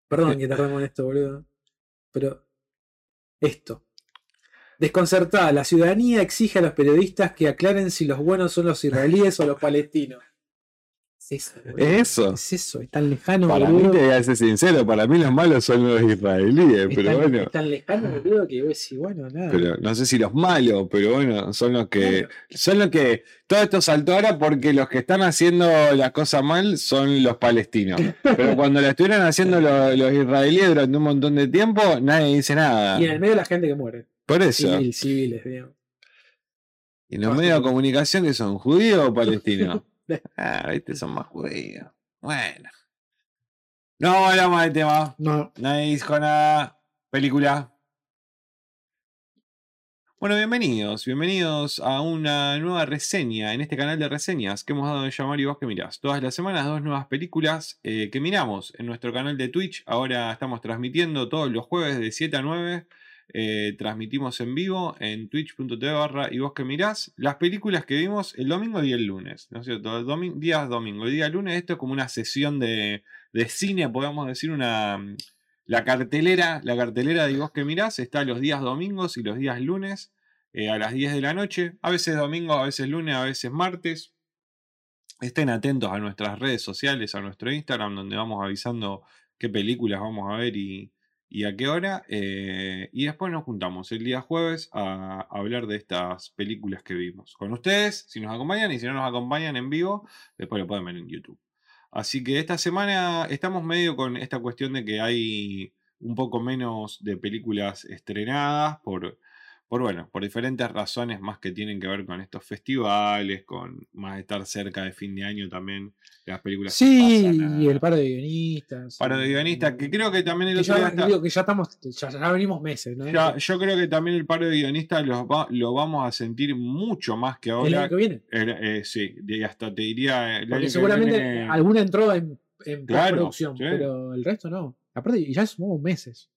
Perdón que tardamos en esto, boludo. Pero. Esto. Desconcertada, la ciudadanía exige a los periodistas que aclaren si los buenos son los israelíes o los palestinos. Es eso, boludo. ¿Es eso? Es eso, es tan lejano, Para mí, boludo. te voy a ser sincero, para mí los malos son los israelíes, Es pero tan, bueno. es tan lejano, boludo, que vos decís, bueno, nada. Pero no sé si los malos, pero bueno, son los que. Claro. Son los que. Todo esto saltó ahora porque los que están haciendo las cosas mal son los palestinos. Pero cuando lo estuvieron haciendo lo- los israelíes durante un montón de tiempo, nadie dice nada. Y en el medio la gente que muere. Por eso. Civil, civiles, digamos. Y los medios de comunicación que son judíos o palestinos. ah, viste, son más judíos. Bueno. No hablamos del tema. No, Nadie dijo nada. Película. Bueno, bienvenidos, bienvenidos a una nueva reseña en este canal de reseñas que hemos dado de llamar y vos que mirás. Todas las semanas dos nuevas películas eh, que miramos en nuestro canal de Twitch. Ahora estamos transmitiendo todos los jueves de 7 a 9. Eh, transmitimos en vivo en twitch.tv barra y vos que mirás las películas que vimos el domingo y el lunes. ¿No es cierto? El domi- días domingo y día lunes. Esto es como una sesión de, de cine, podemos decir, una, la cartelera, la cartelera de vos que mirás está los días domingos y los días lunes eh, a las 10 de la noche. A veces domingo, a veces lunes, a veces martes. Estén atentos a nuestras redes sociales, a nuestro Instagram, donde vamos avisando qué películas vamos a ver y, y a qué hora. eh, y después nos juntamos el día jueves a, a hablar de estas películas que vimos. Con ustedes, si nos acompañan y si no nos acompañan en vivo, después lo pueden ver en YouTube. Así que esta semana estamos medio con esta cuestión de que hay un poco menos de películas estrenadas por, por bueno, por diferentes razones más que tienen que ver con estos festivales, con más estar cerca de fin de año también, las películas. que Sí, pasan a- y el paro de guionistas. Paro de guionistas, que creo que también el que otro ya, día está- digo que ya estamos, ya, ya venimos meses, ¿no? ya- yo creo que también el paro de guionistas lo, va- lo vamos a sentir mucho más que el ahora. año que viene. Eh, eh, sí, y hasta te diría. el año Porque que seguramente viene- alguna entró en, en Claro, producción, sí. pero el resto no. Aparte, y ya sumamos meses.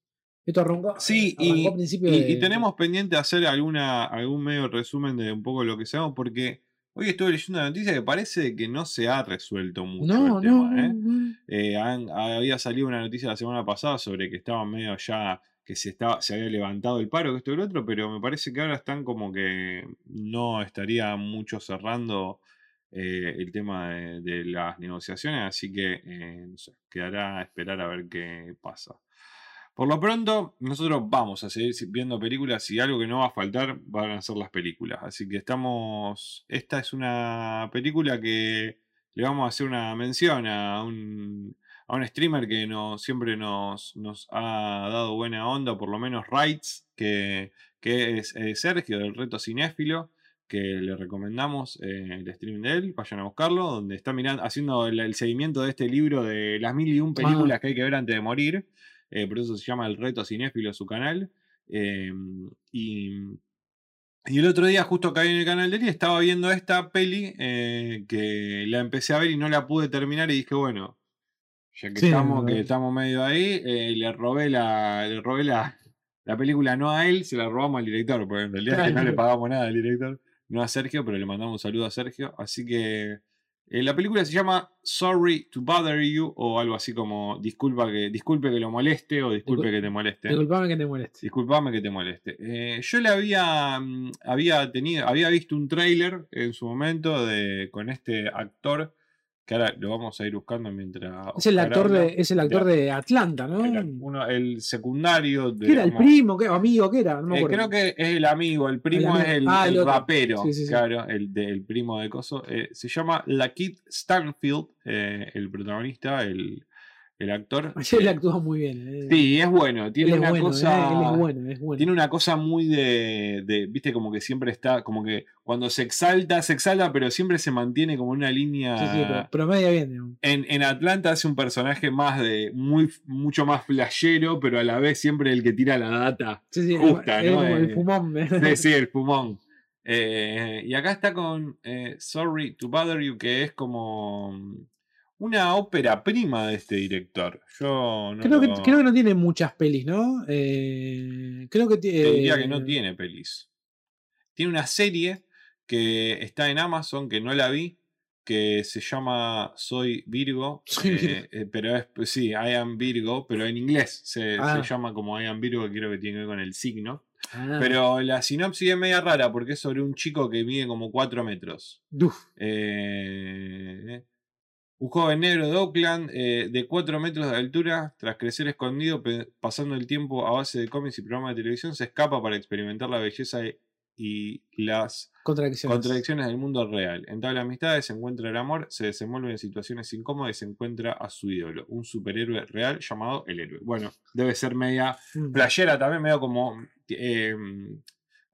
Esto arrancó, Sí, arrancó y, a principio y- de- y tenemos pendiente hacer alguna, algún medio resumen de un poco lo que sabemos, porque hoy estuve leyendo una noticia que parece que no se ha resuelto mucho No, el no, tema. ¿eh? no, no. Eh, han- había salido una noticia la semana pasada sobre que estaban medio ya, que se, estaba, se había levantado el paro, que esto y lo otro, pero me parece que ahora están como que no estaría mucho cerrando eh, el tema de, de las negociaciones, así que eh, no sé, quedará a esperar a ver qué pasa. Por lo pronto, nosotros vamos a seguir viendo películas y algo que no va a faltar van a ser las películas. Así que estamos. Esta es una película que le vamos a hacer una mención a un, a un streamer que nos, siempre nos, nos ha dado buena onda, por lo menos rights, que, que es eh, Sergio del Reto Cinéfilo, que le recomendamos eh, el stream de él, vayan a buscarlo, donde está mirando, haciendo el, el seguimiento de este libro de las mil y un películas que hay que ver antes de morir. Eh, por eso se llama El Reto Cinéfilo su canal. em, y, y el otro día, justo caí en el canal de él y estaba viendo esta peli eh, que la empecé a ver y no la pude terminar. Y dije, bueno, ya que, Sí, estamos, que estamos medio ahí, eh, le robé la. Le robé la, la película no a él, se la robamos al director, porque en realidad es que no le pagamos nada al director, no a Sergio, pero le mandamos un saludo a Sergio. Así que eh, la película se llama Sorry to Bother You, o algo así como disculpa que, disculpe que lo moleste o disculpe Discul- que te moleste. Disculpame que te moleste. Disculpame que te moleste. Eh, yo le había, mm, había tenido, había visto un tráiler en su momento de, con este actor, que ahora lo vamos a ir buscando mientras. Es el actor habla. de, es el actor de Atlanta, ¿no? El, uno- el secundario de. ¿Qué era? ¿El primo? ¿Qué? ¿Amigo? ¿Qué era? No me eh, creo que es el amigo, el primo amigo. es el, Ah, el el otro. rapero, Sí, sí, sí. claro, el, de- el primo de Coso. Eh, se llama Lakeith Stanfield, eh, el protagonista, el, el actor. Él actúa muy bien. eh. Sí, es bueno, él tiene es una bueno, cosa. eh, Él es bueno, es bueno. Tiene una cosa muy de, de, viste, como que siempre está, como que cuando se exalta, se exalta, pero siempre se mantiene como en una línea. Sí, sí, pero promedia bien. digamos. En, en Atlanta hace un personaje más de, muy, mucho más flashero, pero a la vez siempre el que tira la data. Sí, sí, Justa, es ¿no? el Eh, fumón. Sí, sí, el fumón. Eh, y acá está con eh, Sorry to Bother You, que es como una ópera prima de este director. Yo no creo, que, creo que no tiene muchas pelis, ¿no? Eh, creo que Te diría que no eh, tiene pelis. Tiene una serie que está en Amazon, que no la vi, que se llama Soy Virgo. Soy eh, Virgo. eh, pero es, pues sí, I am Virgo, pero en inglés se, se Ah. llama como I am Virgo, que creo que tiene que ver con el signo. Ah, Pero la sinopsis es media rara porque es sobre un chico que mide como 4 metros. uf, Eh, un joven negro de Oakland eh, de 4 metros de altura, tras crecer escondido, pasando el tiempo a base de cómics y programas de televisión, se escapa para experimentar la belleza y- las contradicciones. contradicciones del mundo real. Entabla amistades, se encuentra el amor, se desenvuelve en situaciones incómodas y se encuentra a su ídolo, un superhéroe real llamado el héroe. Bueno, debe ser media Mm. playera también medio como eh,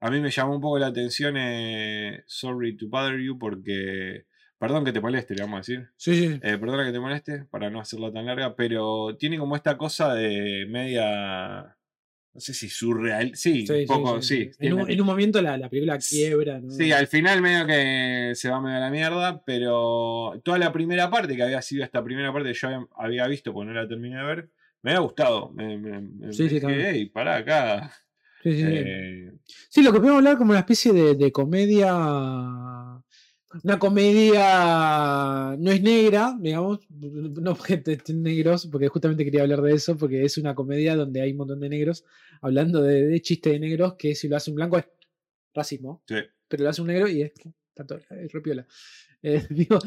a mí me llamó un poco la atención eh, Sorry to Bother You porque perdón que te moleste le vamos a decir Sí, sí. Eh, perdona que te moleste para no hacerla tan larga pero tiene como esta cosa de media no sé si surreal sí, Sí, un sí, poco sí, sí, sí. En, un, en un momento la, la película quiebra, ¿no? Sí, al final medio que se va medio a la mierda, pero toda la primera parte, que había sido esta primera parte que yo había- visto, porque no la terminé de ver, me había gustado. Me, me, me- Sí, sí, dije, también. "Ey, pará acá. Sí, sí, sí. Eh, Sí, lo que podemos hablar como una especie de, de comedia. Una comedia no es negra, digamos, no porque te- estén negros, porque justamente quería hablar de eso, porque es una comedia donde hay un montón de negros hablando de, de chistes de negros que si lo hace un blanco es racismo, sí. pero lo hace un negro y es tanto, es repiola. Eh, digo,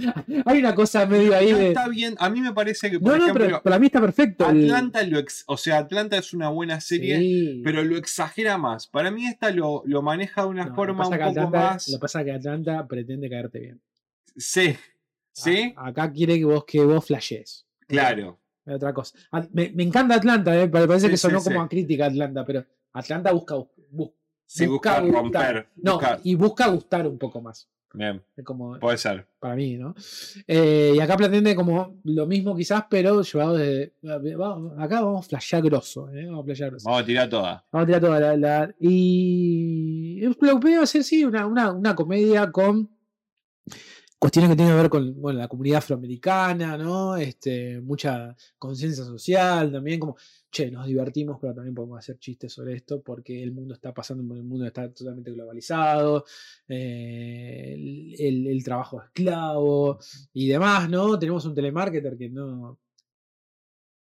hay una cosa medio ahí de. está bien, a mí me parece que, por No, no, ejemplo, pero para mí está perfecto. el- Atlanta lo ex- o sea, Atlanta es una buena serie, Sí. pero lo exagera más. Para mí esta lo, lo maneja de una No, forma un poco Atlanta- más. Lo pasa que Atlanta pretende caerte bien. Sí, sí, A- acá quiere que vos, que vos flashes. claro. Es otra cosa. Me, me encanta Atlanta, eh, pero parece Sí, que sonó sí, como a crítica Atlanta, pero Atlanta busca, busca gustar. romper. No, busca- y busca gustar un poco más. Bien, como, puede ser. para mí, ¿no? Eh, y acá pretende como lo mismo quizás, pero llevado de... vamos- Acá vamos a flashear grosso, ¿eh? Vamos a flashear grosso. Vamos a tirar toda. Vamos a tirar toda la... la- y lo que podría hacer, sí, una, una, una comedia con cuestiones que tienen que ver con bueno, la comunidad afroamericana, ¿no? Este, mucha conciencia social también, como, che, nos divertimos, pero también podemos hacer chistes sobre esto porque el mundo está pasando, el mundo está totalmente globalizado, eh, el, trabajo esclavo y demás, ¿no? Tenemos un telemarketer que no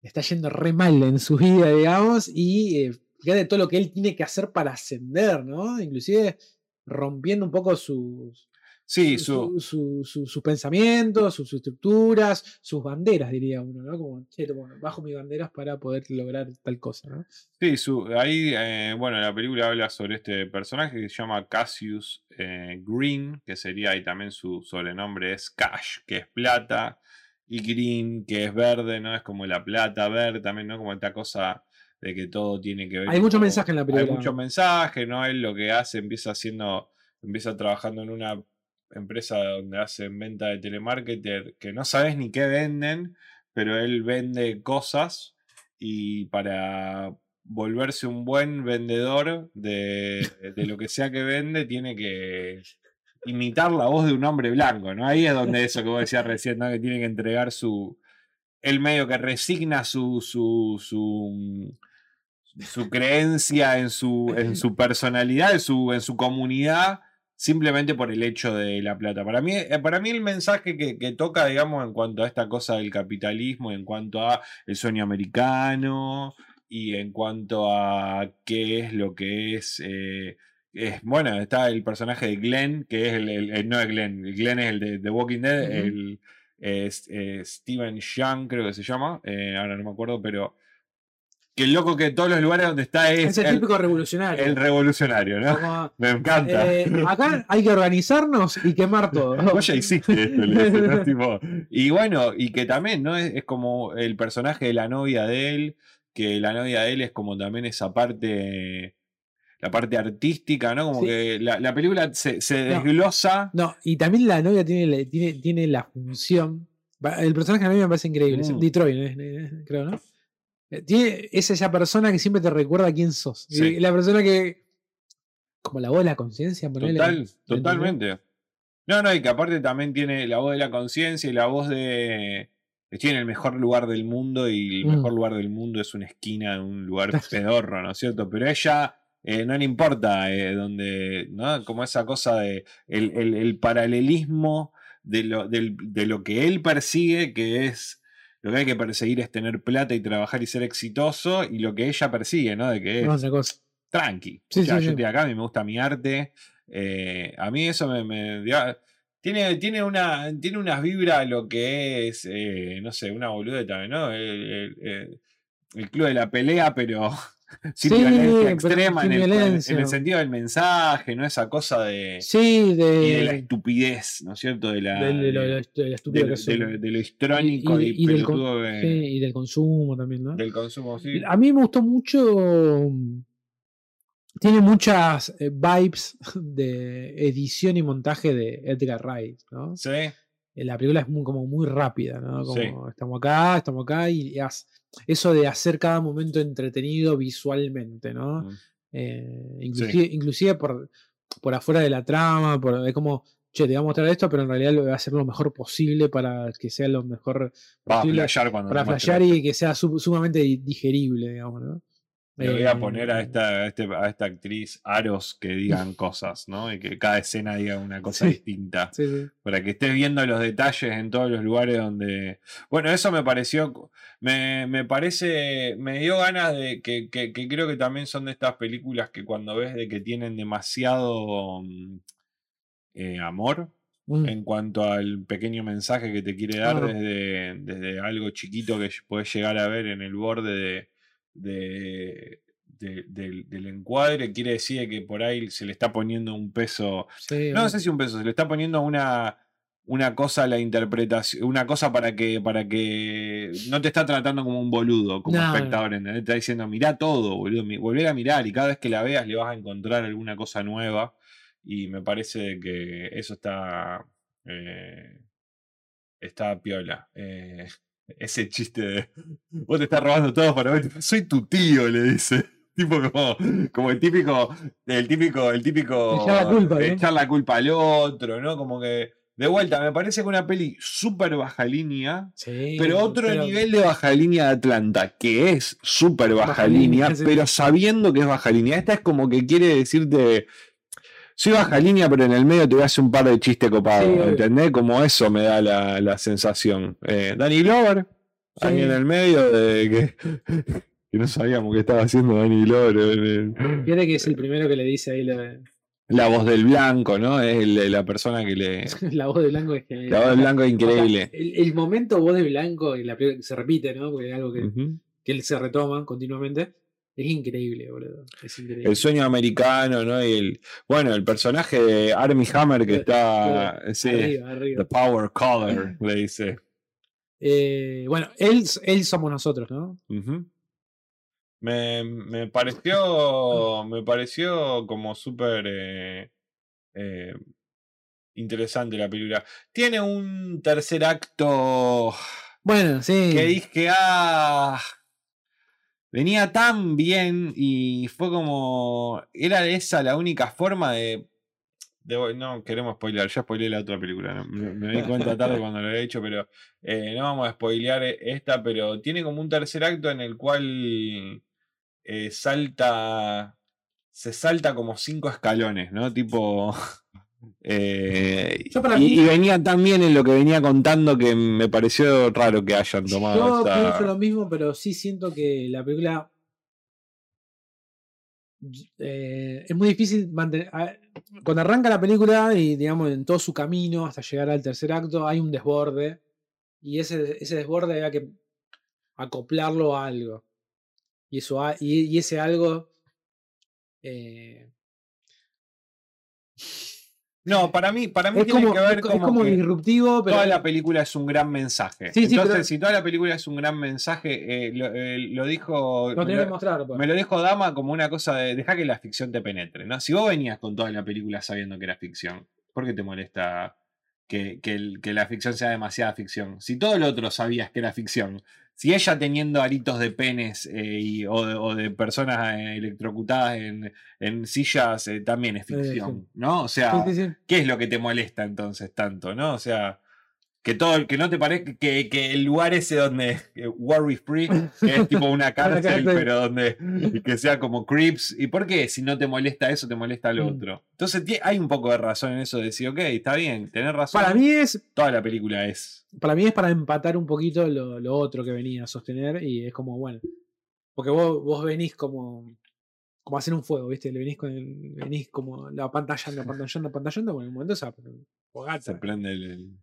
está yendo re mal en su vida, digamos, y eh, fíjate todo lo que él tiene que hacer para ascender, ¿no? Inclusive rompiendo un poco sus, Sí, su- su, su- su- sus pensamientos, sus estructuras, sus banderas, diría uno, ¿no? Como, che, bajo mis banderas para poder lograr tal cosa, ¿no? Sí, su, ahí, eh, bueno, la película habla sobre este personaje que se llama Cassius eh, Green, que sería ahí también su sobrenombre es Cash, que es plata. y green, que es verde, ¿no? Es como la plata verde también, ¿no? Como esta cosa de que todo tiene que ver. Hay mucho como- mensaje en la película. Hay mucho mensaje, ¿no? Él lo que hace, empieza haciendo, empieza trabajando en una empresa donde hacen venta de telemarketer, que no sabes ni qué venden, pero él vende cosas y para volverse un buen vendedor de, de lo que sea que vende, tiene que imitar la voz de un hombre blanco, ¿no? Ahí es donde eso que vos decías recién, ¿no? Que tiene que entregar su. El medio que resigna su. su, su su creencia en su, en su personalidad, en su, en su comunidad, simplemente por el hecho de la plata. Para mí, eh, para mí el mensaje que, que toca, digamos, en cuanto a esta cosa del capitalismo, en cuanto a el sueño americano y en cuanto a qué es lo que es... eh, es, bueno, está el personaje de Glenn, que es el, el- el- no es Glenn, Glenn es el de The Walking Dead, el eh, Steven Young creo que se llama, eh, ahora no me acuerdo, pero que el loco que todos los lugares donde está es, Es el el, típico revolucionario. el revolucionario, ¿no? Como, Me encanta. eh, acá hay que organizarnos y quemar todo. Vos ya hiciste esto, ¿no? Tipo, y bueno, y que también, ¿no? Es, es como el personaje de la novia de él, que la novia de él es como también esa parte, la parte artística, ¿no? Como Sí. que la, la película se, desglosa. No, y también la novia tiene, tiene, tiene la función. El personaje de la novia me parece increíble. Mm. Detroit, creo, ¿no? Eh, Tiene, es esa persona que siempre te recuerda quién sos. Sí. La persona que. Como la voz de la conciencia. Total, totalmente. No, no, y que aparte también tiene la voz de la conciencia y la voz de. Estoy en el mejor lugar del mundo y el Mm. mejor lugar del mundo es una esquina de un lugar pedorro, ¿no es cierto? Pero ella eh, no le importa eh, donde, ¿no? Como esa cosa de el, el- el paralelismo de lo, del- de lo que él persigue, que es lo que hay que perseguir es tener plata y trabajar y ser exitoso, y lo que ella persigue, ¿no? De que es otra cosa. tranqui. Sí, O sea, sí, yo estoy acá, a mí me gusta mi arte. eh, a mí eso me. tiene, tiene, una, tiene unas vibras lo que es, eh, no sé, una boludeta, ¿no? El, el- el- el club de la pelea, pero sin Sí, violencia extrema sin en el, en- violencia. en el sentido del mensaje, ¿no? Esa cosa de. Sí, de. Y de la estupidez, ¿no es cierto? De la. de- de lo, de- histrónico y, y del Sí, y del consumo también, ¿no? del consumo, sí. A mí me gustó mucho. Tiene muchas eh, vibes de edición y montaje de Edgar Wright, ¿no? Sí, Eh, La película es muy, como muy rápida, ¿no? Como Sí. estamos acá, estamos acá y haz- eso de hacer cada momento entretenido visualmente, ¿no? Mm. Eh, inclusive, inclusive por, por afuera de la trama, por, es como, che, te voy a mostrar esto, pero en realidad lo voy a hacer lo mejor posible para que sea lo mejor Va a posible, flashear cuando para flashear y que sea su- sumamente di- digerible, digamos, ¿no? Le voy a poner a esta, a, este- a esta actriz aros que digan cosas, ¿no? Y que cada escena diga una cosa Sí. distinta. sí, sí. Para que estés viendo los detalles en todos los lugares donde. Bueno, eso me pareció. Me, me parece. Me dio ganas de. Que, que- que creo que también son de estas películas que cuando ves de que tienen demasiado mm, eh, amor Mm. en cuanto al pequeño mensaje que te quiere dar Claro. desde, desde algo chiquito que puedes llegar a ver en el borde de, de- de- del, del encuadre, quiere decir que por ahí se le está poniendo un peso, Sí, no sé si un peso, se le está poniendo una, una cosa a la interpretación, una cosa para que, para que no te está tratando como un boludo, como No, espectador, ¿entendés? Te está diciendo, mirá todo, boludo, volver a mirar y cada vez que la veas le vas a encontrar alguna cosa nueva y me parece que eso está eh, está piola. Eh, ese chiste de vos te estás robando todo para ver, soy tu tío, le dice. Tipo como, como el típico, el típico, el típico Echar la culpa, echar la culpa al otro, ¿no? Como que, de vuelta, me parece que una peli súper baja línea, Sí, pero otro pero- nivel de baja línea de Atlanta, que es súper baja, Baja línea, pero sabiendo que es baja línea. Esta es como que quiere decirte, soy baja línea, pero en el medio te voy a hacer un par de chistes copados, Sí. ¿entendés? Como eso me da la, la sensación. Eh, Danny Glover, ahí Sí. en el medio, de que, que no sabíamos qué estaba haciendo Danny Glover. eh, Fíjate que es el primero que le dice ahí La voz del blanco, ¿no? Es la persona que le... la voz de Blanco es que La voz del blanco es increíble. el, el momento voz de Blanco y la película que se repite, ¿no? Porque es algo que, que él se retoma continuamente. Es increíble, boludo. Es increíble. El sueño americano, ¿no? Y el, bueno, el personaje de Army Hammer que está. Sí, arriba, arriba. The Power Color, le dice. Eh, bueno, él, él somos nosotros, ¿no? Ujú. me, me pareció. Me pareció como súper. eh, eh, interesante la película. Tiene un tercer acto. Bueno, sí. que dije, ah, venía tan bien y fue como, era esa la única forma de, no queremos spoilear, ya spoileé la otra película, me, di cuenta tarde cuando lo había hecho, pero eh, no vamos a spoilear esta, pero tiene como un tercer acto en el cual eh, salta, se salta como cinco escalones, ¿no? Tipo... eh, y, y venía tan bien en lo que venía contando que me pareció raro que hayan tomado Yo esa- pienso lo mismo, pero sí siento que la película. eh, es muy difícil mantener. Cuando arranca la película y, digamos, en todo su camino hasta llegar al tercer acto, hay un desborde. Y ese, ese desborde hay que acoplarlo a algo. Y, eso, y ese algo. eh, No, para mí, para mí es, tiene como, que ver es como, es como que disruptivo, pero. toda la película es un gran mensaje. Sí, sí, Entonces, pero- si toda la película es un gran mensaje, eh, lo, eh, lo dijo. Lo mostrar. pues. me lo dijo Dama como una cosa de deja que la ficción te penetre, ¿no? Si vos venías con toda la película sabiendo que era ficción, ¿por qué te molesta que, que el- que la ficción sea demasiada ficción? Si todo lo otro sabías que era ficción, si ella teniendo aritos de penes eh, y- o, de, o de personas eh, electrocutadas en, en sillas eh, también es ficción, ¿no? O sea. ¿Qué es lo que te molesta entonces tanto, no? O sea, que todo, que no te parezca que, que el lugar ese donde eh, worry free es tipo una cárcel, pero donde y que sea como creeps. ¿Y por qué? Si no te molesta eso, te molesta lo Mm. otro. Entonces hay un poco de razón en eso de decir, ok, está bien, tener razón. Para mí es toda la película es. para mí es para empatar un poquito lo, lo otro que venía a sostener y es como, bueno, porque vos, vos venís como, como hacer un fuego, ¿viste? Le venís, con el- venís como la pantallando, pantallando, pantallando, bueno, en un momento se. Se prende el. el-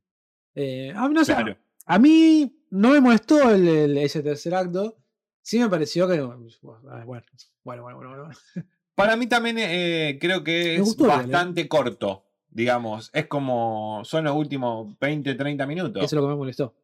Eh, a, mí no sé, Claro. a mí no me molestó el, el- ese tercer acto, sí me pareció que, bueno, bueno, bueno, bueno. Para mí también eh, creo que es gustó ¿eh? bastante corto. Digamos, es como. Son los últimos 20, 30 minutos. eso es lo que me molestó,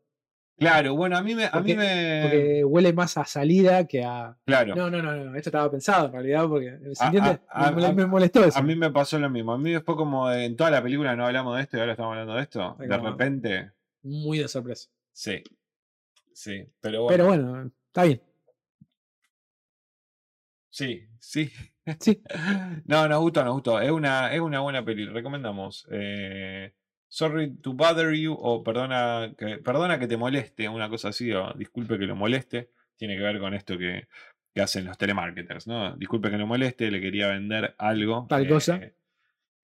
Claro, bueno, a mí me. A mí Porque- me porque huele más a salida que a... claro. No, no, no, no, esto estaba pensado en realidad, porque, ¿se A- entiende? a- me, a- me molestó eso. A mí me pasó lo mismo. A mí fue como en toda la película no hablamos de esto y ahora estamos hablando de esto. Ay, De repente, Muy de sorpresa. sí. Sí, pero bueno. Pero bueno, está bien. Sí, sí. Sí. No, nos gustó, nos gustó. Es una, es una buena peli. Recomendamos. eh, Sorry to bother you. O perdona que, perdona que te moleste. Una cosa así. O disculpe que lo moleste. Tiene que ver con esto que, que hacen los telemarketers, ¿no? Disculpe que lo moleste. Le quería vender algo. Tal cosa. eh,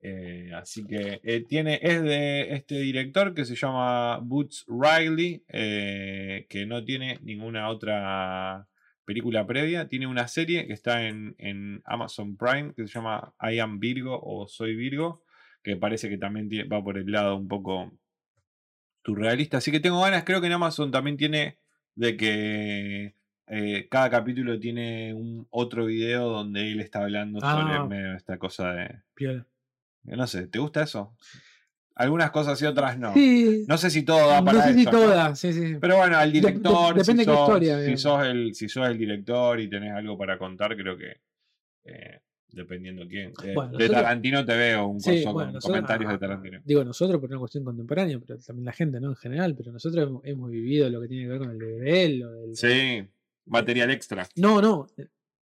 eh, así que eh, tiene, es de este director que se llama Boots Riley, eh, que no tiene ninguna otra película previa. Tiene una serie que está en, en Amazon Prime que se llama I Am Virgo o Soy Virgo, que parece que también va por el lado un poco surrealista. Así que tengo ganas, creo que en Amazon también tiene de que eh, cada capítulo tiene un otro video donde él está hablando sobre Ah. medio esta cosa de... Piola. No sé, ¿te gusta eso? Algunas cosas y otras no. Sí. No sé si todo da No para sé si eso. ¿no? todas. Sí, sí. Pero bueno, al de- director, depende si, qué sos, historia, si, sos el, si sos el director y tenés algo para contar, creo que eh, dependiendo quién. Eh, Bueno, de nosotros- Tarantino te veo un Sí, bueno, con nosotros- comentarios ah, de Tarantino. Digo nosotros por una cuestión contemporánea, pero también la gente, ¿no? En general. Pero nosotros hemos, hemos vivido lo que tiene que ver con el lo del. Sí, material extra. No, no.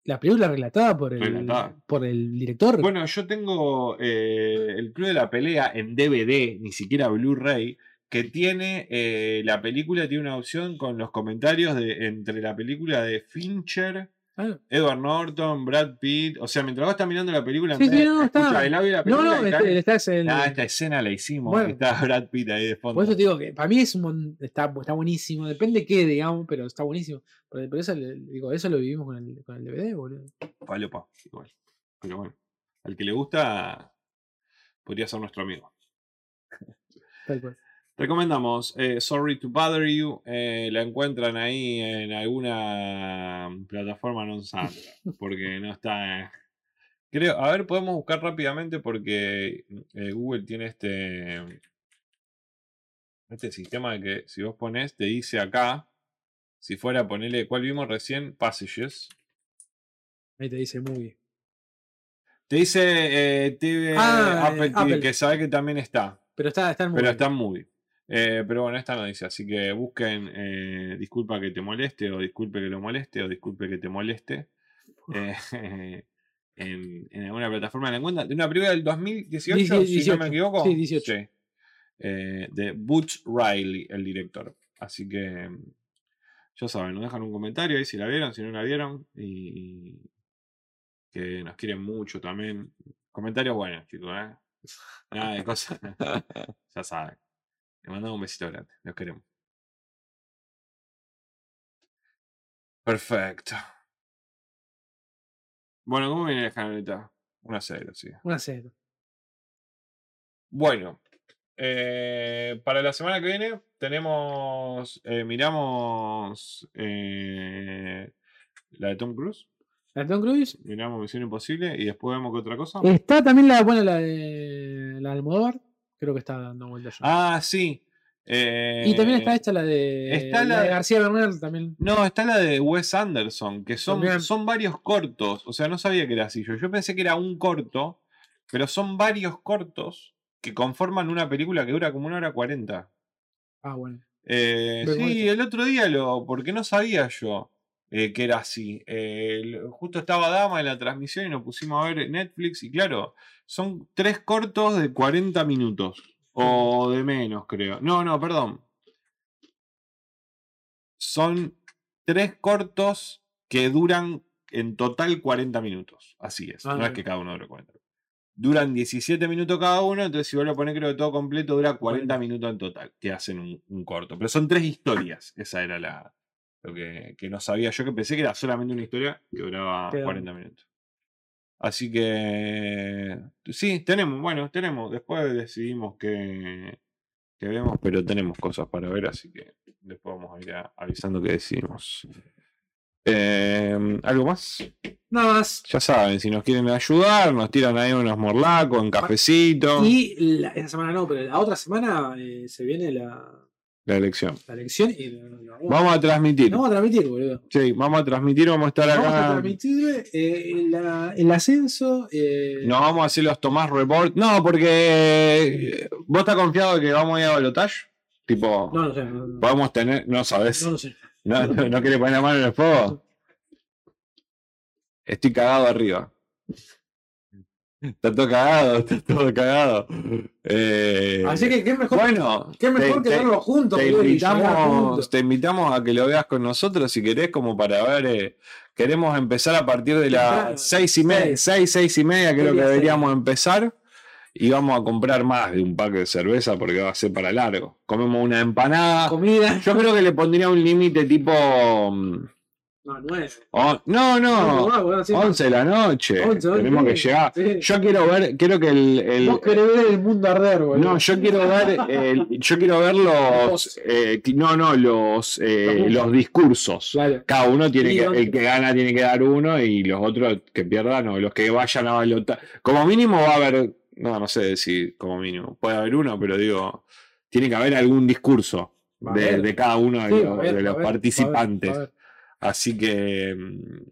La película relatada por el, Relatada. por el director. Bueno, yo tengo eh, el Club de la Pelea en DVD, ni siquiera Blu-ray, que tiene eh, la película, tiene una opción con los comentarios de entre la película de Fincher, Ah, Edward Norton, Brad Pitt. O sea, mientras vos estás mirando la película, Sí, sí, de no, está- el audio de la no, película, no, está- este- estás en. Ah, esta escena la hicimos. Bueno. está Brad Pitt ahí de fondo. Por eso te digo que para mí es un está, está buenísimo. Depende qué, digamos, pero está buenísimo. Por, por eso, digo, eso lo vivimos con el, con el DVD, boludo. Palopa, igual. Pero bueno, al que le gusta, podría ser nuestro amigo. Tal cual. Recomendamos eh, Sorry to Bother You. eh, la encuentran ahí en alguna plataforma non santa. Porque no está. Creo, a ver, podemos buscar rápidamente porque eh, Google tiene este. Este sistema de que si vos pones, te dice acá, si fuera ponerle, ¿cuál vimos recién? Passages. Ahí te dice movie. Te dice TV Ah, Apple TV, Apple. que sabe que también está. Pero está, está en movie. Pero está en movie. Eh, pero bueno, esta no dice, así que busquen eh, disculpa que te moleste, o disculpe que lo moleste, o disculpe que te moleste. eh, en, en alguna plataforma la encuentran. De una película del 2018, si no 18. me equivoco. Sí, 18. De Butch Riley, el director. Así que ya saben, nos dejan un comentario ahí si la vieron, si no la vieron. Y que nos quieren mucho también. Comentarios buenos, chicos, ¿eh? Nada de cosas. ya saben. Les mandamos un besito grande. Los queremos. Perfecto. Bueno, ¿cómo viene la escaloneta? Una cero, sí. Una cero. Bueno, eh, para la semana que viene tenemos, eh, miramos eh, la de Tom Cruise, ¿La de Tom Cruise? miramos Misión Imposible y después vemos que otra cosa. Está también la, bueno, la de la de Almodóvar. Creo que está dando vueltas ya. Ah, sí. eh, y también está esta, la de, está la la- de García Bernal también. No, está la de Wes Anderson, que son, También. son varios cortos. O sea, no sabía que era así yo. Yo pensé que era un corto, pero son varios cortos que conforman una película que dura como una hora cuarenta. Ah, bueno. Eh, sí, el otro día lo. porque no sabía yo eh, que era así. Eh, justo estaba Dama en la transmisión y nos pusimos a ver Netflix. Y claro, son tres cortos de 40 minutos. O de menos, creo. No, no, perdón. Son tres cortos que duran en total 40 minutos. Así es. Ah, no es que cada uno dure 40. Duran 17 minutos cada uno, entonces si vos lo ponés creo que todo completo dura 40 40. minutos en total, que hacen un, un corto. Pero son tres historias, esa era la lo que, que no sabía yo, que pensé que era solamente una historia que duraba Quedó. 40 minutos. Así que sí, tenemos, bueno, tenemos, después decidimos que, que vemos, pero tenemos cosas para ver, así que después vamos a ir a- avisando que decidimos. Eh, ¿Algo más? Nada más. Ya saben, si nos quieren ayudar, nos tiran ahí unos morlacos en cafecito. Y la- esa semana no, pero la otra semana eh, se viene la, La elección. la elección y la- Vamos a transmitir. Vamos a transmitir, boludo. Sí, vamos a transmitir, vamos a estar Vamos a acá. transmitir eh, la- el ascenso. eh, No vamos a hacer los Tomás Report. No, porque vos estás confiado de que vamos a ir a balotage. Tipo, no, no sé. No, no, podemos tener, no sabes. no lo sé. No, no, no querés poner la mano en el fuego. Estoy cagado arriba. Está todo cagado, está todo cagado. Eh, Así que qué mejor, bueno, qué mejor te- que verlo juntos. te invitamos, juntos. te invitamos a que lo veas con nosotros si querés, como para ver. eh, queremos empezar a partir de las seis y media, Seis. seis, y media, creo que deberíamos empezar. Y vamos a comprar más de un paque de cerveza porque va a ser para largo. Comemos una empanada. Comida. Yo creo que le pondría un límite tipo. No, nueve. oh, no, no, No, bueno, sí. 11 de la noche. 11, once, Tenemos que llegar. Sí. Yo quiero ver, quiero que el. el- Vos querés ver el mundo arder, boludo. no, yo quiero ver, el- yo quiero ver los, eh, no, no, los, eh, Los- los discursos. Claro. Cada uno tiene Sí, que, el que gana tiene que dar uno y los otros que pierdan o los que vayan a balotar. Como mínimo va a haber, no, no sé si como mínimo, puede haber uno, pero digo, tiene que haber algún discurso de, de cada uno de Sí, los, de a participantes. va a haber. Así que mm,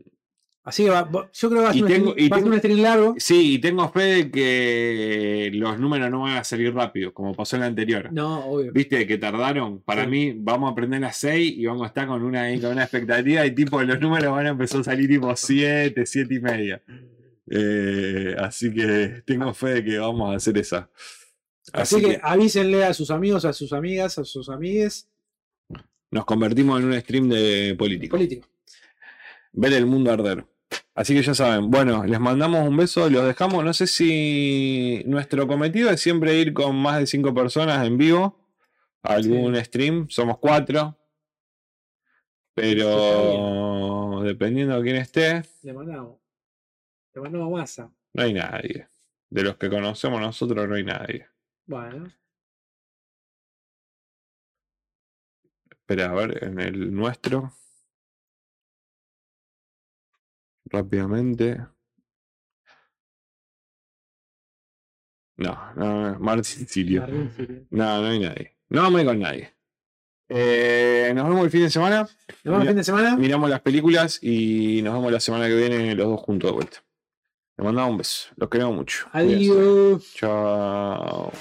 Así que va- yo creo que va a ser un tengo- tengo- un stream largo. sí, y tengo fe de que los números no van a salir rápido, como pasó en la anterior. No, obvio. ¿Viste que tardaron? Para Sí. mí, vamos a aprender las 6 y vamos a estar con una, con una expectativa y tipo los números van a empezar a salir tipo 7, 7 y media. Eh, así que tengo fe de que vamos a hacer esa. Así, que, avísenle a sus amigos, a sus amigas, a sus amigues. Nos convertimos en un stream de política. Político. Ver el mundo arder. Así que ya saben, bueno, les mandamos un beso, los dejamos. No sé si nuestro cometido es siempre ir con más de 5 personas en vivo a algún stream. Somos 4. Pero dependiendo de quién esté, Le mandamos. Le mandamos masa. no hay nadie. De los que conocemos nosotros no hay nadie. Bueno. Espera, a ver, en el nuestro. Rápidamente. No, no, no, Martín Sirio. No, no hay nadie. No ir con nadie. Eh, nos vemos el fin de semana. Nos vemos el fin de semana. Miramos las películas y nos vemos la semana que viene los dos juntos de vuelta. Les mandamos un beso. Los queremos mucho. Adiós. Chao.